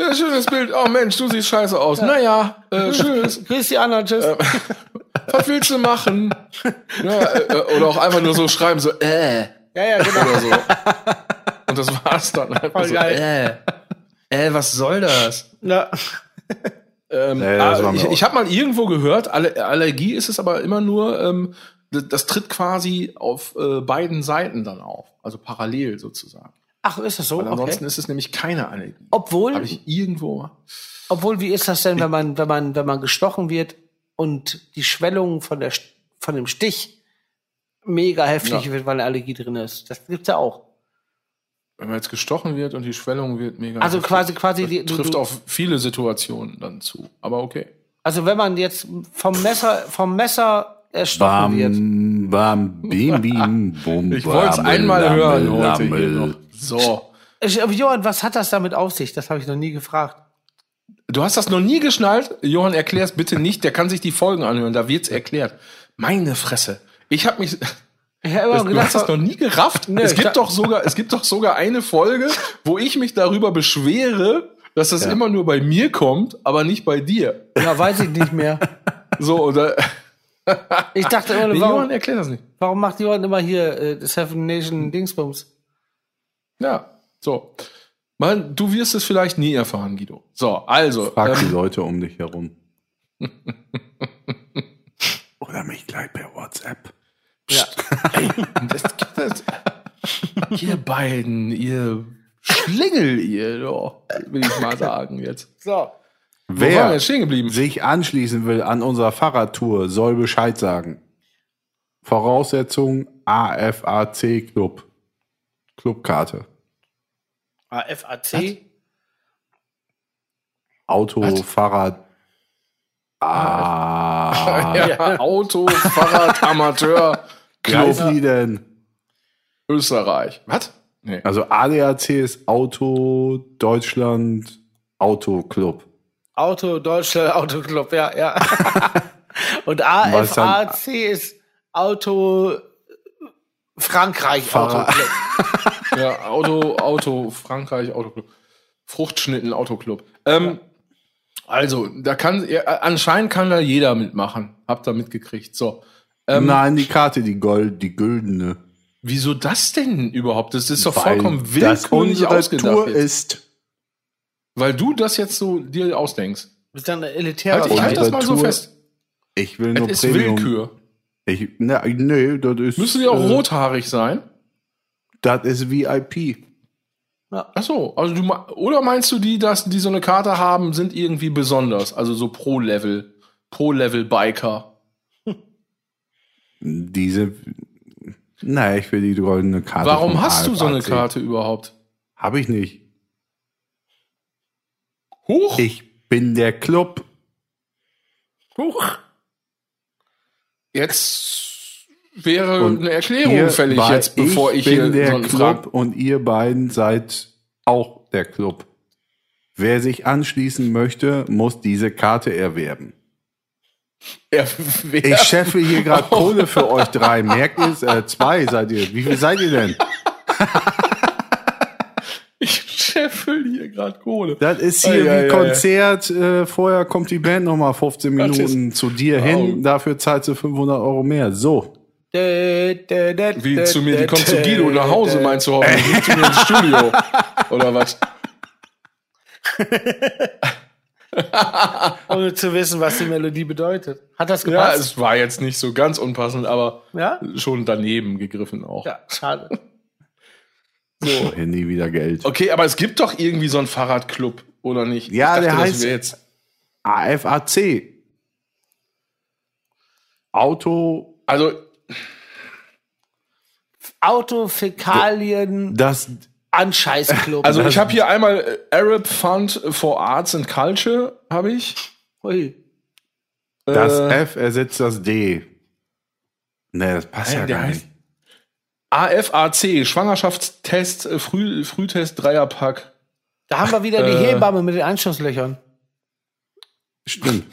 ja, schönes Bild. Oh Mensch, du siehst scheiße aus. Naja, äh, tschüss. Grüß die anderen, tschüss. Was willst du machen? Ja, äh, oder auch einfach nur so schreiben, so, äh, ja, ja, genau. oder so. Und das war's dann. Einfach Voll so, geil. Äh, äh, was soll das? Ja. Ähm, Nee, das ah, mir ich ich habe mal irgendwo gehört, Alle Allergie ist es aber immer nur, ähm, das, das tritt quasi auf äh, beiden Seiten dann auf. Also parallel sozusagen. Ach, ist das so? Weil ansonsten Okay. ist es nämlich keine Allergie. Obwohl, Habe ich irgendwo. obwohl, wie ist das denn, wenn man, wenn man, wenn man gestochen wird und die Schwellung von der, von dem Stich mega heftig Ja. wird, weil eine Allergie drin ist? Das gibt's ja auch. Wenn man jetzt gestochen wird und die Schwellung wird mega. Also heftig, quasi, quasi, das die, du, trifft du, auf viele Situationen dann zu. Aber okay. also wenn man jetzt vom Messer, vom Messer erstochen wird. Bam, bam, bim, bim, bum, Ich wollte es einmal lammel, hören heute hier lammel. noch. So. Johann, was hat das damit auf sich? Das habe ich noch nie gefragt. Du hast das noch nie geschnallt? Johann, erklär's bitte nicht. Der kann sich die Folgen anhören. Da wird's erklärt. Meine Fresse. Ich habe mich. Ich immer Das, du gedacht, hast das noch nie gerafft. Nee, es gibt doch sogar, es gibt doch sogar eine Folge, wo ich mich darüber beschwere, dass das Ja. immer nur bei mir kommt, aber nicht bei dir. ja, weiß ich nicht mehr. So, oder Ich dachte immer, Johann warum, erklärt das nicht. warum macht Johann immer hier äh, Seven Nation Dingsbums? Ja, so. Man, du wirst es vielleicht nie erfahren, Guido. So, also. Frag die ähm, Leute um dich herum. Oder mich gleich per WhatsApp. Ja. das, das, ihr beiden, ihr Schlingel, ihr, doch, will ich mal sagen jetzt. So. Wer jetzt stehen geblieben? sich anschließen will an unserer Fahrradtour, soll Bescheid sagen. Voraussetzung AFAC Club. Clubkarte. AFAC. Auto, Was? Fahrrad. Ah. Ja, Auto, Fahrrad, Amateur, Wie Club, die denn? Österreich. Was? Nee. Also ADAC ist Auto Deutschland Auto Club. Auto Deutschland Autoclub, ja, ja. Und Was AFAC ist Auto Frankreich Fahrer- Autoclub. Ja, Auto, Auto, Frankreich, Autoclub. Fruchtschnitten, Autoclub. Ähm, Also, da kann, ja, anscheinend kann da jeder mitmachen. Habt ihr mitgekriegt. So. Ähm, Nein, die Karte, die Gold, die güldene. Wieso das denn überhaupt? Das ist doch Weil vollkommen willkürlich ausgedacht. Tour jetzt. ist. Weil du das jetzt so dir ausdenkst. Ist dann ein elitärer Halt, ich halte das mal so Tour- fest. Ich will nur Es ist Premium. Willkür. Ich, na, nee, das ist. Müssen die auch äh, rothaarig sein? Das ist VIP. Ach so, also du oder meinst du die, dass die so eine Karte haben, sind irgendwie besonders, also so pro Level, pro Level Biker. Diese. Naja, ich will die goldene Karte. Warum hast du so eine. Karte überhaupt? Habe ich nicht. Huch, Ich bin der Club. huch. Jetzt wäre Und eine Erklärung fällig jetzt, bevor ich, bin hier der so einen Club und ihr beiden seid auch der Club. Wer sich anschließen möchte, muss diese Karte erwerben. Er, wer, Ich scheffe hier gerade Oh. Kohle für euch drei. Merkt ihr es? Äh, zwei seid ihr. Wie viel seid ihr denn? gerade Kohle. Das ist hier Ei, ei, wie ei, Konzert. Äh, vorher kommt die Band nochmal 15 Das Minuten zu dir Wow. hin. Dafür zahlst du 500 Euro mehr. So. Wie Wie zu mir, die kommt zu Guido nach Hause, meinst du hoffentlich, nicht zu mir ins Studio. Oder was? Ohne zu wissen, was die Melodie bedeutet. Hat das Ja, gepasst? es war jetzt nicht so ganz unpassend, aber Ja? schon daneben gegriffen auch. Ja, schade. So. Nie wieder Geld. Okay, aber es gibt doch irgendwie so einen Fahrradclub, oder nicht? Ja, Ich der heißt- jetzt. AFAC. Auto, Also, Autofäkalien das, Anscheißclub. also ich habe hier einmal äh, Arab Fund for Arts and Culture, habe ich. Ui. das Äh, F ersetzt das D. Nee, das passt ja der gar nicht. AFAC, Schwangerschaftstest, äh, Früh, Frühtest, Dreierpack. Da haben wir wieder die Äh. Hebamme mit den Anschlusslöchern. Stimmt.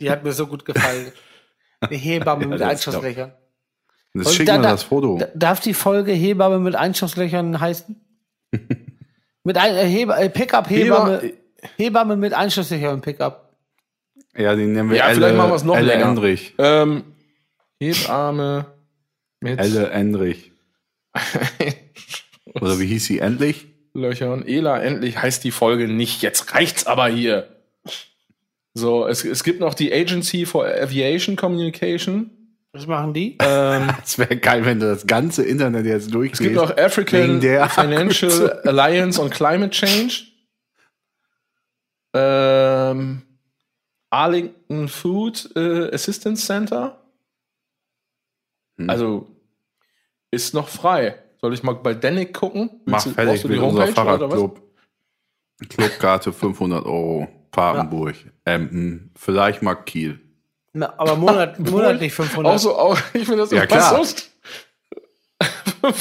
Die hat mir so gut gefallen. Die Hebamme mit das Einschusslöchern. Das Und schickt da- das Foto. Da- Darf die Folge Hebamme mit Einschusslöchern heißen? mit ein, äh, Heba, äh, Pickup Hebamme, Heber- Hebamme mit Einschusslöchern Pickup. Ja, den nennen wir Ja, Elle, vielleicht machen wir es noch Elle länger. Ähm, Hebamme mit Elle Endrich. Oder wie hieß sie? Endlich? Löchern. Ela, endlich heißt die Folge nicht. Jetzt reicht's aber hier. So, es, es gibt noch die Agency for Aviation Communication. Was machen die? Ähm, Es wäre geil, wenn du das ganze Internet jetzt es durchgehst. gibt noch African Financial Alliance on Climate Change. Ähm, Arlington Food äh, Assistance Center. Hm. Also ist noch frei. Soll ich mal bei Danik gucken? Mach du- fertig du mit was? Fahrradclub. Clubkarte 500 Euro. Papenburg. Emden. Vielleicht mal Kiel. Na, aber Monat, monatlich 500. Auch so, auch, ich finde das Ja, immer klar. so.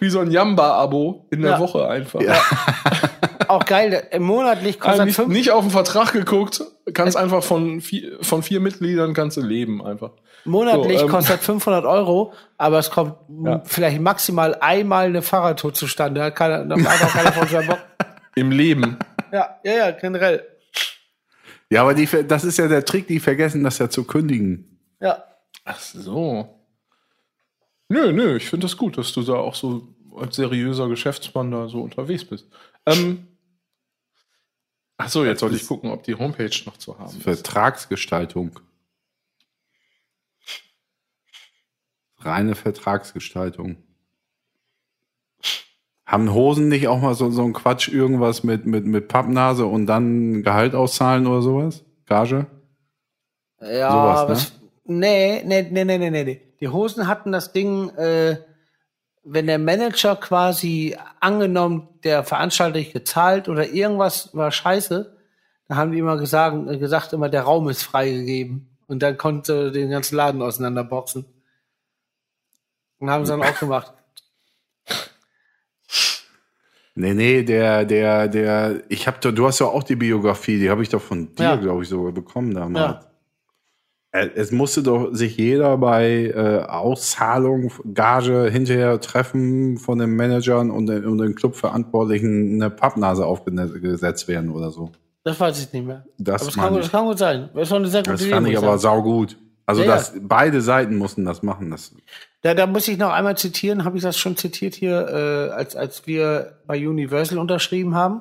Wie so ein Jamba-Abo in der Ja. Woche einfach. Ja. auch geil, monatlich Also kostet nicht, fünf, nicht auf den Vertrag geguckt, kannst einfach von vier, von vier Mitgliedern kannst du leben einfach. monatlich so, ähm, kostet 500 Euro, aber es kommt Ja. vielleicht maximal einmal eine Fahrradtour zustande. Da hat einfach keiner von seinem Bock. Im Leben. Ja, ja, ja, generell. Ja, aber die, ver- das ist ja der Trick, die vergessen das ja zu kündigen. Ja. Ach so. Nö, nö, ich finde das gut, dass du da auch so als seriöser Geschäftsmann da so unterwegs bist. Ähm, ach so, jetzt sollte ich gucken, ob die Homepage noch zu haben ist. Vertragsgestaltung. Reine Vertragsgestaltung. Haben Hosen nicht auch mal so, so ein Quatsch, irgendwas mit, mit, mit Pappnase und dann Gehalt auszahlen oder sowas? Gage? Ja, Sowas, aber ne? nee, nee, nee, nee, nee, nee. Die Hosen hatten das Ding, äh, wenn der Manager quasi angenommen, der Veranstalter nicht gezahlt oder irgendwas war scheiße, dann haben die immer gesagt, äh, gesagt immer, der Raum ist freigegeben. Und dann konnte den ganzen Laden auseinanderboxen. Und haben sie dann auch gemacht. Nee, nee, der, der, der, ich hab da, du hast ja auch die Biografie, die habe ich doch von dir, Ja. glaube ich, sogar bekommen damals. Ja. Äh, Es musste doch sich jeder bei äh, Auszahlung, Gage hinterher treffen von den Managern und den, und den Clubverantwortlichen eine Pappnase aufgesetzt werden oder so. Das weiß ich nicht mehr. Das aber das kann, das kann gut sein. Das schon eine sehr gute Das fand ich aber saugut. Also Ja, ja. das, beide Seiten mussten das machen. Das, Da, da muss ich noch einmal zitieren, habe ich das schon zitiert hier, äh, als, als wir bei Universal unterschrieben haben,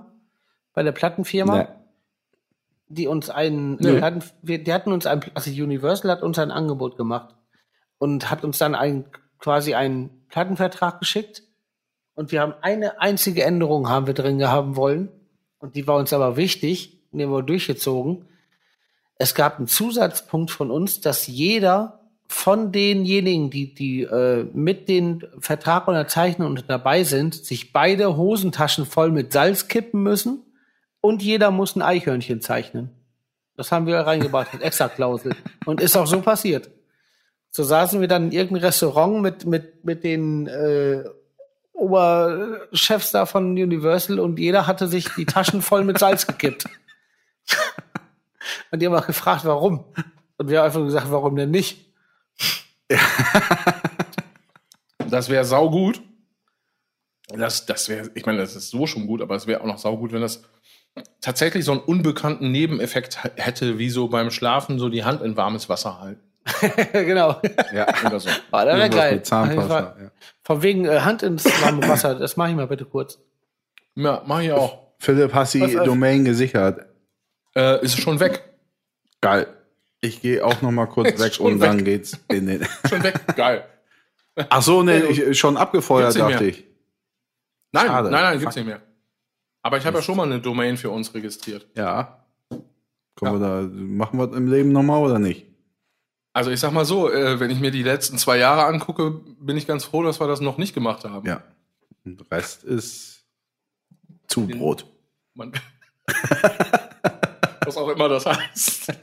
bei der Plattenfirma, Ne. Die uns einen, Nee. die, hatten, wir, die hatten uns ein, also Universal hat uns ein Angebot gemacht und hat uns dann ein, quasi einen Plattenvertrag geschickt und wir haben eine einzige Änderung haben wir drin haben wollen und die war uns aber wichtig, und die haben wir durchgezogen. Es gab einen Zusatzpunkt von uns, dass jeder von denjenigen, die, die äh, mit den Vertrag unterzeichnen und dabei sind, sich beide Hosentaschen voll mit Salz kippen müssen und jeder muss ein Eichhörnchen zeichnen. Das haben wir reingebracht, als Extra-Klausel. Und ist auch so passiert. So saßen wir dann in irgendeinem Restaurant mit, mit, mit den äh, Oberchefs da von Universal und jeder hatte sich die Taschen voll mit Salz gekippt. Und die haben auch gefragt, warum. Und wir haben einfach gesagt, warum denn nicht? Das wäre saugut. Das, das wäre, ich meine, das ist so schon gut, aber es wäre auch noch saugut, wenn das tatsächlich so einen unbekannten Nebeneffekt hätte, wie so beim Schlafen so die Hand in warmes Wasser halten. genau. ja, Oder so. Ah, das wäre geil. mit Zahnpasta. Ja. Von wegen äh, Hand ins warme Wasser, das mache ich mal bitte kurz. Ja, mach ich auch. Philipp, hast die. Domain gesichert? Äh, ist schon weg. Geil. Ich gehe auch noch mal kurz weg und weg. dann geht's in den. Schon weg. Geil. Ach so, nee, ich, schon abgefeuert, dachte ich. Nein, Schade. nein, nein, gibt's nicht mehr. Aber ich habe ja schon mal eine Domain für uns registriert. Ja. Können wir da, machen wir das im Leben nochmal oder nicht? Also ich sag mal so, äh, wenn ich mir die letzten zwei Jahre angucke, bin ich ganz froh, dass wir das noch nicht gemacht haben. Ja. Und Rest ist Zubrot. Man Was auch immer das heißt.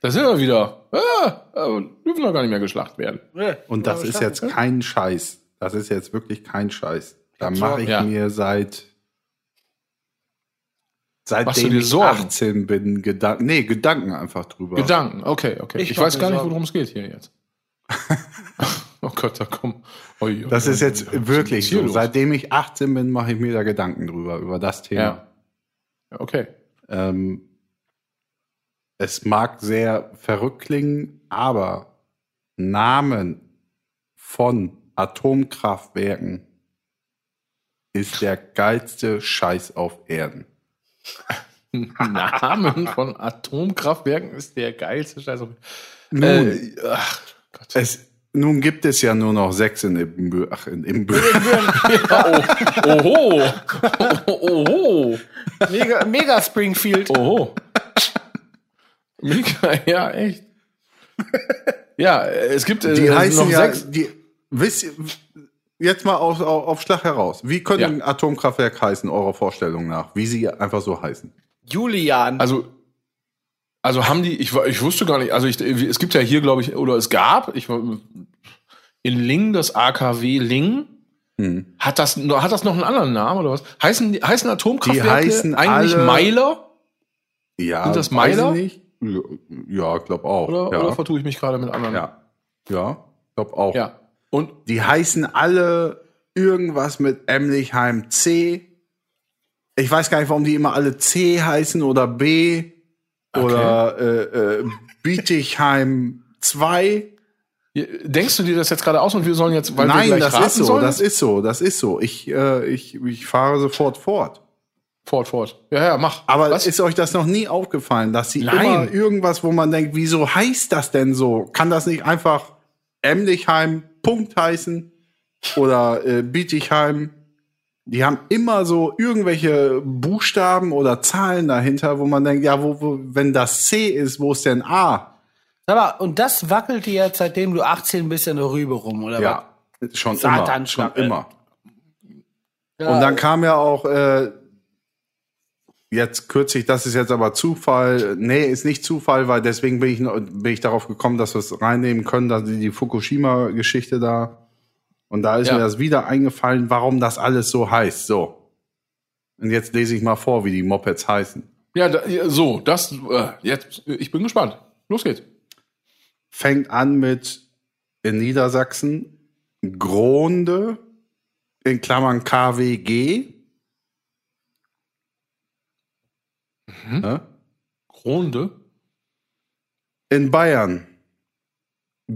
Da sind wir wieder. Ah, aber dürfen noch gar nicht mehr geschlacht werden. Und das ist jetzt kein Scheiß. Das ist jetzt wirklich kein Scheiß. Da mache ich Ja. mir seit seitdem ich Sorgen? 18 bin Gedanken, nee, Gedanken einfach drüber. Gedanken, okay, okay. Ich Ich, weiß gar nicht, worum es geht hier jetzt. oh Gott, da komm. Ui, ui, Das ist jetzt was wirklich so. Seitdem ich 18 bin, mache ich mir da Gedanken drüber, über das Thema. Ja. Ja, Okay. Ähm, es mag sehr verrückt klingen, aber Namen von Atomkraftwerken ist der geilste Scheiß auf Erden. Namen von Atomkraftwerken ist der geilste Scheiß. auf- Nun, Äh, ach es, nun gibt es ja nur noch sechs in Ibbenbüren. Ach, in Ibbenbüren. Oho. Oho. Mega, mega Springfield. Oho. Mega, ja, echt. Ja, es gibt äh, Die heißen noch ja, sechs. die, wisst ihr, jetzt mal auf, auf, auf Schlag heraus. Wie könnte Ja. ein Atomkraftwerk heißen, eurer Vorstellung nach? Wie sie einfach so heißen? Julian. Also, also haben die, ich, ich wusste gar nicht, also ich, es gibt ja hier, glaube ich, oder es gab, ich war in Lingen das AKW Lingen. Hm. Hat das, hat das noch einen anderen Namen oder was? Heißen, die- heißen Atomkraftwerke heißen eigentlich alle- Meiler? Ja, Sind das weiß ich Meiler? nicht. Ja, glaube auch. Oder, ja. oder vertue ich mich gerade mit anderen? ja. Ja, glaube auch. ja. Und Die heißen alle irgendwas mit Emlichheim C. Ich weiß gar nicht, warum die immer alle C heißen oder B oder äh, äh, Bietigheim 2. denkst du dir das jetzt gerade aus und wir sollen jetzt, weil wir Nein, gleich das ist so, sollen? das ist so, das ist so. Ich, äh, ich, ich fahre sofort fort. fort, fort. Ja, ja, mach. Aber Was? ist euch das noch nie aufgefallen, dass sie Nein. immer irgendwas, wo man denkt, wieso heißt das denn so? Kann das nicht einfach Emlichheim Punkt heißen oder äh, Bietigheim? Die haben immer so irgendwelche Buchstaben oder Zahlen dahinter, wo man denkt, ja, wo, wo wenn das C ist, wo ist denn A? Sag mal, und das wackelt dir jetzt, seitdem du 18 bist, in der Rübe rum, oder Ja, schon immer, schon immer. was? Und dann kam ja auch äh, jetzt kürzlich, das ist jetzt aber Zufall. Nee, ist nicht Zufall, weil deswegen bin ich, bin ich darauf gekommen, dass wir es reinnehmen können, dass die Fukushima-Geschichte da. Und da ist Ja. mir das wieder eingefallen, warum das alles so heißt. So. Und jetzt lese ich mal vor, wie die Mopeds heißen. Ja, da, so, das, äh, jetzt, ich bin gespannt. Los geht's. Fängt an mit in Niedersachsen Gronde in Klammern KWG. Ja? Gronde. In Bayern.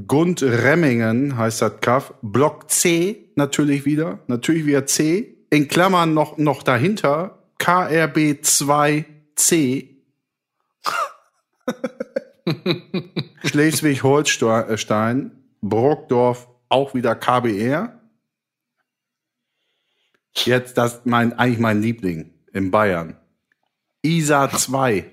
Gund Remmingen heißt das Kaff. Block C natürlich wieder. Natürlich wieder C. In Klammern noch, noch dahinter. KRB 2C. Schleswig-Holstein. Brockdorf auch wieder KBR. Jetzt das mein, eigentlich mein Liebling in Bayern. ISA 2.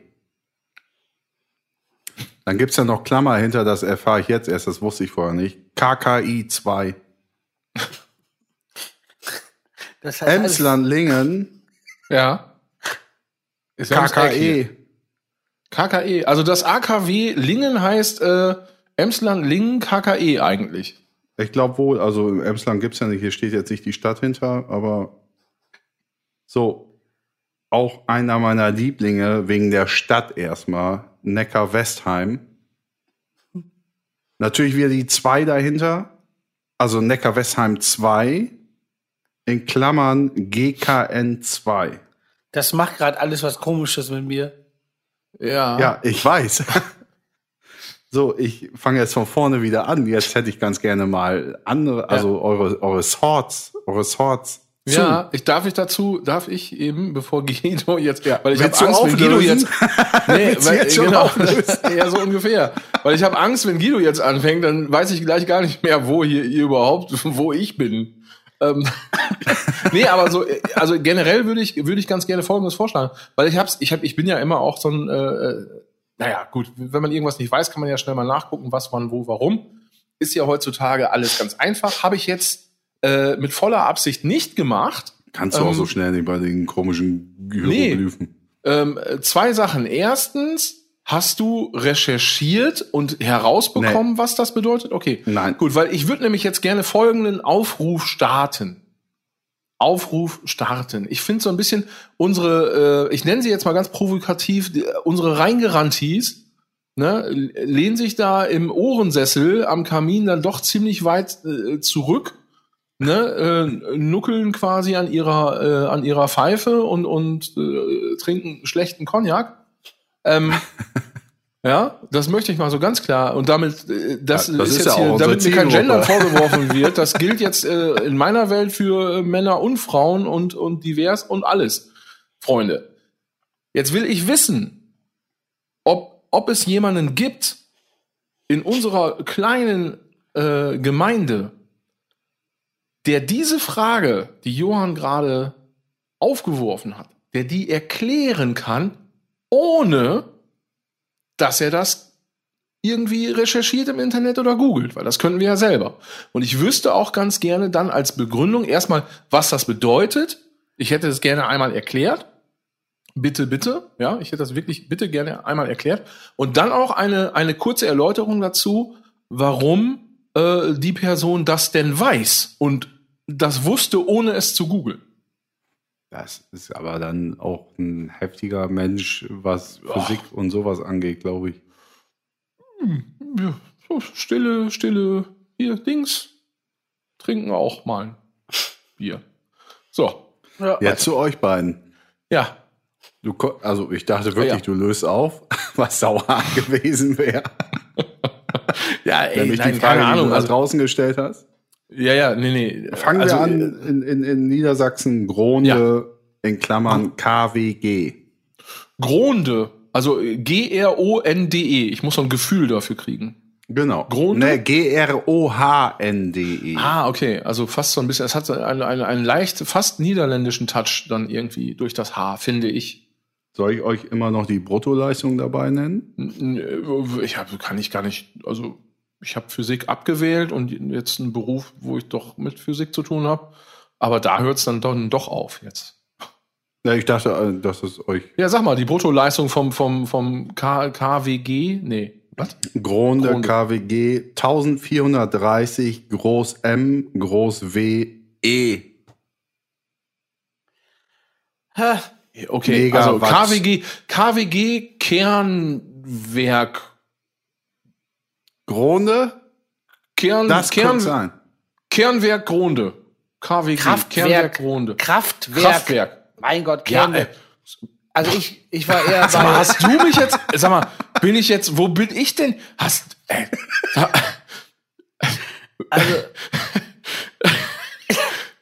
Dann gibt's ja noch Klammer hinter, das erfahre ich jetzt erst, das wusste ich vorher nicht. KKI 2. das heißt alles- Emsland-Lingen, Ja. Ist. KKE. KKE. Also das AKW Lingen heißt äh, Emsland Lingen KKE eigentlich. Ich glaube wohl, also im Emsland gibt's ja nicht, hier steht jetzt nicht die Stadt hinter, aber so, auch einer meiner Lieblinge wegen der Stadt erstmal, Neckar-Westheim. Natürlich wieder die zwei dahinter, also Neckar-Westheim 2, in Klammern GKN 2. Das macht gerade alles was Komisches mit mir. Ja. Ja, ich weiß. so, ich fange jetzt von vorne wieder an. Jetzt hätte ich ganz gerne mal andere, also eure, eure Sorts, eure Sorts. Zu. Ja, ich darf ich dazu, darf ich eben, bevor Guido jetzt, Ja, weil ich habe Angst, wenn Guido jetzt, nee, weil, jetzt schon genau, ja, so ungefähr, weil ich habe Angst, wenn Guido jetzt anfängt, dann weiß ich gleich gar nicht mehr, wo hier ihr überhaupt, wo ich bin. Ähm, nee, aber so, also generell würde ich, würde ich ganz gerne Folgendes vorschlagen, weil ich hab's, ich hab, ich bin ja immer auch so ein, äh, äh, naja, gut, wenn man irgendwas nicht weiß, kann man ja schnell mal nachgucken, was, wann, wo, warum. Ist ja heutzutage alles ganz einfach. Habe ich jetzt äh, mit voller Absicht nicht gemacht. Kannst du auch Ähm, so schnell nicht bei den komischen Hieroglyphen. Ähm, äh, zwei Sachen. Erstens, hast du recherchiert und herausbekommen, was das bedeutet? Okay. Nein. Gut, weil ich würde nämlich jetzt gerne folgenden Aufruf starten. Aufruf starten. Ich finde so ein bisschen unsere, äh, ich nenne sie jetzt mal ganz provokativ, die, unsere Reingerantis, ne, lehnen sich da im Ohrensessel am Kamin dann doch ziemlich weit äh, zurück, ne, äh, nuckeln quasi an ihrer, äh, an ihrer Pfeife und, und äh, trinken schlechten Cognac. Ähm, ja, das möchte ich mal so ganz klar. Und damit, äh, das, Ja, das ist ist jetzt ja hier, damit mir kein. Gender vorgeworfen wird, das gilt jetzt äh, in meiner Welt für äh, Männer und Frauen und, und divers und alles. Freunde. Jetzt will ich wissen, ob, ob es jemanden gibt in unserer kleinen äh, Gemeinde, der diese Frage, die Johann gerade aufgeworfen hat, der die erklären kann, ohne dass er das irgendwie recherchiert im Internet oder googelt, weil das können wir ja selber. Und ich wüsste auch ganz gerne dann als Begründung erstmal, was das bedeutet. Ich hätte es gerne einmal erklärt. Bitte, bitte. Ja, ich hätte das wirklich bitte gerne einmal erklärt. Und dann auch eine, eine kurze Erläuterung dazu, warum äh, die Person das denn weiß und das wusste, ohne es zu googeln. Das ist aber dann auch ein heftiger Mensch, was Physik und sowas angeht, glaube ich. Ja, so stille, stille, hier, Dings. Trinken auch mal Bier. So, Ja. Jetzt zu euch beiden. ja. Du, also ich dachte wirklich, ja. du löst auf, was sauer gewesen wäre. Ja, ey, Nämlich nein, die Frage, keine die Ahnung. du da Also, draußen gestellt hast. Ja, ja, nee, nee. Fangen also, wir an in, in, in Niedersachsen, Gronde, in Klammern KWG. Gronde, also äh, G-R-O-N-D-E. Ich muss so ein Gefühl dafür kriegen. Genau. Gronde? Ne, G-R-O-H-N-D-E. Ah, okay. Also fast so ein bisschen, es hat einen, einen, einen leicht, fast niederländischen Touch dann irgendwie durch das H, finde ich. Soll ich euch immer noch die Bruttoleistung dabei nennen? N- Ich habe, kann ich gar nicht, also ich habe Physik abgewählt und jetzt einen Beruf, wo ich doch mit Physik zu tun habe. Aber da hört es dann doch, doch auf jetzt. Ja, ich dachte, äh, dass es euch Ja, sag mal, die Bruttoleistung vom, vom, vom K KWG, nee, was? Gronde, Gronde. KWG 1430 Groß M, Groß W, E. Okay, Megawatt. also KWG, KWG Kernwerk, Gronde, Kern, das Kern, kann sein. Kernwerk Gronde. KWG, Kraftwerk. Kernwerk Gronde. Kraftwerk. Kraftwerk. Mein Gott, Ja, Kern. ey. also ich, ich war eher Sag mal, hast du mich jetzt, sag mal, bin ich jetzt, wo bin ich denn? Hast, ey, Also,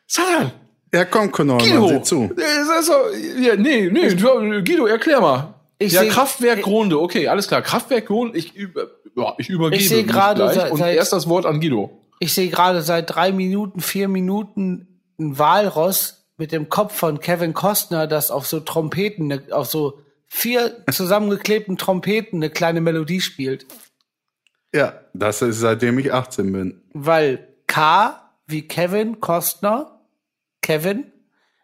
Satan, Ja, komm, Konor, man Guido. sieht zu. Das ist so, ja, nee, nee, Guido, erklär mal. Ich ja, seh- Kraftwerk ich- Gronde, okay, alles klar. Kraftwerk Gronde, ich, über, ja, ich übergebe Ich seh mich gerade seit- und seit- erst das Wort an Guido. ich sehe gerade seit drei Minuten, vier Minuten ein Walross mit dem Kopf von Kevin Costner, das auf so Trompeten, ne- auf so vier zusammengeklebten Trompeten eine kleine Melodie spielt. Ja, das ist seitdem ich 18 bin. Weil K wie Kevin Costner, Kevin,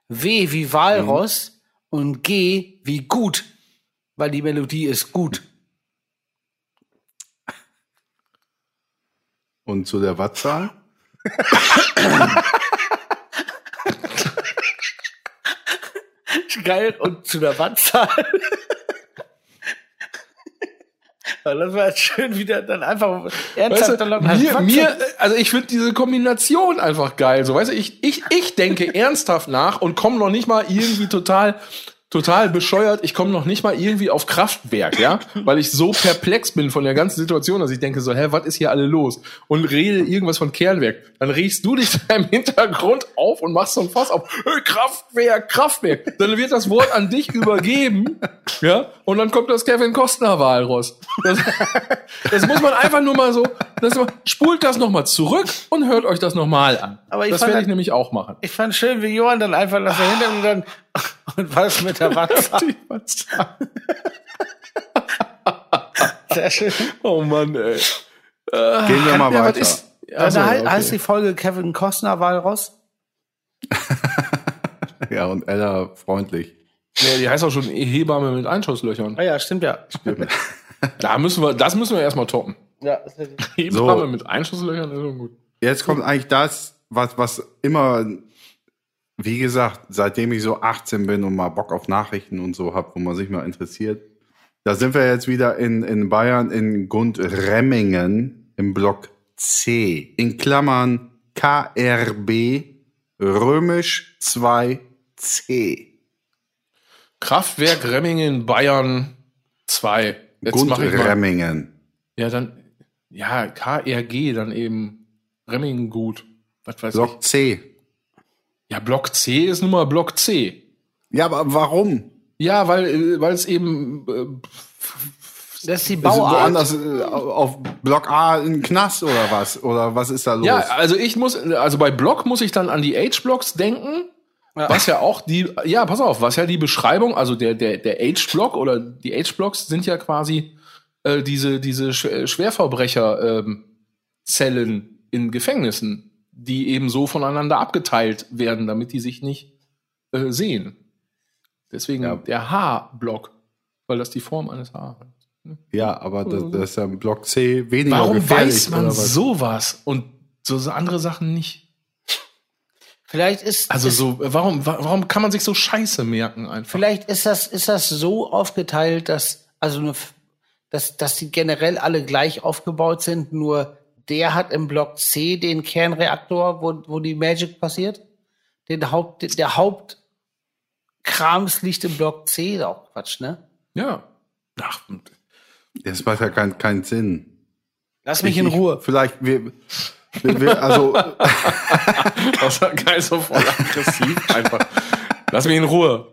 W wie Walross und G wie gut, weil die Melodie ist gut. Und zu der Wattzahl? Geil und zu der Wandzahl. Weil das war jetzt schön wieder dann einfach Weißt ernsthaft du, dann mir, mir, also ich finde diese Kombination einfach geil. So, weißt du, ich, ich, ich denke ernsthaft nach und komme noch nicht mal irgendwie total, total bescheuert. Ich komme noch nicht mal irgendwie auf Kraftwerk, ja, weil ich so perplex bin von der ganzen Situation, dass ich denke so, hä, was ist hier alle los? Und rede irgendwas von Kernwerk. Dann riechst du dich da im Hintergrund auf und machst so ein Fass auf. Hey, Kraftwerk, Kraftwerk. Dann wird das Wort an dich übergeben, ja, und dann kommt das Kevin Costner Walross. Das, das muss man einfach nur mal so, das, spult das nochmal zurück und hört euch das nochmal an. Aber ich das werde das- ich nämlich auch machen. Ich fand schön, wie Johann dann einfach nach dahinter und dann und was mit der Wandzahl. Sehr schön. oh Mann, ey. Gehen wir mal weiter. ist, da he- okay. heißt die Folge Kevin Costner Walross. Ja, und Ella freundlich. Nee, die heißt auch schon Hebamme mit Einschusslöchern. Ah ja, stimmt ja. Da müssen wir, das müssen wir erstmal toppen. Ja, ist richtig. Hebamme mit Einschusslöchern ist schon gut. Jetzt kommt eigentlich das, was, was immer, wie gesagt, seitdem ich so 18 bin und mal Bock auf Nachrichten und so habe, wo man sich mal interessiert. Da sind wir jetzt wieder in, in Bayern, in Gundremmingen im Block C. In Klammern KRB römisch 2C. Kraftwerk Remmingen, Bayern 2. Jetzt. Gundremmingen. Ja, dann, ja, KRG, dann eben Remmingen gut. Was weiß Block C. ich. Ja, Block C ist nun mal Block C. Ja, aber warum? Ja, weil, weil es eben, äh, Das ist die Ist Bauart. woanders äh, auf Block A ein Knast oder was? Oder was ist da los? Ja, also ich muss, also bei Block muss ich dann an die Age-Blocks denken, Ja. was ja auch die, ja, pass auf, was ja die Beschreibung, also der, der, der Age-Block oder die Age-Blocks sind ja quasi äh, diese, diese Sch- Schwerverbrecher-Zellen in Gefängnissen, die eben so voneinander abgeteilt werden, damit die sich nicht äh, sehen. Deswegen Ja. der H-Block, weil das die Form eines H hat. Ja, aber das, das ist ja im Block C weniger Warum gefährlich. weiß man oder was? sowas und so andere Sachen nicht? Vielleicht ist Also so, warum, wa- warum kann man sich so Scheiße merken einfach? vielleicht ist das ist das so aufgeteilt, dass also eine, dass dass die generell alle gleich aufgebaut sind. Nur der hat im Block C den Kernreaktor, wo wo die Magic passiert. Den Haupt der Hauptkrams liegt im Block C. Ist auch Quatsch, ne? Ja. Ach, Das macht ja keinen keinen Sinn. Lass mich Ich- in ich- Ruhe. Vielleicht, wir, wir, wir also, das war geil, so voll aggressiv einfach. Lass mich in Ruhe.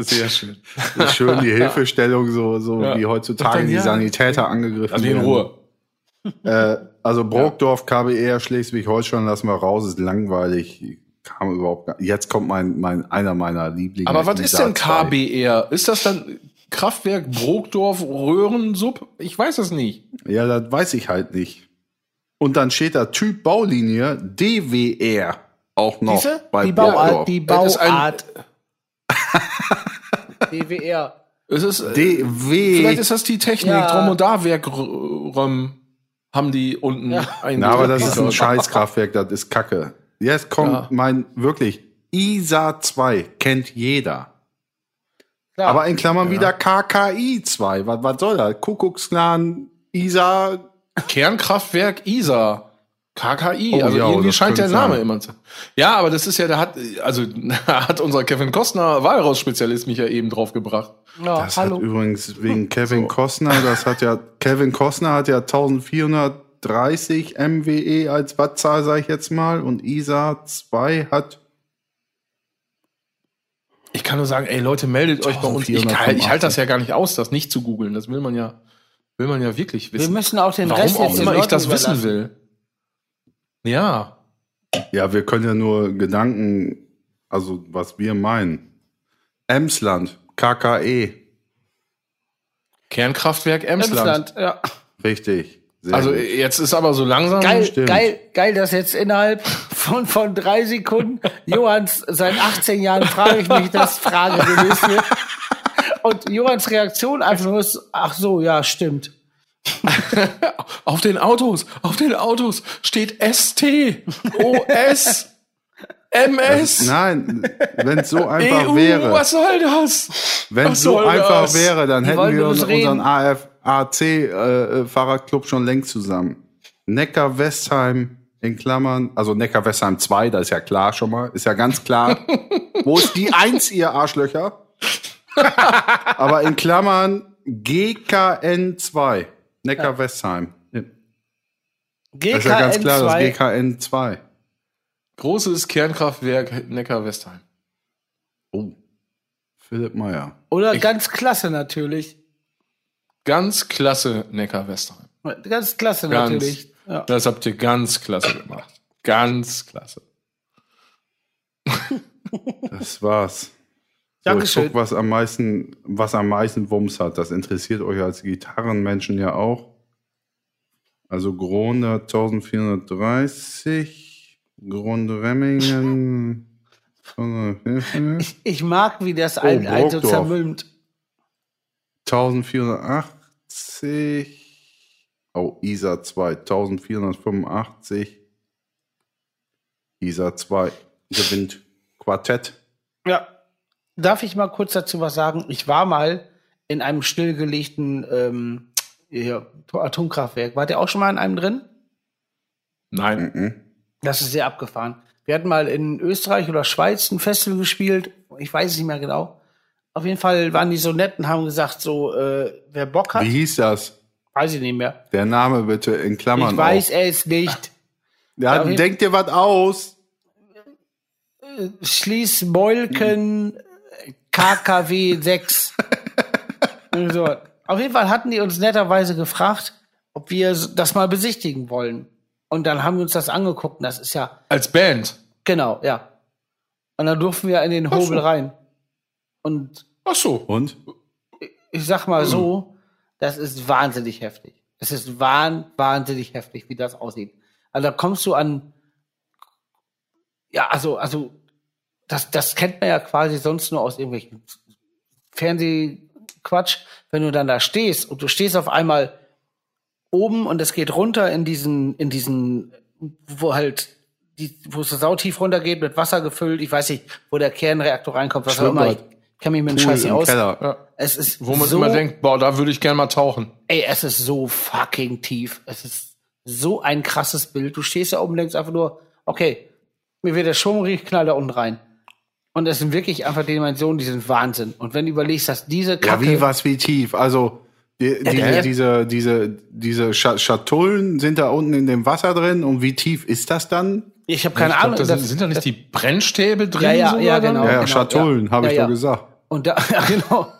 Das ist sehr schön. schön die Hilfestellung, so, so Ja. wie heutzutage die. Sanitäter angegriffen Lass mich in werden. Ruhe. Äh, also Brokdorf, KBR, Schleswig-Holstein lassen wir raus, ist langweilig. Kam überhaupt gar, jetzt kommt mein, mein, einer meiner Lieblinge. Aber was ist denn Isar 2. KBR? Ist das dann Kraftwerk Brokdorf Röhrensub? Ich weiß es nicht. Ja, das weiß ich halt nicht. Und dann steht da Typ Baulinie DWR auch noch Diese? bei Die Bauart, Brokdorf. die Das ist ein- Bauart. DWR. Es ist, äh, DW. vielleicht ist das die Technik. Ja. Drum und da Werk haben die unten Ja. ein. Na, aber das ist ein Scheißkraftwerk, das ist Kacke. Jetzt kommt Ja. mein, wirklich, ISA 2 kennt jeder. Klar. Aber in Klammern wieder KKI 2. Was, was soll das? Kuckucksklan, ISA. Kernkraftwerk Isar. KKI, Oh, also ja, irgendwie scheint der Name sein. immer zu. Ja, aber das ist ja, da hat, also da hat unser Kevin Costner Walraus-Spezialist mich ja eben drauf gebracht. ja, Das hallo. hat übrigens wegen Kevin Costner, das hat ja, Kevin Costner hat ja 1430 MWE als Wattzahl, sag ich jetzt mal, und ISA 2 hat Ich kann nur sagen, ey Leute, meldet euch bei uns. Ich, kann- ich halte das 1485. ja gar nicht aus, das nicht zu googeln. Das will man ja, will man ja wirklich Wir wissen. müssen auch den Warum Rest auch jetzt immer ich das wissen überlassen. will. Ja. Ja, wir können ja nur Gedanken, also was wir meinen. Emsland, KKE, Kernkraftwerk Emsland. Emsland, ja. richtig. Sehr Also gut. jetzt ist aber so langsam. Geil, stimmt. geil, geil, dass jetzt innerhalb von, von drei Sekunden Johanns seit 18 Jahren frage ich mich das Frage wird. Und Johanns Reaktion einfach nur ist, ach so, ja, stimmt. Auf den Autos, auf den Autos steht ST, OS, MS, Nein, wenn es so einfach EU, wäre, was soll das? wenn es so einfach das? wäre, dann Die hätten wir unseren reden. AFAC äh, Fahrradclub schon längst zusammen. Neckar Westheim in Klammern, also Neckar Westheim 2, das ist ja klar schon mal, ist ja ganz klar. Wo ist die Eins, ihr Arschlöcher? Aber in Klammern GKN 2, Neckar Westheim. Das ist ja ganz klar, das GKN2. GKN 2. Großes Kernkraftwerk Neckar-Westheim. Oh, Philipp Meyer. Oder ganz klasse natürlich. Ganz klasse Neckar-Westheim. Ganz klasse Ganz. natürlich. Ja. Das habt ihr ganz klasse gemacht. Ganz klasse. Das war's. So, ich Dankeschön. guck, was am meisten, was am meisten Wumms hat. Das interessiert euch als Gitarrenmenschen ja auch. Also Gronda 1430, Grunde Remmingen. Ich mag, wie das ein, ein so zermülmt. 1480. Oh, ISA 2, 1485. ISA 2 gewinnt Quartett. Ja. Darf ich mal kurz dazu was sagen? Ich war mal in einem stillgelegten ähm, hier, Atomkraftwerk. Wart ihr auch schon mal in einem drin? Nein. Mhm. Das ist sehr abgefahren. Wir hatten mal in Österreich oder Schweiz ein Festival gespielt. Ich weiß es nicht mehr genau. Auf jeden Fall waren die so nett und haben gesagt, so, äh, wer Bock hat, Wie hieß das? weiß ich nicht mehr. Der Name bitte in Klammern. Ich weiß auch. es nicht. Ja, Ja, denk dir was aus. Schließbeulken KKW 6. Irgendwie so. Auf jeden Fall hatten die uns netterweise gefragt, ob wir das mal besichtigen wollen. Und dann haben wir uns das angeguckt. Und das ist ja, Als Band. genau, ja. Und dann durften wir in den Ach so. Hobel rein. Und Ach so. Und? ich sag mal so, das ist wahnsinnig heftig. Es ist wahn, wahnsinnig heftig, wie das aussieht. Also da kommst du an, ja, also, also, das, das kennt man ja quasi sonst nur aus irgendwelchen Fernsehquatsch, wenn du dann da stehst und du stehst auf einmal oben und es geht runter in diesen, in diesen, wo halt die, wo es so sautief runtergeht, mit Wasser gefüllt. Ich weiß nicht, wo der Kernreaktor reinkommt, was auch immer. Ich Schwimmbad. kann mich mit dem Scheiß aus. Keller. Ja. Es ist Wo man so, immer denkt, boah, da würde ich gerne mal tauchen. ey, es ist so fucking tief. Es ist so ein krasses Bild. Du stehst da oben und denkst einfach nur, okay, mir wird der Schwung richtig knall da unten rein. Und es sind wirklich einfach Dimensionen, die sind Wahnsinn. Und wenn du überlegst, dass diese Ja, Kacke, wie was wie tief? Also die, diese, der- diese, diese, diese Scha- Schatullen sind da unten in dem Wasser drin und wie tief ist das dann? ich habe keine ich glaub, Ahnung. da sind, das- sind da nicht die Brennstäbe drin? Ja, ja, sogar ja, genau. ja, ja, Schatullen, ja. habe ich Ja, ja. doch gesagt. Und da, ja, genau.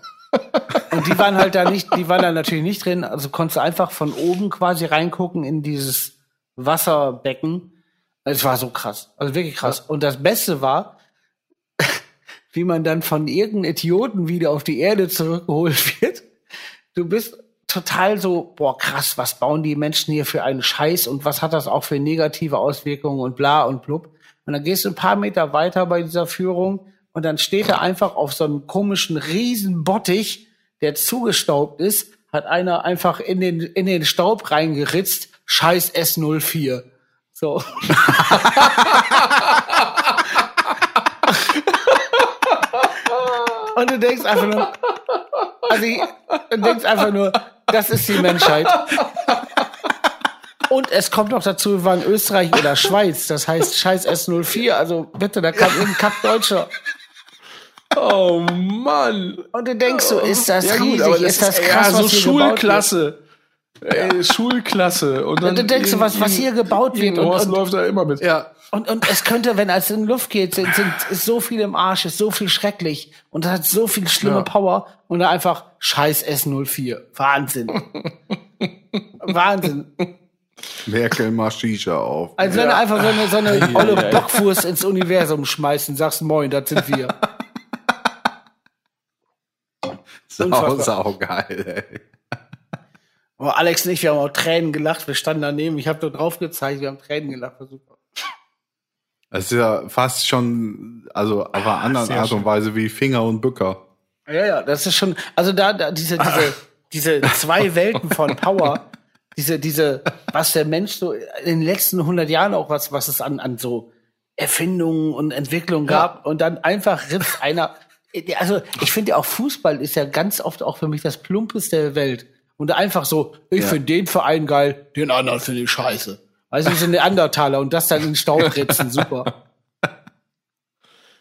Und die waren halt da nicht, die waren da natürlich nicht drin. Also konntest du einfach von oben quasi reingucken in dieses Wasserbecken. Es war so krass. Also wirklich krass. Und das Beste war, wie man dann von irgendeinem Idioten wieder auf die Erde zurückgeholt wird. Du bist total so, boah, krass, was bauen die Menschen hier für einen Scheiß und was hat das auch für negative Auswirkungen und bla und blub. Und dann gehst du ein paar Meter weiter bei dieser Führung und dann steht er einfach auf so einem komischen riesen Bottich, der zugestaubt ist, hat einer einfach in den, in den Staub reingeritzt, scheiß S04. So. Und du denkst einfach nur, also ich, du denkst einfach nur, das ist die Menschheit. Und es kommt noch dazu, wir waren Österreich oder Schweiz, das heißt scheiß S04, also bitte, da kam irgendein Kackdeutscher. Oh Mann. Und du denkst so, ist das Ja, gut, riesig, aber ist das krass, ja, so was hier gebaut wird? Schulklasse. Ey, Schulklasse. Und dann du denkst, so, was- was hier gebaut wird Und, und- und- läuft da immer mit. Ja. Und, und es könnte, wenn es in Luft geht, sind, sind, ist so viel im Arsch, ist so viel schrecklich und das hat so viel schlimme Ja. Power und dann einfach scheiß S04. Wahnsinn. Wahnsinn. Merkel mal Shisha auf. Als wenn du einfach so eine, so eine olle Bockwurst ins Universum schmeißt und sagst, moin, das sind wir. sau, sau geil, ey. Aber Alex und ich, wir haben auch Tränen gelacht, wir standen daneben, ich habe nur drauf gezeigt, wir haben Tränen gelacht, war super. Das ist ja fast schon, also auf einer anderen sehr Art und. Weise wie Finger und Bücker. Ja, ja, das ist schon, also da, da diese, diese, diese zwei Welten von Power, diese, diese, was der Mensch so in den letzten 100 Jahren auch was, was es an, an so Erfindungen und Entwicklungen gab und dann einfach ritzt einer, also ich finde ja auch Fußball ist ja ganz oft auch für mich das Plumpeste der Welt. Und einfach so, ich finde den Verein geil, den anderen finde ich scheiße. Weißt du, wie so Neandertaler und das dann in den Staub ritzen, super.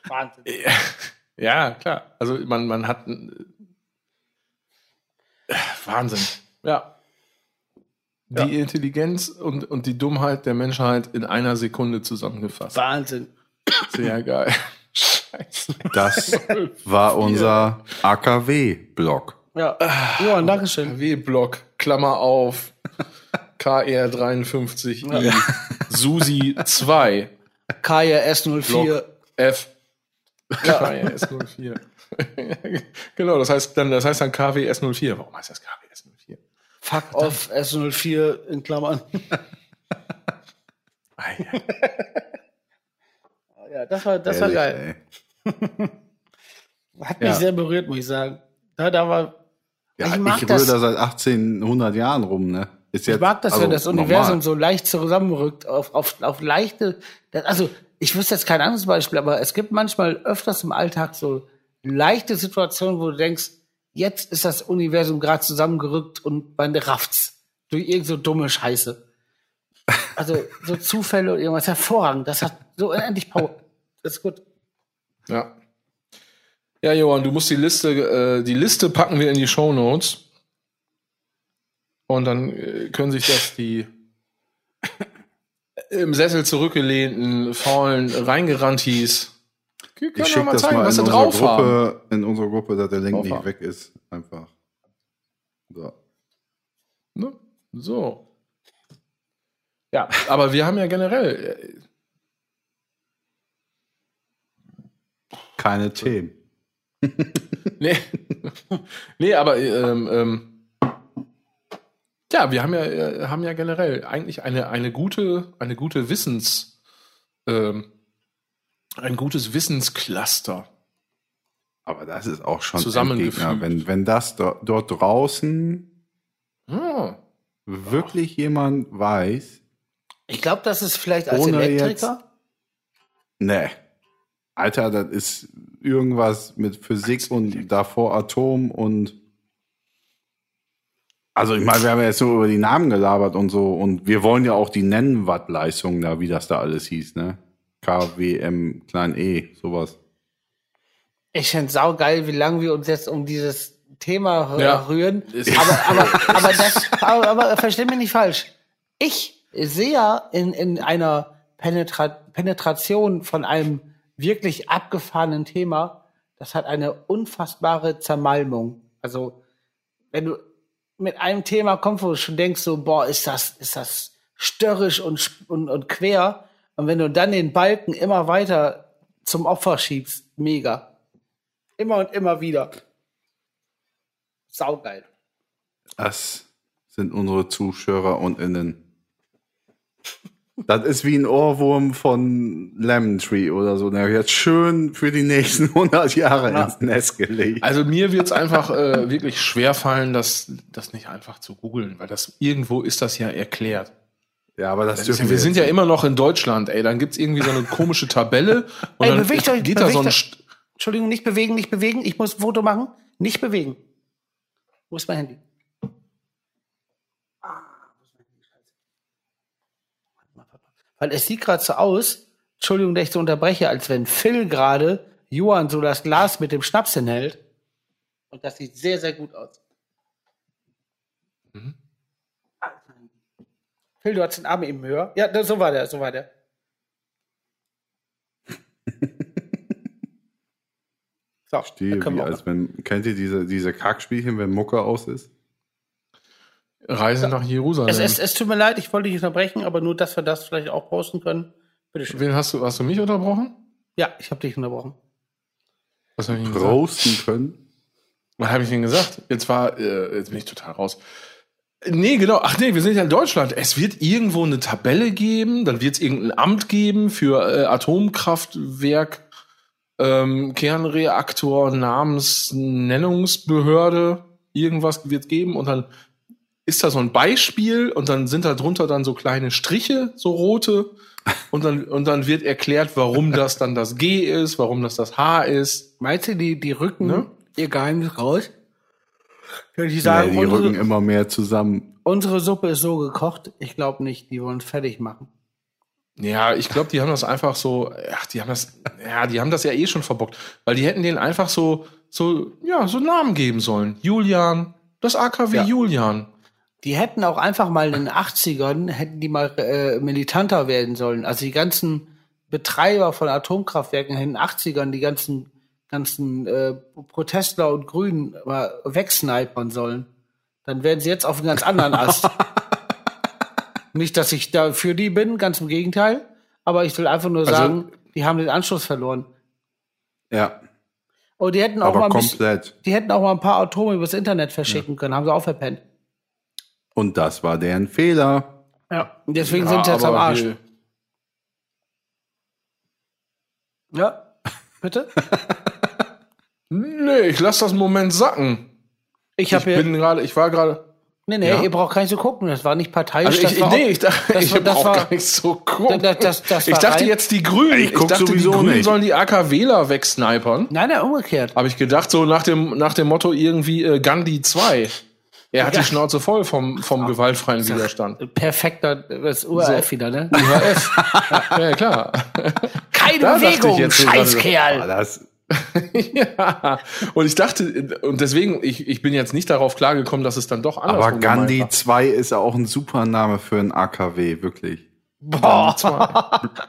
Wahnsinn. Ja, klar. Also man, man hat äh, Wahnsinn. Ja. Die Intelligenz und, und die Dummheit der Menschheit in einer Sekunde zusammengefasst. Wahnsinn. Sehr geil. Scheiße. Das war unser AKW-Block. Ja, Johann, Dankeschön. W-Block, Klammer auf, KR53i, Susi 2, KRS 04. Block F. KRS04. genau, das heißt dann, das heißt dann KWS04. Warum heißt das KWS04? Fuck off S04 in Klammern. Ah, ja. Ja, das war, das war Ehrlich, geil. ey. Hat mich Ja. sehr berührt, muss ich sagen. Da, da war, Ja, Ich ich, rühre das- da seit 1800 Jahren rum, ne? Ist ich mag das, also wenn das Universum normal. so leicht zusammenrückt, auf, auf, auf leichte, also, ich wüsste jetzt kein anderes Beispiel, aber es gibt manchmal öfters im Alltag so leichte Situationen, wo du denkst, jetzt ist das Universum gerade zusammengerückt und man rafft's. Durch irgend so dumme Scheiße. Also, so Zufälle und irgendwas hervorragend. Das hat so unendlich Power. Das ist gut. Ja. Ja, Johann, du musst die Liste, äh, die Liste packen wir in die Show Notes. Und dann äh, können sich das die im Sessel zurückgelehnten, faulen Reingerantis. Ich schicke das mal in was sie unsere, drauf haben. Gruppe, in unsere Gruppe, dass der Link Drauf nicht haben. weg ist. Einfach. So. Ne? So. Ja, aber wir haben ja generell. Keine Themen. Äh, nee, nee aber ähm, ähm, ja, wir haben ja, äh, haben ja generell eigentlich eine, eine gute, eine gute Wissens, ähm, ein gutes Wissenscluster. Aber das ist auch schon Zusammengefügt. Wenn, wenn das do, dort draußen Hm. wirklich jemand weiß, Ich glaube, das ist vielleicht als Elektriker. Nee. Alter, das ist irgendwas mit Physik und davor Atom und. Also, ich meine, wir haben ja jetzt so über die Namen gelabert und so und wir wollen ja auch die Nennwattleistung da, wie das da alles hieß, ne? KWM klein e, sowas. Ich find's saugeil, wie lange wir uns jetzt um dieses Thema Ja. rühren. Aber, aber, aber, das, aber, aber versteh mich nicht falsch. Ich sehe ja in, in einer Penetra Penetration von einem wirklich abgefahrenen Thema, das hat eine unfassbare Zermalmung. Also, wenn du mit einem Thema kommst, wo du schon denkst, so, boah, ist das, ist das störrisch und, und, und quer. Und wenn du dann den Balken immer weiter zum Opfer schiebst, mega. Immer und immer wieder. Saugeil. Das sind unsere Zuschauer und Innen. Das ist wie ein Ohrwurm von Lemon Tree oder so. Der wird schön für die nächsten 100 Jahre Ja. ins Nest gelegt. Also mir wird's einfach äh, wirklich schwer fallen, das, das nicht einfach zu googeln, weil das irgendwo ist das ja erklärt. Ja, aber das, Das dürfen ja, wir sind ja immer noch in Deutschland, ey. Dann gibt's irgendwie so eine komische Tabelle und Ey, dann bewegt euch, geht da so ein bewegt Entschuldigung, nicht bewegen, nicht bewegen. Ich muss ein Foto machen. Nicht bewegen. Wo ist mein Handy? Ah, wo ist mein Handy? Scheiße. Warte mal, warte mal. Weil es sieht gerade so aus, Entschuldigung, dass ich so unterbreche, als wenn Phil gerade Johann so das Glas mit dem Schnaps hinhält. Und das sieht sehr, sehr gut aus. Mhm. Phil, du hast den Arm eben höher. Ja, so war der, so war der. So, Stehe, wie als wenn, kennt ihr diese, diese Kackspielchen, wenn Mucke aus ist? Reise nach Jerusalem. Es, es, es tut mir leid, ich wollte dich unterbrechen, aber nur, dass wir das vielleicht auch posten können. Bitte schön. Wen hast du, hast du mich unterbrochen? Ja, ich habe dich unterbrochen. Was habe ich denn gesagt? Roasten können? Was habe ich denn gesagt? Jetzt war, äh, jetzt bin ich total raus. Nee, genau. Ach nee, wir sind ja in Deutschland. Es wird irgendwo eine Tabelle geben, dann wird es irgendein Amt geben für äh, Atomkraftwerk, ähm, Kernreaktor, Namensnennungsbehörde. Irgendwas wird geben und dann ist da so ein Beispiel und dann sind da drunter dann so kleine Striche, so rote. Und dann, und dann wird erklärt, warum das dann das G ist, warum das das H ist. Meinst du, die, die rücken Ne? ihr Geheimnis raus? Kann ich Ja, sagen, die rücken unsere, immer mehr zusammen. unsere Suppe ist so gekocht, ich glaube nicht, die wollen es fertig machen. Ja, ich glaube, die haben das einfach so, ach, die haben das, ja, die haben das ja eh schon verbockt, weil die hätten denen einfach so, so, ja, so Namen geben sollen. Julian, das AKW Ja. Julian. Die hätten auch einfach mal in den 80ern, hätten die mal äh, militanter werden sollen. Also die ganzen Betreiber von Atomkraftwerken in den 80ern, die ganzen, ganzen äh, Protestler und Grünen mal wegsnipern sollen. Dann wären sie jetzt auf einem ganz anderen Ast. Nicht, dass ich da für die bin, ganz im Gegenteil. Aber ich will einfach nur Also- sagen, die haben den Anschluss verloren. Ja, Und die hätten auch aber mal ein bisschen, komplett. die hätten auch mal ein paar Atome übers Internet verschicken können, haben sie auch verpennt. Und das war deren Fehler. Ja. Deswegen Ja, sind sie jetzt am Arsch. wir- Ja. Bitte? Nee, ich lass das einen Moment sacken. Ich Ich habe bin gerade, ich war gerade, Nee, nee, Ja. ihr braucht gar nicht so gucken. Das war nicht parteiisch. also das ich, war nee, auch- ich dachte, das ich das brauch war- gar nicht so gucken. Das- das- das ich dachte rein- jetzt die Grünen. Ich guck dachte, die sowieso Grünen nicht. sollen die AKWler wegsnipern. Nein, nein, umgekehrt. Habe ich gedacht, so nach dem, nach dem Motto irgendwie äh, Gandhi 2. Er hat Ja. die Schnauze voll vom, vom gewaltfreien Widerstand. Perfekter, das URF wieder, ne? UHF. ja, ja, klar. Keine Da Bewegung, so so, Ah, Scheißkerl. das, ja. Und ich dachte, und deswegen, ich, ich bin jetzt nicht darauf klargekommen, dass es dann doch anders aber Gandhi 2 ist auch ein super Name für ein AKW, wirklich. Boah,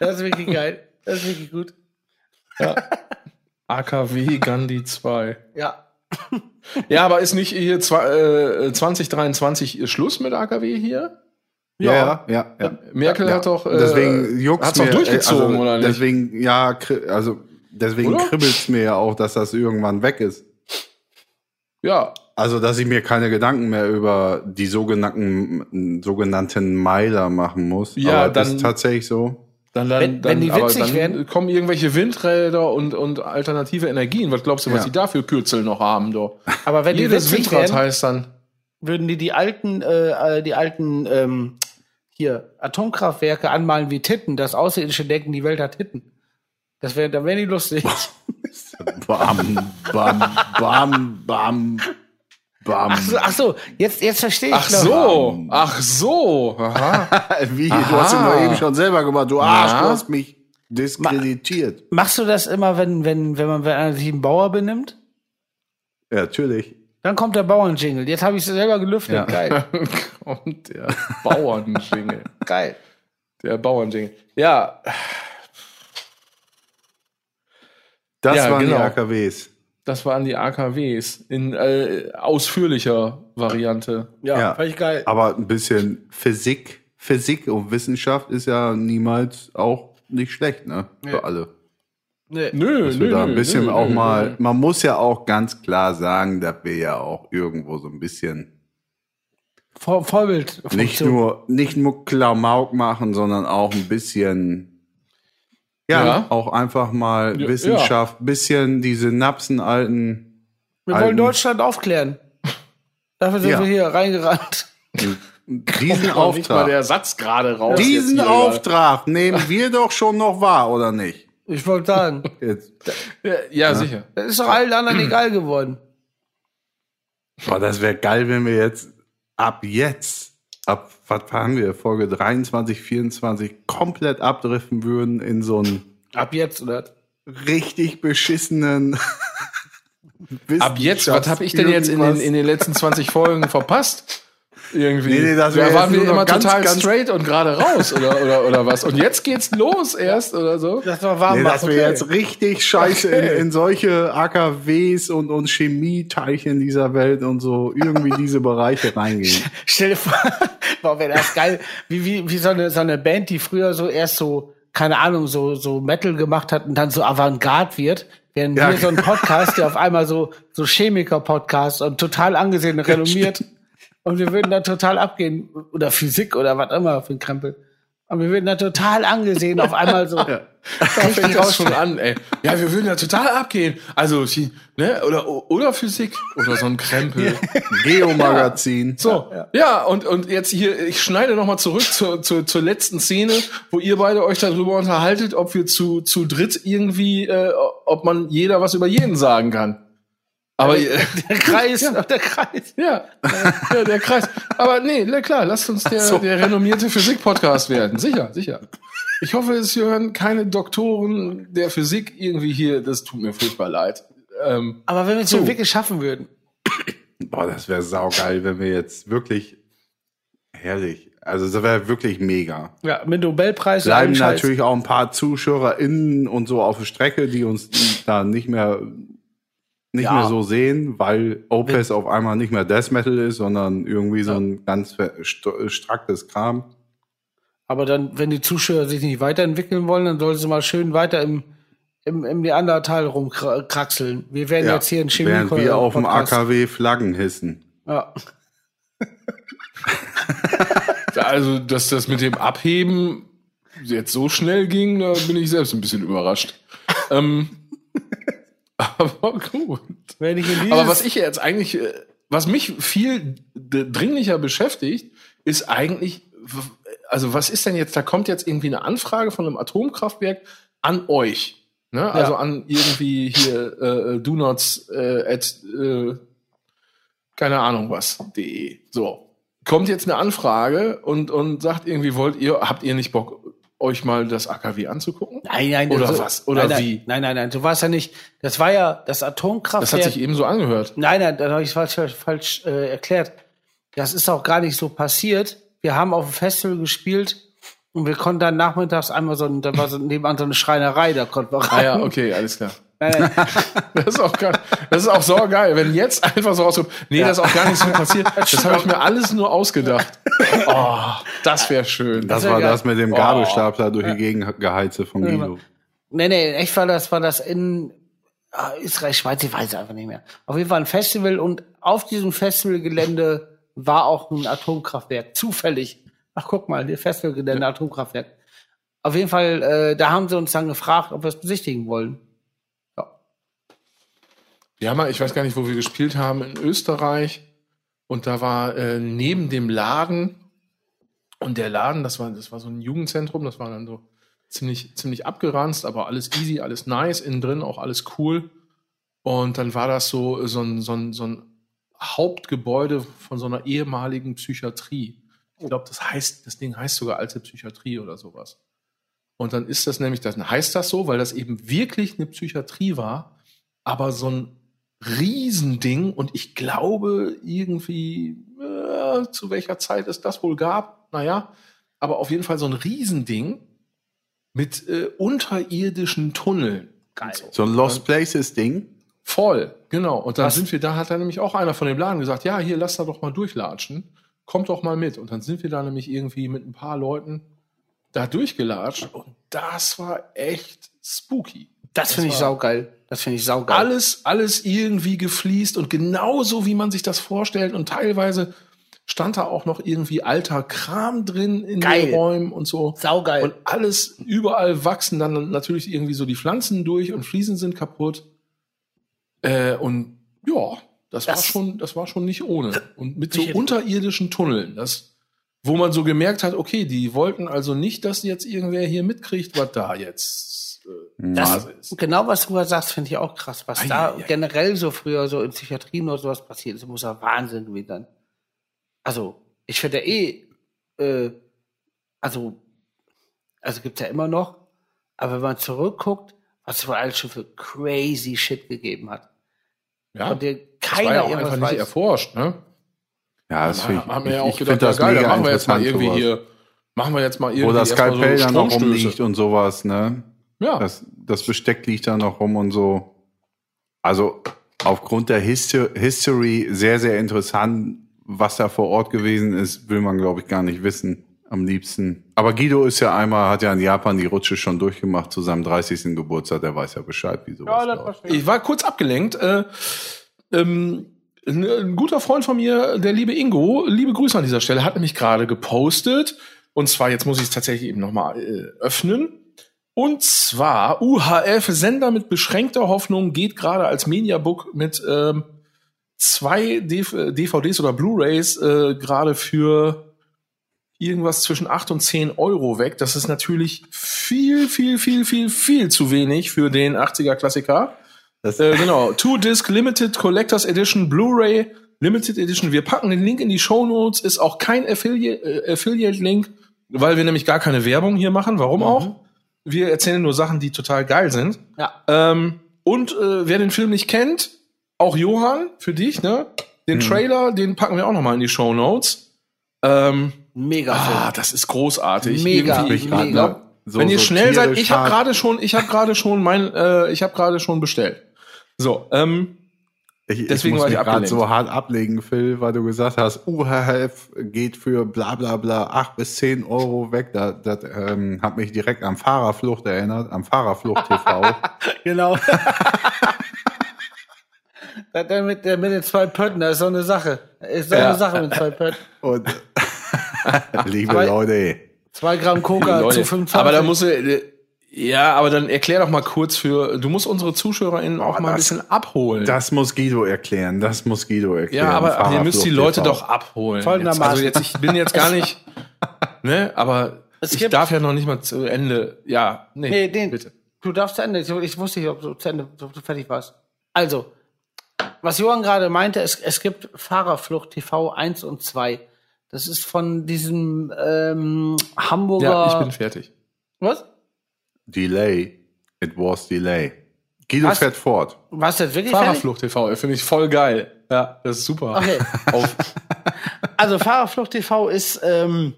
das ist wirklich geil. Das ist wirklich gut. AKW Gandhi 2. Ja. Ja, aber ist nicht hier zwei, äh, 2023 Schluss mit AKW hier? Ja, ja, ja. ja. Merkel ja. hat doch, äh, deswegen juckt's hat's doch mir, durchgezogen, also, oder nicht? Deswegen, ja, also deswegen Oder? kribbelt's mir ja auch, dass das irgendwann weg ist. Ja, Also, dass ich mir keine Gedanken mehr über die sogenannten, sogenannten Meiler machen muss. Ja, Aber das dann- ist tatsächlich so. Dann, dann, Wenn- dann, wenn die witzig dann werden- kommen irgendwelche Windräder und, und alternative Energien. Was glaubst du, was Ja. die da für Kürzel noch haben, doch? Aber wenn die Jedes witzig Windrad wären, heißt dann, würden die die alten, äh, äh, die alten ähm, hier Atomkraftwerke anmalen wie Titten, dass Außerirdische denken, die Welt hat Titten. Das wäre, da wäre nicht lustig. Bam, bam, bam, bam, bam. Ach so, ach so jetzt, jetzt verstehe ich. Ach glaub- so, ach so. Aha. Wie, du Aha. hast ihn doch eben schon selber gemacht. Du Arsch, Ja. du hast mich diskreditiert. Machst du das immer, wenn, wenn, wenn man wenn einer sich einen Bauer benimmt? Ja, natürlich. Dann kommt der Bauernjingle. Jetzt habe ich es selber gelüftet. Ja. Geil. Und der Bauernjingle. Geil. Der Bauernjingle. Ja, Das Ja, waren genau. die AKWs. Das waren die AKWs in äh, ausführlicher Variante. Ja, Ja. fand ich geil. Aber ein bisschen Physik, Physik und Wissenschaft ist ja niemals auch nicht schlecht, ne? Für Nee. alle. Nee. Nö, Dass wir nö, da ein bisschen nö, auch nö, mal, nö. man muss ja auch ganz klar sagen, dass wir ja auch irgendwo so ein bisschen Vor, Vorbild. nicht nur, nicht nur Klamauk machen, sondern auch ein bisschen, ja, Ja. auch einfach mal Ja, Wissenschaft, bisschen die Synapsen alten, Wir wollen alten- Deutschland aufklären. Dafür sind Ja. wir hier reingerannt. diesen Auftrag, der Satz gerade raus. diesen hier, Auftrag nehmen wir doch schon noch wahr, oder nicht? Ich wollte sagen, Jetzt. Ja, ja, sicher. das ist doch allen anderen egal geworden. Boah, das wäre geil, wenn wir jetzt ab jetzt, ab, was haben wir, Folge 23, 24, komplett abdriften würden in so einen Ab jetzt, oder? richtig beschissenen. Ab jetzt, was habe ich denn jetzt in den, in den letzten 20 Folgen verpasst? Irgendwie. Nee, nee, das da waren wir immer ganz, total ganz- straight und gerade raus oder, oder, oder was. Und jetzt geht's los erst oder so. Das war warm. Nee, dass wir okay. jetzt richtig scheiße Okay. in, in solche AKWs und, und Chemieteilchen dieser Welt und so irgendwie diese Bereiche reingehen. Stell dir vor, boah, wäre das geil, wie, wie, wie so eine, so eine Band, die früher so erst so, keine Ahnung, so, so Metal gemacht hat und dann so Avantgarde wird, während Ja. wir so ein Podcast, der auf einmal so, so Chemiker-Podcast und total angesehen, und renommiert. Und wir würden da total abgehen, oder Physik oder was immer für ein Krempel. Und wir würden da total angesehen, auf einmal so. Da fängt das schon an, ey. Ja, wir würden ja total abgehen. Also, ne, oder, oder Physik oder so ein Krempel. Geomagazin. So, ja, und, und jetzt hier, ich schneide nochmal zurück zur, zur, zur letzten Szene, wo ihr beide euch darüber unterhaltet, ob wir zu, zu dritt irgendwie, äh, ob man jeder was über jeden sagen kann. Aber äh, Der Kreis, der Kreis. ja, ja, der Kreis. Aber nee, na klar, lasst uns der, der renommierte Physik-Podcast werden. Sicher, sicher. Ich hoffe, es hören keine Doktoren der Physik irgendwie hier. Das tut mir furchtbar leid. Ähm, Aber wenn wir es So. so. wirklich schaffen würden. Boah, das wäre saugeil, wenn wir jetzt wirklich herrlich. Also das wäre wirklich mega. Ja, mit Nobelpreis. Bleiben natürlich auch ein paar ZuschauerInnen und so auf der Strecke, die uns da nicht mehr nicht Ja. mehr so sehen, weil Opus auf einmal nicht mehr Death Metal ist, sondern irgendwie so ein ganz ver- st- stracktes Kram. Aber dann, wenn die Zuschauer sich nicht weiterentwickeln wollen, dann sollen sie mal schön weiter im, im, im Neandertal rumkraxeln. Wir werden jetzt hier ein Chemie Während wir auf dem. AKW Flaggen hissen. Ja. also, dass das mit dem Abheben jetzt so schnell ging, da bin ich selbst ein bisschen überrascht. ähm, aber gut. Wenn ich in Aber was ich jetzt eigentlich, äh, was mich viel dringlicher beschäftigt, ist eigentlich, also was ist denn jetzt, da kommt jetzt irgendwie eine Anfrage von einem Atomkraftwerk an euch. Ne? Also an irgendwie hier äh, do nots äh, at äh, keine Ahnung was de. So. Kommt jetzt eine Anfrage und, und sagt irgendwie, wollt ihr, habt ihr nicht Bock, euch mal das AKW anzugucken? nein, nein, Oder so- was? Oder nein, wie? Nein, nein, nein, nein, du warst ja nicht, das war ja das Das Atomkraftwerk. hat sich eben so angehört. Nein, nein, da habe ich falsch, falsch äh, erklärt. Das ist auch gar nicht so passiert. Wir haben auf dem Festival gespielt und wir konnten dann nachmittags einmal so, da war so nebenan so eine Schreinerei, da konnten wir rein. Ah ja, okay, alles klar. Nein, nein, Das ist auch geil. Das ist auch so geil, wenn jetzt einfach so rauskommt. Nee, das ist auch gar nicht so passiert. Das habe ich mir alles nur ausgedacht. Oh, das wäre schön. Das wär war geil. das mit dem Oh. Gabelstapler durch die Gegend geheize von Ja, Guido. nee, nee, in echt war das, war das in ah, Israel, Schweiz, ich weiß es einfach nicht mehr. Auf jeden Fall ein Festival und auf diesem Festivalgelände war auch ein Atomkraftwerk. Zufällig. Ach, guck mal, das Festivalgelände, Atomkraftwerk. Auf jeden Fall, äh, da haben sie uns dann gefragt, ob wir es besichtigen wollen. Ja. Mal, ich weiß gar nicht, wo wir gespielt haben, in Österreich. Und da war äh, neben dem Laden Und der Laden, das war, das war so ein Jugendzentrum, das war dann so ziemlich, ziemlich abgeranzt, aber alles easy, alles nice, innen drin auch alles cool. Und dann war das so, so ein, so ein, so ein Hauptgebäude von so einer ehemaligen Psychiatrie. Ich glaube, das heißt, das Ding heißt sogar alte Psychiatrie oder sowas. Und dann ist das nämlich, dann heißt das so, weil das eben wirklich eine Psychiatrie war, aber so ein Riesending und ich glaube irgendwie, äh, zu welcher Zeit es das wohl gab, naja, aber auf jeden Fall so ein Riesending mit äh, unterirdischen Tunneln. Geil. So ein Lost Places Ding. Voll, genau. Und dann Was? sind wir, da hat dann nämlich auch einer von dem Laden gesagt, ja, hier, lass da doch mal durchlatschen. Kommt doch mal mit. Und dann sind wir da nämlich irgendwie mit ein paar Leuten da durchgelatscht. Und das war echt spooky. Das finde ich war- saugeil. Das finde ich saugeil. Alles, alles irgendwie gefliest und genauso, wie man sich das vorstellt. Und teilweise stand da auch noch irgendwie alter Kram drin in Geil. den Räumen und so. Saugeil. Und alles, überall wachsen dann natürlich irgendwie so die Pflanzen durch und Fliesen sind kaputt. Äh, und ja, das, war Das- schon, das war schon nicht ohne. Und mit so unterirdischen Tunneln, das, wo man so gemerkt hat, okay, die wollten also nicht, dass jetzt irgendwer hier mitkriegt, was da jetzt Das, Phase ist. genau, was du sagst, finde ich auch krass. Was Ei, da ei. generell so früher so in Psychiatrien oder sowas passiert ist, muss ja Wahnsinn gewesen sein. Also, ich finde ja eh, äh, also, also gibt's ja immer noch, aber wenn man zurückguckt, was es wohl alles schon für crazy Shit gegeben hat. Ja, Von der das war keiner ja einfach nicht weiß. erforscht, ne? Ja, das Da finde haben ich, wir ja auch ich gedacht, finde ja, das geil, dann machen wir jetzt mal irgendwie sowas. hier, machen wir jetzt mal irgendwie Wo das Skalpell dann noch rumliegt und sowas, ne? Ja, Das, das Besteck liegt da noch rum und so. Also aufgrund der Histo History sehr, sehr interessant. Was da vor Ort gewesen ist, will man, glaube ich, gar nicht wissen. Am liebsten. Aber Guido ist ja einmal, hat ja in Japan die Rutsche schon durchgemacht zu seinem 30. Geburtstag. Der weiß ja Bescheid, wie sowas Ja, das verstehe ich. Ich war kurz abgelenkt. Äh, ähm, ein, ein guter Freund von mir, der liebe Ingo, liebe Grüße an dieser Stelle, hat nämlich gerade gepostet. Und zwar, jetzt muss ich es tatsächlich eben nochmal äh, öffnen. Und zwar, UHF Sender mit beschränkter Hoffnung geht gerade als Mediabook mit ähm, zwei DV DVDs oder Blu-Rays äh, gerade für irgendwas zwischen 8 und 10 Euro weg. Das ist natürlich viel, viel, viel, viel, viel zu wenig für den 80er Klassiker. Äh, genau, Two Disc Limited Collectors Edition Blu-ray Limited Edition. Wir packen den Link in die Show Notes. Ist auch kein äh, Affiliate Link, weil wir nämlich gar keine Werbung hier machen. Warum auch? Wir erzählen nur Sachen, die total geil sind. Ja. Ähm, und äh, wer den Film nicht kennt, auch Johann, für dich, ne? Den Trailer, den packen wir auch noch mal in die Show Notes. Ähm, Mega ah, Film. das ist großartig. Mega, Irgendwie, ich grad, mega. ne, so- wenn ihr so schnell seid, ich habe gerade schon, ich habe gerade schon mein, äh, ich habe gerade schon bestellt. So, ähm, Ich, Deswegen ich war muss ich mich gerade so hart ablegen, Phil, weil du gesagt hast, UHF geht für bla bla bla 8 bis 10 Euro weg. Das, das ähm, hat mich direkt am Fahrerflucht erinnert, am Fahrerflucht TV. Genau. Der, mit, der mit den zwei Pötten, das ist so eine Sache. Ist so Ja. eine Sache mit zwei Pötten. Und liebe Aber- Leute, Zwei Gramm Coca Leute, zu 25. aber da muss äh, ja, aber dann erklär doch mal kurz für, du musst unsere ZuschauerInnen auch mal ein bisschen abholen. das muss Guido erklären. Das muss Guido erklären. ja, aber ihr müsst die Leute TV. doch abholen. Jetzt, Folgendermaßen. also jetzt, ich bin jetzt gar nicht, ne, aber Es ich darf ja noch nicht mal zu Ende, ja, nee, Nee, den, bitte. Du darfst zu Ende. Ich, ich wusste nicht, ob du zu Ende ob du fertig warst. Also, was Johann gerade meinte, es, es gibt Fahrerflucht TV 1 und 2. Das ist von diesem ähm, Hamburger. Ja, ich bin fertig. was? Delay. It was delay. Guido Was? fährt fort. Warst du jetzt wirklich? Fahrerflucht TV, finde ich voll geil. Ja, das ist super. Okay. Also Fahrerflucht TV ist, ähm,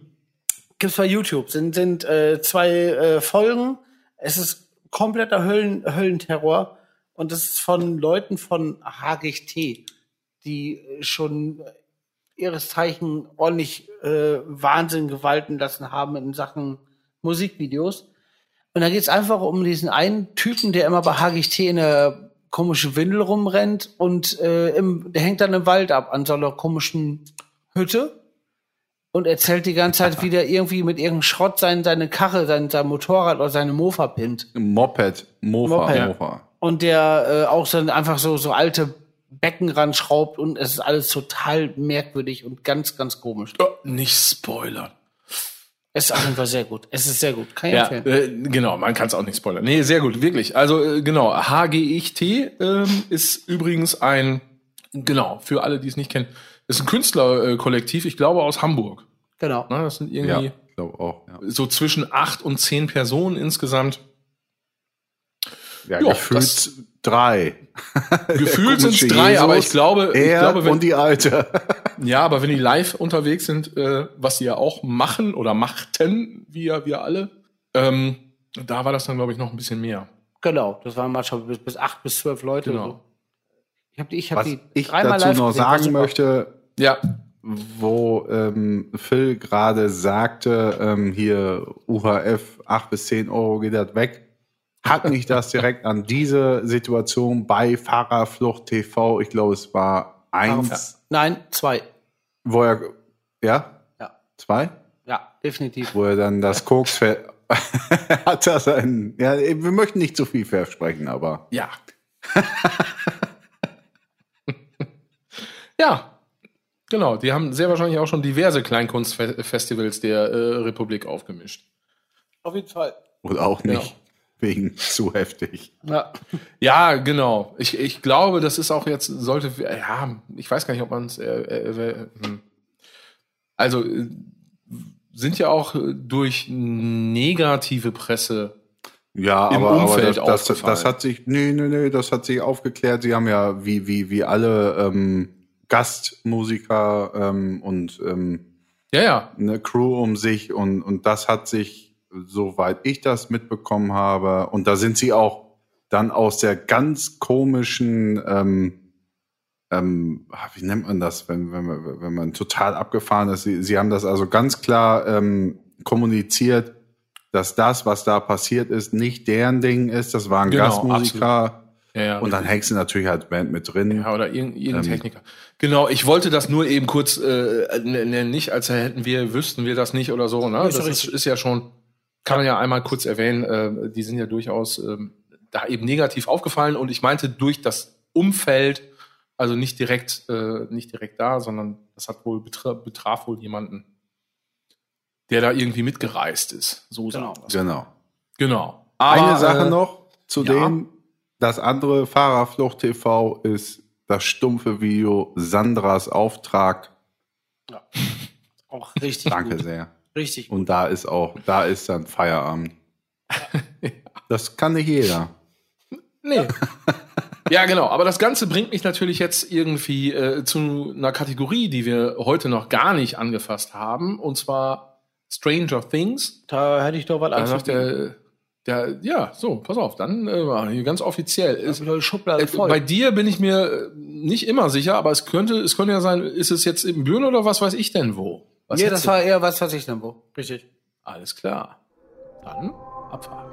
gibt's bei YouTube, sind, sind äh, zwei äh, Folgen. Es ist kompletter Höllen, Höllenterror und das ist von Leuten von Hagicht T, die schon ihres Zeichen ordentlich äh, Wahnsinn gewalten lassen haben in Sachen Musikvideos. Und da geht's einfach um diesen einen Typen, der immer bei Hagicht T in der komischen Windel rumrennt und äh, im, der hängt dann im Wald ab an so einer komischen Hütte und erzählt die ganze Zeit, wie der irgendwie mit irgendeinem Schrott sein, seine Karre, sein, sein Motorrad oder seine Mofa pimmt. Moped, Mofa, Moped. Mofa. Und der äh, auch so einfach so, so alte Becken ranschraubt und es ist alles total merkwürdig und ganz, ganz komisch. oh, nicht spoilern. Es ist auf jeden Fall sehr gut. Es ist sehr gut. Kann ich Ja, empfehlen. äh, genau, man kann es auch nicht spoilern. Nee, sehr gut, wirklich. Also äh, genau, HGIT ähm, ist übrigens ein, genau, für alle, die es nicht kennen, ist ein Künstlerkollektiv, ich glaube aus Hamburg. Genau. Ne, das sind Ja, irgendwie ich glaube auch. Ja, so zwischen acht und zehn Personen insgesamt. ja, Ja, gefühlt das- drei. Gefühlt sind es drei, aber ich glaube, ich Er glaube wenn, und die Alte. Ja, aber wenn die live unterwegs sind, äh, was sie ja auch machen oder machten, wir, wir alle, ähm, da war das dann, glaube ich, noch ein bisschen mehr. Genau. Das waren manchmal bis, bis acht bis zwölf Leute. Genau. So. Ich habe die, ich hab Was die ich dreimal dazu live noch gesehen, sagen möchte, Ja, wo ähm, Phil gerade sagte, ähm, hier UHF 8 bis 10 Euro geht das weg, hat mich das direkt an diese Situation bei Fahrerflucht TV, ich glaube es war eins, Nein, zwei. Wo er, ja, Ja. zwei, Ja, definitiv. wo er dann das Koks ver- hat das ein, ja, wir möchten nicht zu viel versprechen, aber Ja. ja, genau. Die haben sehr wahrscheinlich auch schon diverse Kleinkunstfestivals der äh, Republik aufgemischt. Auf jeden Fall. oder auch nicht Ja. Wegen zu heftig. Ja. Ja, genau. Ich, ich glaube, das ist auch jetzt, sollte, ja, ich weiß gar nicht, ob man es, äh, äh, hm. also äh, sind ja auch äh, durch negative Presse Ja, im aber, Umfeld aber das, das, das hat sich, nee, nee, nee, das hat sich aufgeklärt. Sie haben ja wie, wie, wie alle ähm, Gastmusiker ähm, und ähm, Ja, ja. eine Crew um sich und, und das hat sich, soweit ich das mitbekommen habe, und da sind sie auch dann aus der ganz komischen, ähm, ähm, ah, wie nennt man das, wenn, wenn, man, wenn man total abgefahren ist. Sie, sie haben das also ganz klar ähm, kommuniziert, dass das, was da passiert ist, nicht deren Ding ist. Das waren Genau, Gastmusiker. ja, ja Und dann hängst du natürlich halt Band mit drin. Ja, oder irgendein, irgendein Ähm. Techniker. Genau, ich wollte das nur eben kurz äh, nennen, nicht, als hätten wir, wüssten wir das nicht oder so. Ne? Ist Das ist, ist ja schon, kann man ja einmal kurz erwähnen, äh, die sind ja durchaus ähm, da eben negativ aufgefallen und ich meinte durch das Umfeld, also nicht direkt, äh, nicht direkt da, sondern das hat wohl betra betraf wohl jemanden, der da irgendwie mitgereist ist. So Genau. sagen wir's. Genau. Genau. Eine Sache äh, noch zu ja. dem, das andere Fahrerflucht TV ist das stumpfe Video Sandras Auftrag. Auch richtig Danke gut. sehr. Richtig gut. Und da ist auch, da ist dann Feierabend. Das kann nicht jeder. Nee. ja, genau. Aber das Ganze bringt mich natürlich jetzt irgendwie äh, zu einer Kategorie, die wir heute noch gar nicht angefasst haben, und zwar Stranger Things. Da hätte ich doch was anzubieten. der, der, ja, so, pass auf, dann äh, hier ganz offiziell. Ist äh, voll. bei dir bin ich mir äh, nicht immer sicher, aber es könnte, es könnte ja sein, ist es jetzt im Büren oder was weiß ich denn wo? Was ja, hättest das war eher was, was ich wo. Richtig. du? Alles klar. Dann abfahren.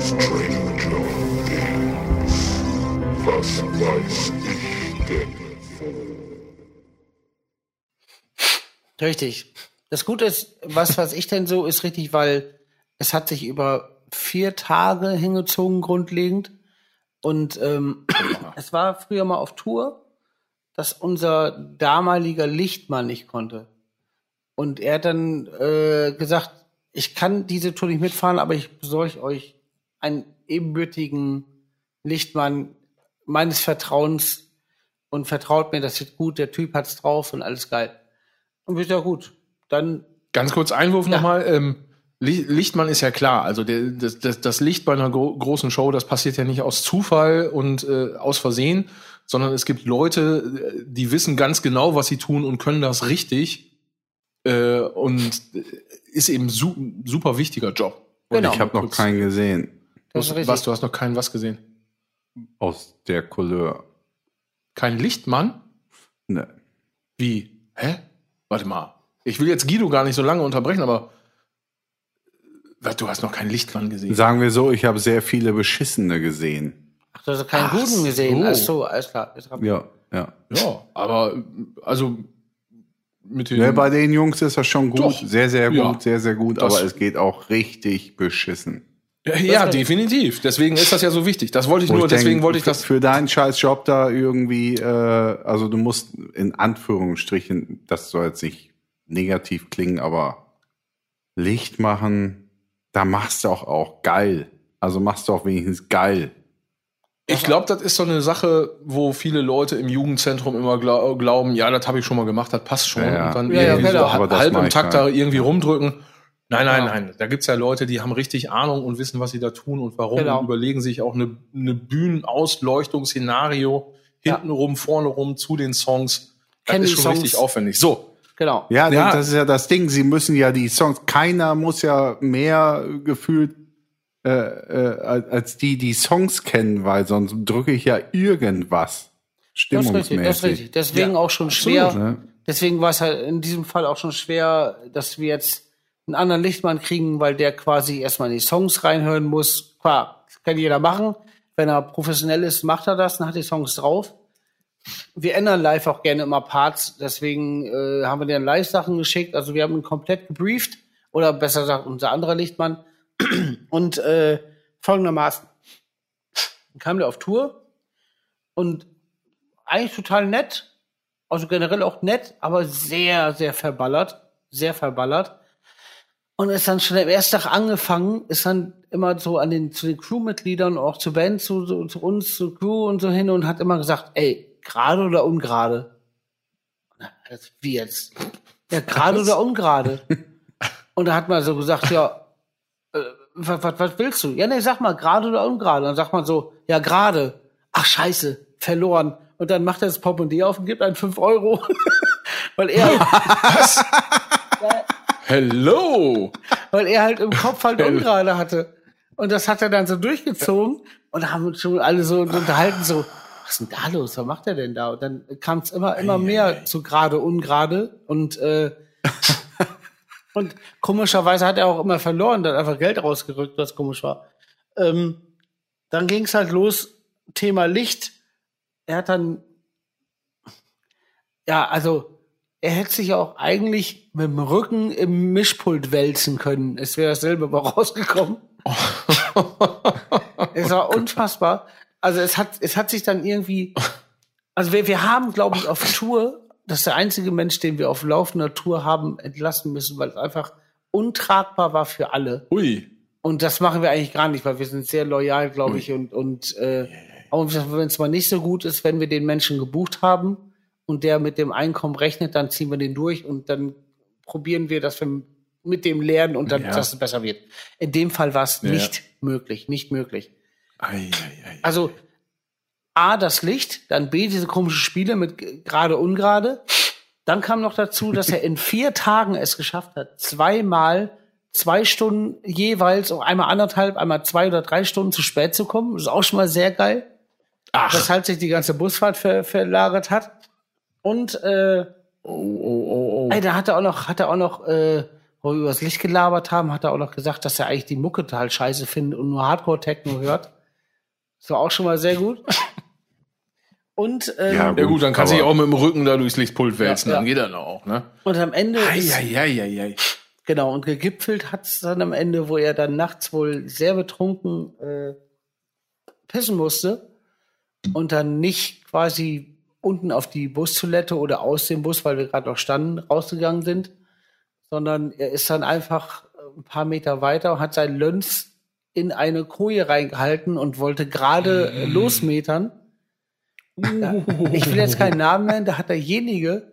Stranger Things. Was weiß ich denn? Richtig. Das Gute ist, was, was ich denn so, ist richtig, weil es hat sich über vier Tage hingezogen, grundlegend. Und ähm, es war früher mal auf Tour, dass unser damaliger Lichtmann nicht konnte. Und er hat dann äh, gesagt, ich kann diese Tour nicht mitfahren, aber ich besorge euch einen ebenbürtigen Lichtmann meines Vertrauens und vertraut mir, das wird gut, der Typ hat's drauf und alles geil. Und wird ja gut. Dann, Ganz kurz Einwurf Ja. nochmal. Ähm, Lichtmann ist ja klar. Also der, das, das, das Licht bei einer gro großen Show, das passiert ja nicht aus Zufall und äh, aus Versehen, sondern es gibt Leute, äh, die wissen ganz genau, was sie tun und können das richtig. Äh, und äh, ist eben su super wichtiger Job. Genau. ich habe noch keinen gesehen Was, was, du hast noch keinen was gesehen? aus der Couleur. Kein Lichtmann? Ne. Wie? Hä? Warte mal. Ich will jetzt Guido gar nicht so lange unterbrechen, aber du hast noch keinen Lichtmann gesehen. Sagen wir so, ich habe sehr viele beschissene gesehen. Ach, du hast keinen Ach guten gesehen. so. Ach so, alles klar. Jetzt hab- Ja, ja. Ja, aber also mit den Ne, bei den Jungs ist das schon gut, Doch. sehr, sehr gut, Ja. sehr, sehr gut, Das- aber es geht auch richtig beschissen. Ja, ja, definitiv. Deswegen ist das ja so wichtig. Das wollte ich Wo nur, ich deswegen wollte ich das. Für deinen scheiß Job da irgendwie, äh, also du musst in Anführungsstrichen, das soll jetzt nicht negativ klingen, aber Licht machen, da machst du auch, auch geil. Also machst du auch wenigstens geil. Ich glaube, das ist so eine Sache, wo viele Leute im Jugendzentrum immer glau glauben, ja, das habe ich schon mal gemacht, das passt schon. Ja, ja. Und dann Ja, ja, irgendwie genau. so das halb im Takt halt. da irgendwie rumdrücken. Nein, nein, Ja. nein. Da gibt's ja Leute, die haben richtig Ahnung und wissen, was sie da tun und warum Genau. und überlegen sich auch eine, eine Bühnenausleuchtungsszenario Ja. hintenrum, vorne rum zu den Songs. Das Kennen ist schon Songs- richtig aufwendig. So. Genau. Ja, Ja. das ist ja das Ding. Sie müssen ja die Songs, keiner muss ja mehr gefühlt äh, äh, als die, die Songs kennen, weil sonst drücke ich ja irgendwas. Das ist richtig, das ist Stimmungsmäßig. richtig. Deswegen Ja, auch schon absolut, schwer. ne? Deswegen war es halt in diesem Fall auch schon schwer, dass wir jetzt einen anderen Lichtmann kriegen, weil der quasi erstmal in die Songs reinhören muss. Klar, das kann jeder machen. Wenn er professionell ist, macht er das und hat die Songs drauf. Wir ändern live auch gerne immer Parts, deswegen äh, haben wir den Live-Sachen geschickt. Also wir haben ihn komplett gebrieft, oder besser gesagt, unser anderer Lichtmann. Und äh, folgendermaßen. Dann kam der auf Tour. Und eigentlich total nett, also generell auch nett, aber sehr, sehr verballert, sehr verballert. Und ist dann schon am ersten Tag angefangen, ist dann immer so an den, zu den Crewmitgliedern, auch zur Band, zu, zu, zu uns, zur Crew und so hin und hat immer gesagt, ey, gerade oder ungerade? Das- Wie jetzt? Ja, gerade oder ungerade? Und da hat man so gesagt, ja, äh, was, was, was willst du? Ja, nee, sag mal, gerade oder ungerade? Dann sagt man so, ja, gerade. Ach, scheiße, verloren. Und dann macht er das Portemonnaie auf und gibt einen 5 Euro. weil er, Hello! weil er halt im Kopf halt ungerade hatte. Und das hat er dann so durchgezogen und da haben uns schon alle so unterhalten, so, was ist denn da los? Was macht er denn da? Und dann kam es immer, immer mehr zu gerade, ungerade und, äh, und komischerweise hat er auch immer verloren, dann einfach Geld rausgerückt, was komisch war. Ähm, dann ging es halt los, Thema Licht. Er hat dann, ja, also, er hätte sich auch eigentlich mit dem Rücken im Mischpult wälzen können. Es wäre dasselbe aber rausgekommen. es war unfassbar. Also es hat, es hat sich dann irgendwie, also wir, wir haben, glaube ich, auf Tour, das ist der einzige Mensch, den wir auf laufender Tour haben entlassen müssen, weil es einfach untragbar war für alle. Ui. Und das machen wir eigentlich gar nicht, weil wir sind sehr loyal, glaube ich. Und, und äh, auch wenn es mal nicht so gut ist, wenn wir den Menschen gebucht haben und der mit dem Einkommen rechnet, dann ziehen wir den durch und dann probieren wir, dass wir mit dem lernen und dann, Ja. dass es besser wird. In dem Fall war es Ja. nicht möglich, nicht möglich. Ei, ei, ei. Also A, das Licht, dann B, diese komischen Spiele mit gerade, ungerade. Dann kam noch dazu, dass er in vier Tagen es geschafft hat, zweimal zwei Stunden jeweils, einmal anderthalb, einmal zwei oder drei Stunden zu spät zu kommen. Das ist auch schon mal sehr geil. Ach, Weshalb sich die ganze Busfahrt ver verlagert hat. Und äh, oh, oh, oh, oh. ey, da hat er auch noch, hat er auch noch, äh, wo wir über das Licht gelabert haben, hat er auch noch gesagt, dass er eigentlich die Mucke total scheiße findet und nur Hardcore-Techno hört. Das war auch schon mal sehr gut. Und, ähm, Ja, Ja gut, dann kannst du dich auch mit dem Rücken da durchs Lichtpult wälzen, Ja, dann geht das auch, ne? und am Ende ist, Eieieiei. genau, und gegipfelt hat es dann am Ende, wo er dann nachts wohl sehr betrunken äh, pissen musste und dann nicht quasi unten auf die Bustoilette oder aus dem Bus, weil wir gerade noch standen, rausgegangen sind, sondern er ist dann einfach ein paar Meter weiter und hat seinen Lönz in eine Koje reingehalten und wollte gerade äh, losmetern. Ja, ich will jetzt keinen Namen nennen, da hat derjenige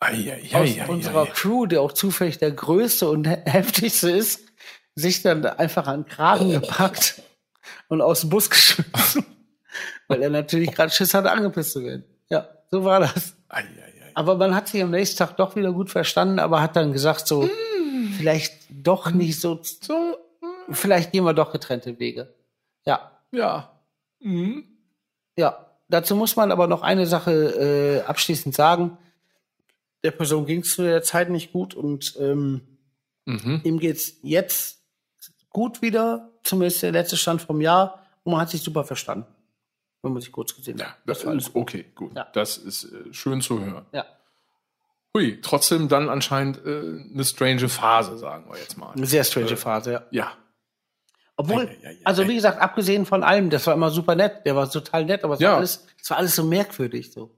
aus Eieieiei. unserer Crew, der auch zufällig der größte und he- heftigste ist, sich dann einfach an den Kragen gepackt und aus dem Bus geschmissen. Weil er natürlich gerade Schiss hatte, angepisst zu werden. Ja, so war das. Aber man hat sich am nächsten Tag doch wieder gut verstanden, aber hat dann gesagt, so, vielleicht doch nicht so, So, vielleicht gehen wir doch getrennte Wege. Ja, ja. Mhm. ja. Dazu muss man aber noch eine Sache äh, abschließend sagen. Der Person ging es zu der Zeit nicht gut und ähm, Mhm. Ihm geht's jetzt gut wieder, zumindest der letzte Stand vom Jahr. Und man hat sich super verstanden. Wenn man sich kurz gesehen Ja, hat. das war ist okay, gut. Ja. Das ist äh, schön zu hören. Ja. Hui, trotzdem dann anscheinend äh, eine strange Phase, sagen wir jetzt mal. Eine sehr strange Phase, ja. Ja. Obwohl, Ei, ei, ei, also wie gesagt, abgesehen von allem, das war immer super nett, der war total nett, aber es Ja. war alles, es war alles so merkwürdig so.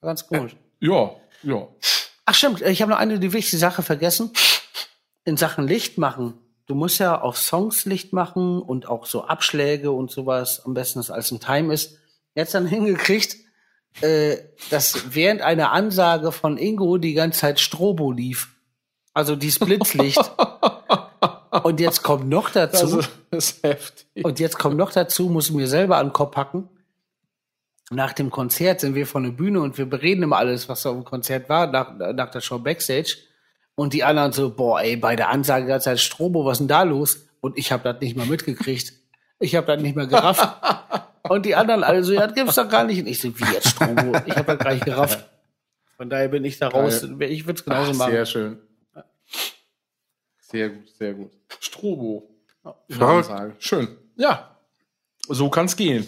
War ganz komisch. Ja, ja. Ach stimmt, ich habe noch eine die wichtige Sache vergessen. In Sachen Licht machen. Du musst ja auf Songs Licht machen und auch so Abschläge und sowas. Am besten, dass alles im Time ist. Jetzt dann hingekriegt, äh, dass während einer Ansage von Ingo die ganze Zeit Strobo lief. Also dieses Blitzlicht. und jetzt kommt noch dazu. Das ist heftig. Und jetzt kommt noch dazu, muss ich mir selber an den Kopf packen. Nach dem Konzert sind wir von der Bühne und wir bereden immer alles, was so im Konzert war, nach, nach der Show Backstage. Und die anderen so, boah, ey, bei der Ansage ganze Zeit Strobo, was ist denn da los? Und ich habe das nicht mal mitgekriegt. Ich habe das nicht mehr gerafft. und die anderen alle so, ja, das gibt's doch gar nicht. Und ich so, wie jetzt Strobo? Ich habe das gar nicht gerafft. Von daher bin ich da raus. Ich würde es genauso Ach, machen. Sehr schön. Sehr gut, sehr gut. Strobo. Ansage. Schön. Ja, so kann's gehen.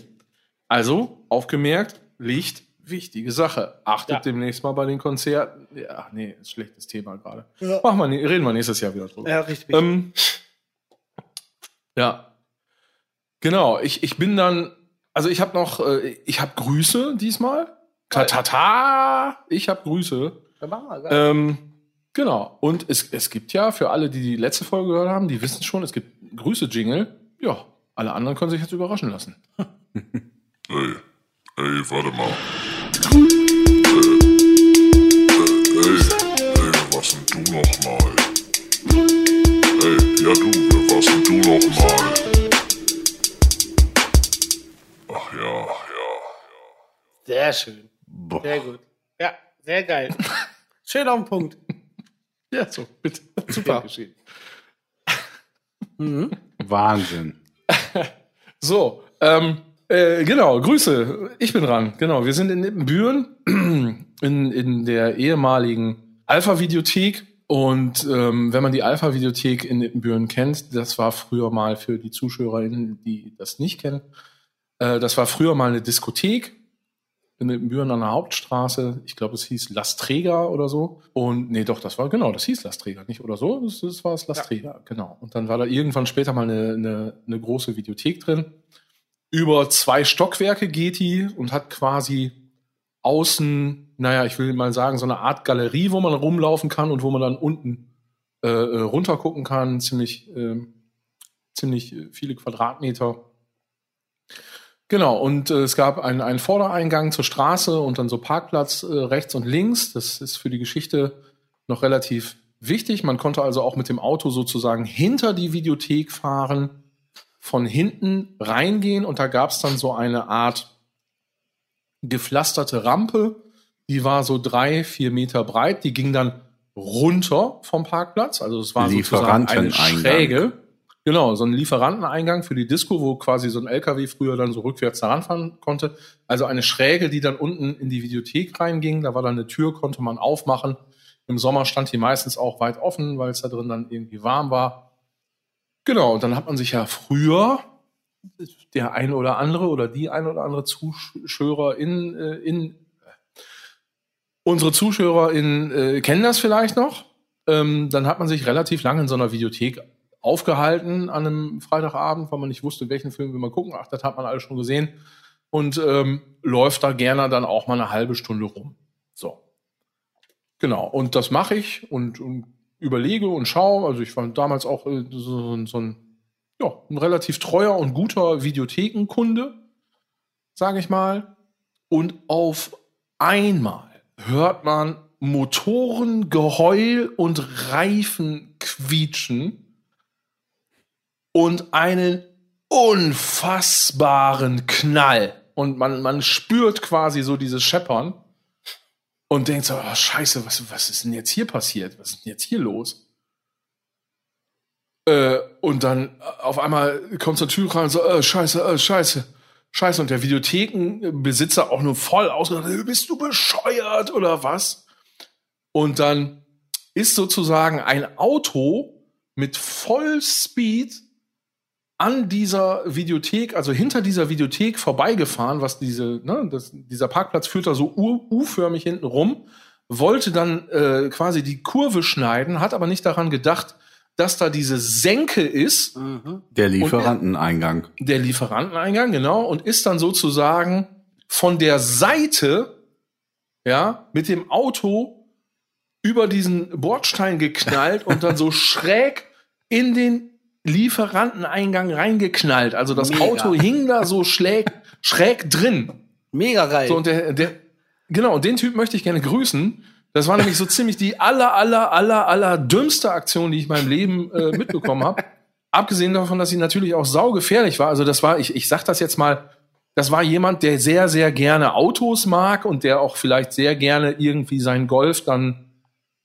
Also, aufgemerkt, Licht, wichtige Sache. Achtet Ja. demnächst mal bei den Konzerten. Ja, nee, ist schlechtes Thema gerade. Machen wir, nie- reden wir nächstes Jahr wieder drüber. Ja, richtig. Ähm, ja. Genau, ich, ich bin dann, also ich habe noch, äh, ich habe Grüße diesmal. Ta, ta, ta, ich habe Grüße. Ja, machen wir. Ähm, genau. Und es, es gibt ja, für alle, die die letzte Folge gehört haben, die wissen schon, es gibt Grüße-Jingle. Ja, alle anderen können sich jetzt überraschen lassen. Ey, ey, warte mal. Äh, äh, ey, ey, was denn du nochmal? Ey, ja du, warst denn du nochmal? Ach ja, ach ja. Sehr schön. Boah. Sehr gut. Ja, sehr geil. Schön auf den Punkt. Ja, so, bitte. Super. Geschehen. Wahnsinn. So, ähm, äh, genau, Grüße. Ich bin dran. Genau, wir sind in Nippenbüren, in, in der ehemaligen Alpha-Videothek. Und ähm, wenn man die Alpha-Videothek in Nippenbüren kennt, das war früher mal für die ZuschauerInnen, die das nicht kennen, äh, das war früher mal eine Diskothek in der Hauptstraße. Ich glaube, es hieß Lasträger oder so. Und nee, doch, das war genau, das hieß Lasträger, nicht oder so. Das, das war es Lasträger, genau. Und dann war da irgendwann später mal eine, eine, eine große Videothek drin. Über zwei Stockwerke geht die und hat quasi außen, naja, ich will mal sagen, so eine Art Galerie, wo man rumlaufen kann und wo man dann unten äh, äh, runter gucken kann. Ziemlich, ähm, ziemlich äh, viele Quadratmeter. Genau, und äh, es gab einen, einen Vordereingang zur Straße und dann so Parkplatz äh, rechts und links. Das ist für die Geschichte noch relativ wichtig. Man konnte also auch mit dem Auto sozusagen hinter die Videothek fahren, von hinten reingehen und da gab es dann so eine Art gepflasterte Rampe, die war so drei, vier Meter breit, die ging dann runter vom Parkplatz. Also es war sozusagen eine. Schräge. Genau, so ein Lieferanteneingang für die Disco, wo quasi so ein LKW früher dann so rückwärts daran fahren konnte. Also eine Schräge, die dann unten in die Videothek reinging. Da war dann eine Tür, konnte man aufmachen. Im Sommer stand die meistens auch weit offen, weil es da drin dann irgendwie warm war. Genau, und dann hat man sich ja früher der eine oder andere oder die eine oder andere Zuschauer in, äh, in unsere Zuschauer in, äh, kennen das vielleicht noch. Ähm, dann hat man sich relativ lange in so einer Videothek aufgehalten an einem Freitagabend, weil man nicht wusste, welchen Film will man gucken. Ach, das hat man alles schon gesehen. Und ähm, läuft da gerne dann auch mal eine halbe Stunde rum. So. Genau. Und das mache ich und, und überlege und schaue. Also ich war damals auch äh, so, so, so ein, ja, ein relativ treuer und guter Videothekenkunde, sage ich mal. Und auf einmal hört man Motorengeheul und Reifen quietschen und einen unfassbaren Knall. Und man, man spürt quasi so dieses Scheppern und denkt so, oh, scheiße, was, was ist denn jetzt hier passiert? Was ist denn jetzt hier los? Äh, und dann auf einmal kommt zur Tür rein und so, äh, scheiße, äh, scheiße, scheiße. Und der Videothekenbesitzer auch nur voll ausgedacht, bist du bescheuert oder was? Und dann ist sozusagen ein Auto mit Vollspeed an dieser Videothek, also hinter dieser Videothek vorbeigefahren, was diese, ne, das, dieser Parkplatz führt da so U-förmig hinten rum, wollte dann äh, quasi die Kurve schneiden, hat aber nicht daran gedacht, dass da diese Senke ist, Mhm. Der Lieferanteneingang. der Lieferanteneingang, genau, und ist dann sozusagen von der Seite, ja, mit dem Auto über diesen Bordstein geknallt und dann so schräg in den Lieferanteneingang reingeknallt. Also das Mega. Auto hing da so schräg, schräg drin. Mega geil. So, und der, der, genau, und den Typ möchte ich gerne grüßen. Das war nämlich so ziemlich die aller, aller, aller, aller dümmste Aktion, die ich in meinem Leben äh, mitbekommen habe. Abgesehen davon, dass sie natürlich auch saugefährlich war. Also das war, ich, ich sag das jetzt mal, das war jemand, der sehr, sehr gerne Autos mag und der auch vielleicht sehr gerne irgendwie seinen Golf dann,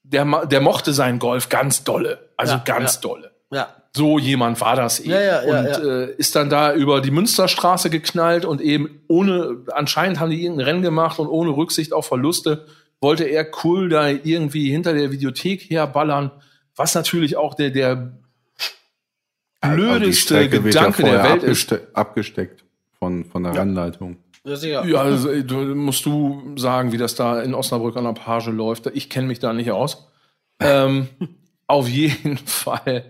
der, der mochte seinen Golf ganz dolle. Also Ja, ganz ja. dolle. Ja. So jemand war das eben. Ja, ja, ja, und ja. Äh, ist dann da über die Münsterstraße geknallt und eben ohne, anscheinend haben die irgendein Rennen gemacht und ohne Rücksicht auf Verluste wollte er cool da irgendwie hinter der Videothek herballern, was natürlich auch der, der die blödeste ja Gedanke der Welt ist. abgeste abgesteckt von, von der Rennleitung. Ja, sicher. Ja, also, ey, du, musst du sagen, wie das da in Osnabrück an der Page läuft. Ich kenne mich da nicht aus. Ähm, auf jeden Fall,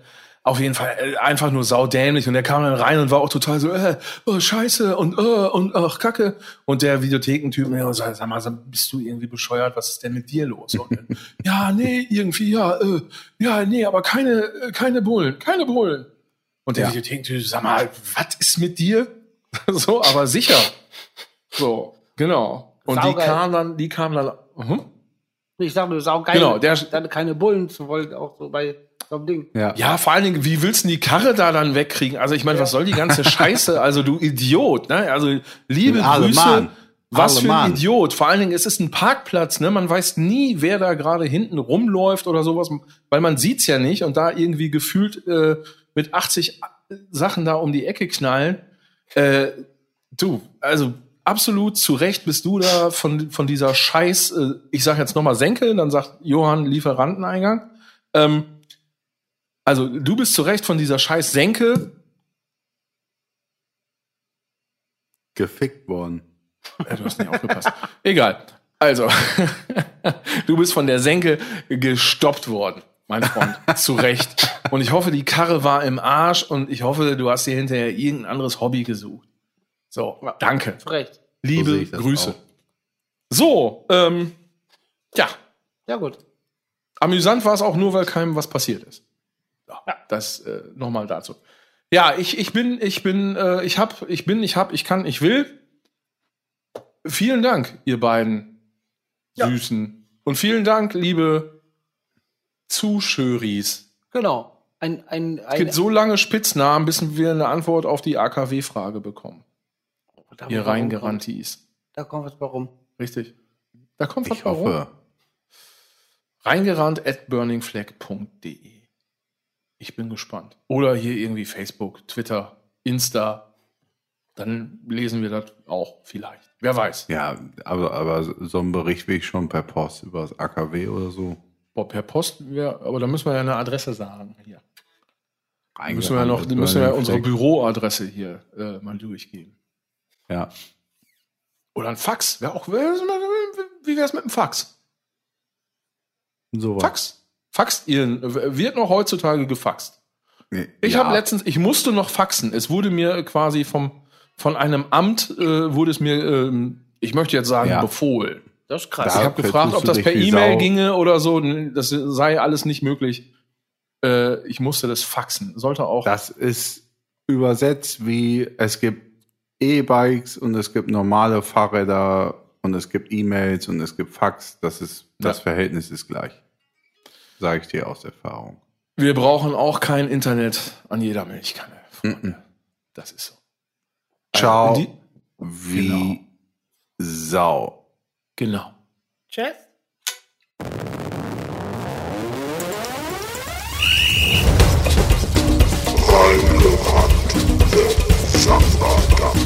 auf jeden Fall äh, einfach nur saudämlich. Und er kam dann rein und war auch total so, äh, oh, scheiße und, äh, und ach, Kacke. Und der Videothekentyp, ja, sag, sag mal, bist du irgendwie bescheuert? Was ist denn mit dir los? Und, dann, ja, nee, irgendwie, ja, äh, ja, nee, aber keine, äh, keine Bullen, keine Bullen. Und der Ja. Videothekentyp, sag mal, was ist mit dir? so, aber sicher. So, genau. Und die Saugeil. kam dann, die kam dann, mhm. Ich sag nur, saugeil. Genau, der- dann keine Bullen zu wollen, auch so bei so einem Ding. Ja. ja, vor allen Dingen, wie willst du die Karre da dann wegkriegen? Also ich meine, was soll die ganze Scheiße? Also du Idiot, ne? Also liebe Alle Grüße. Mann. Was für ein. Idiot. Vor allen Dingen, es ist ein Parkplatz, ne? Man weiß nie, wer da gerade hinten rumläuft oder sowas, weil man sieht's ja nicht und da irgendwie gefühlt äh, mit 80 Sachen da um die Ecke knallen. Äh, du, also absolut zu Recht bist du da von, von dieser Scheiß, äh, ich sag jetzt nochmal Senke, dann sagt Johann Lieferanteneingang. Ähm, also du bist zu Recht von dieser Scheiß Senke. Gefickt worden. Äh, du hast nicht aufgepasst. Egal. Also, du bist von der Senke gestoppt worden, mein Freund. zu Recht. Und ich hoffe, die Karre war im Arsch und ich hoffe, du hast dir hinterher irgendein anderes Hobby gesucht. So, danke. Zu Recht. So Liebe das Grüße. auch. So, ähm, ja, Ja, gut. amüsant war es auch nur, weil keinem was passiert ist. Ja, das äh, nochmal dazu. Ja, ich, ich bin, ich bin, äh, ich hab, ich bin, ich hab, ich kann, ich will. Vielen Dank, ihr beiden Ja. Süßen. Und vielen Dank, liebe Zuschöris. Genau. Ein, ein, Es ein, gibt so lange Spitznamen, bis wir eine Antwort auf die AKW-Frage bekommen. da Ihr Reingeranntis. Da kommt was warum. Richtig. Da kommt was Ich warum. hoffe. Reingerannt at burningflag.de. Ich bin gespannt. Oder hier irgendwie Facebook, Twitter, Insta. Dann lesen wir das auch vielleicht. Wer weiß. Ja, aber, aber so einen Bericht will ich schon per Post über das AKW oder so. Boah, per Post, wär, aber da müssen wir ja eine Adresse sagen. Hier. Müssen wir ja noch, müssen wir unsere. Büroadresse hier äh, mal durchgeben. Ja. Oder ein Fax. Wär auch, wie wär's mit einem Fax? So Fax. Faxt ihr, wird noch heutzutage gefaxt. Ich ja, habe letztens, ich musste noch faxen. Es wurde mir quasi vom, von einem Amt, äh, wurde es mir, ähm, ich möchte jetzt sagen, Ja. befohlen. Das ist krass. Da- Ich habe gefragt, ob das per E-Mail ginge oder so. Das sei alles nicht möglich. Äh, ich musste das faxen. Sollte auch. Das ist übersetzt wie es gibt E-Bikes und es gibt normale Fahrräder und es gibt E-Mails und es gibt Fax. Das ist, das Ja. Verhältnis ist gleich. Sage ich dir aus Erfahrung. Wir brauchen auch kein Internet an jeder Milchkanne. Freunde. Das ist so. Ciao. Also, Wie Genau. Sau. Genau. Chef? Reingerannt, der Samba-Dampf,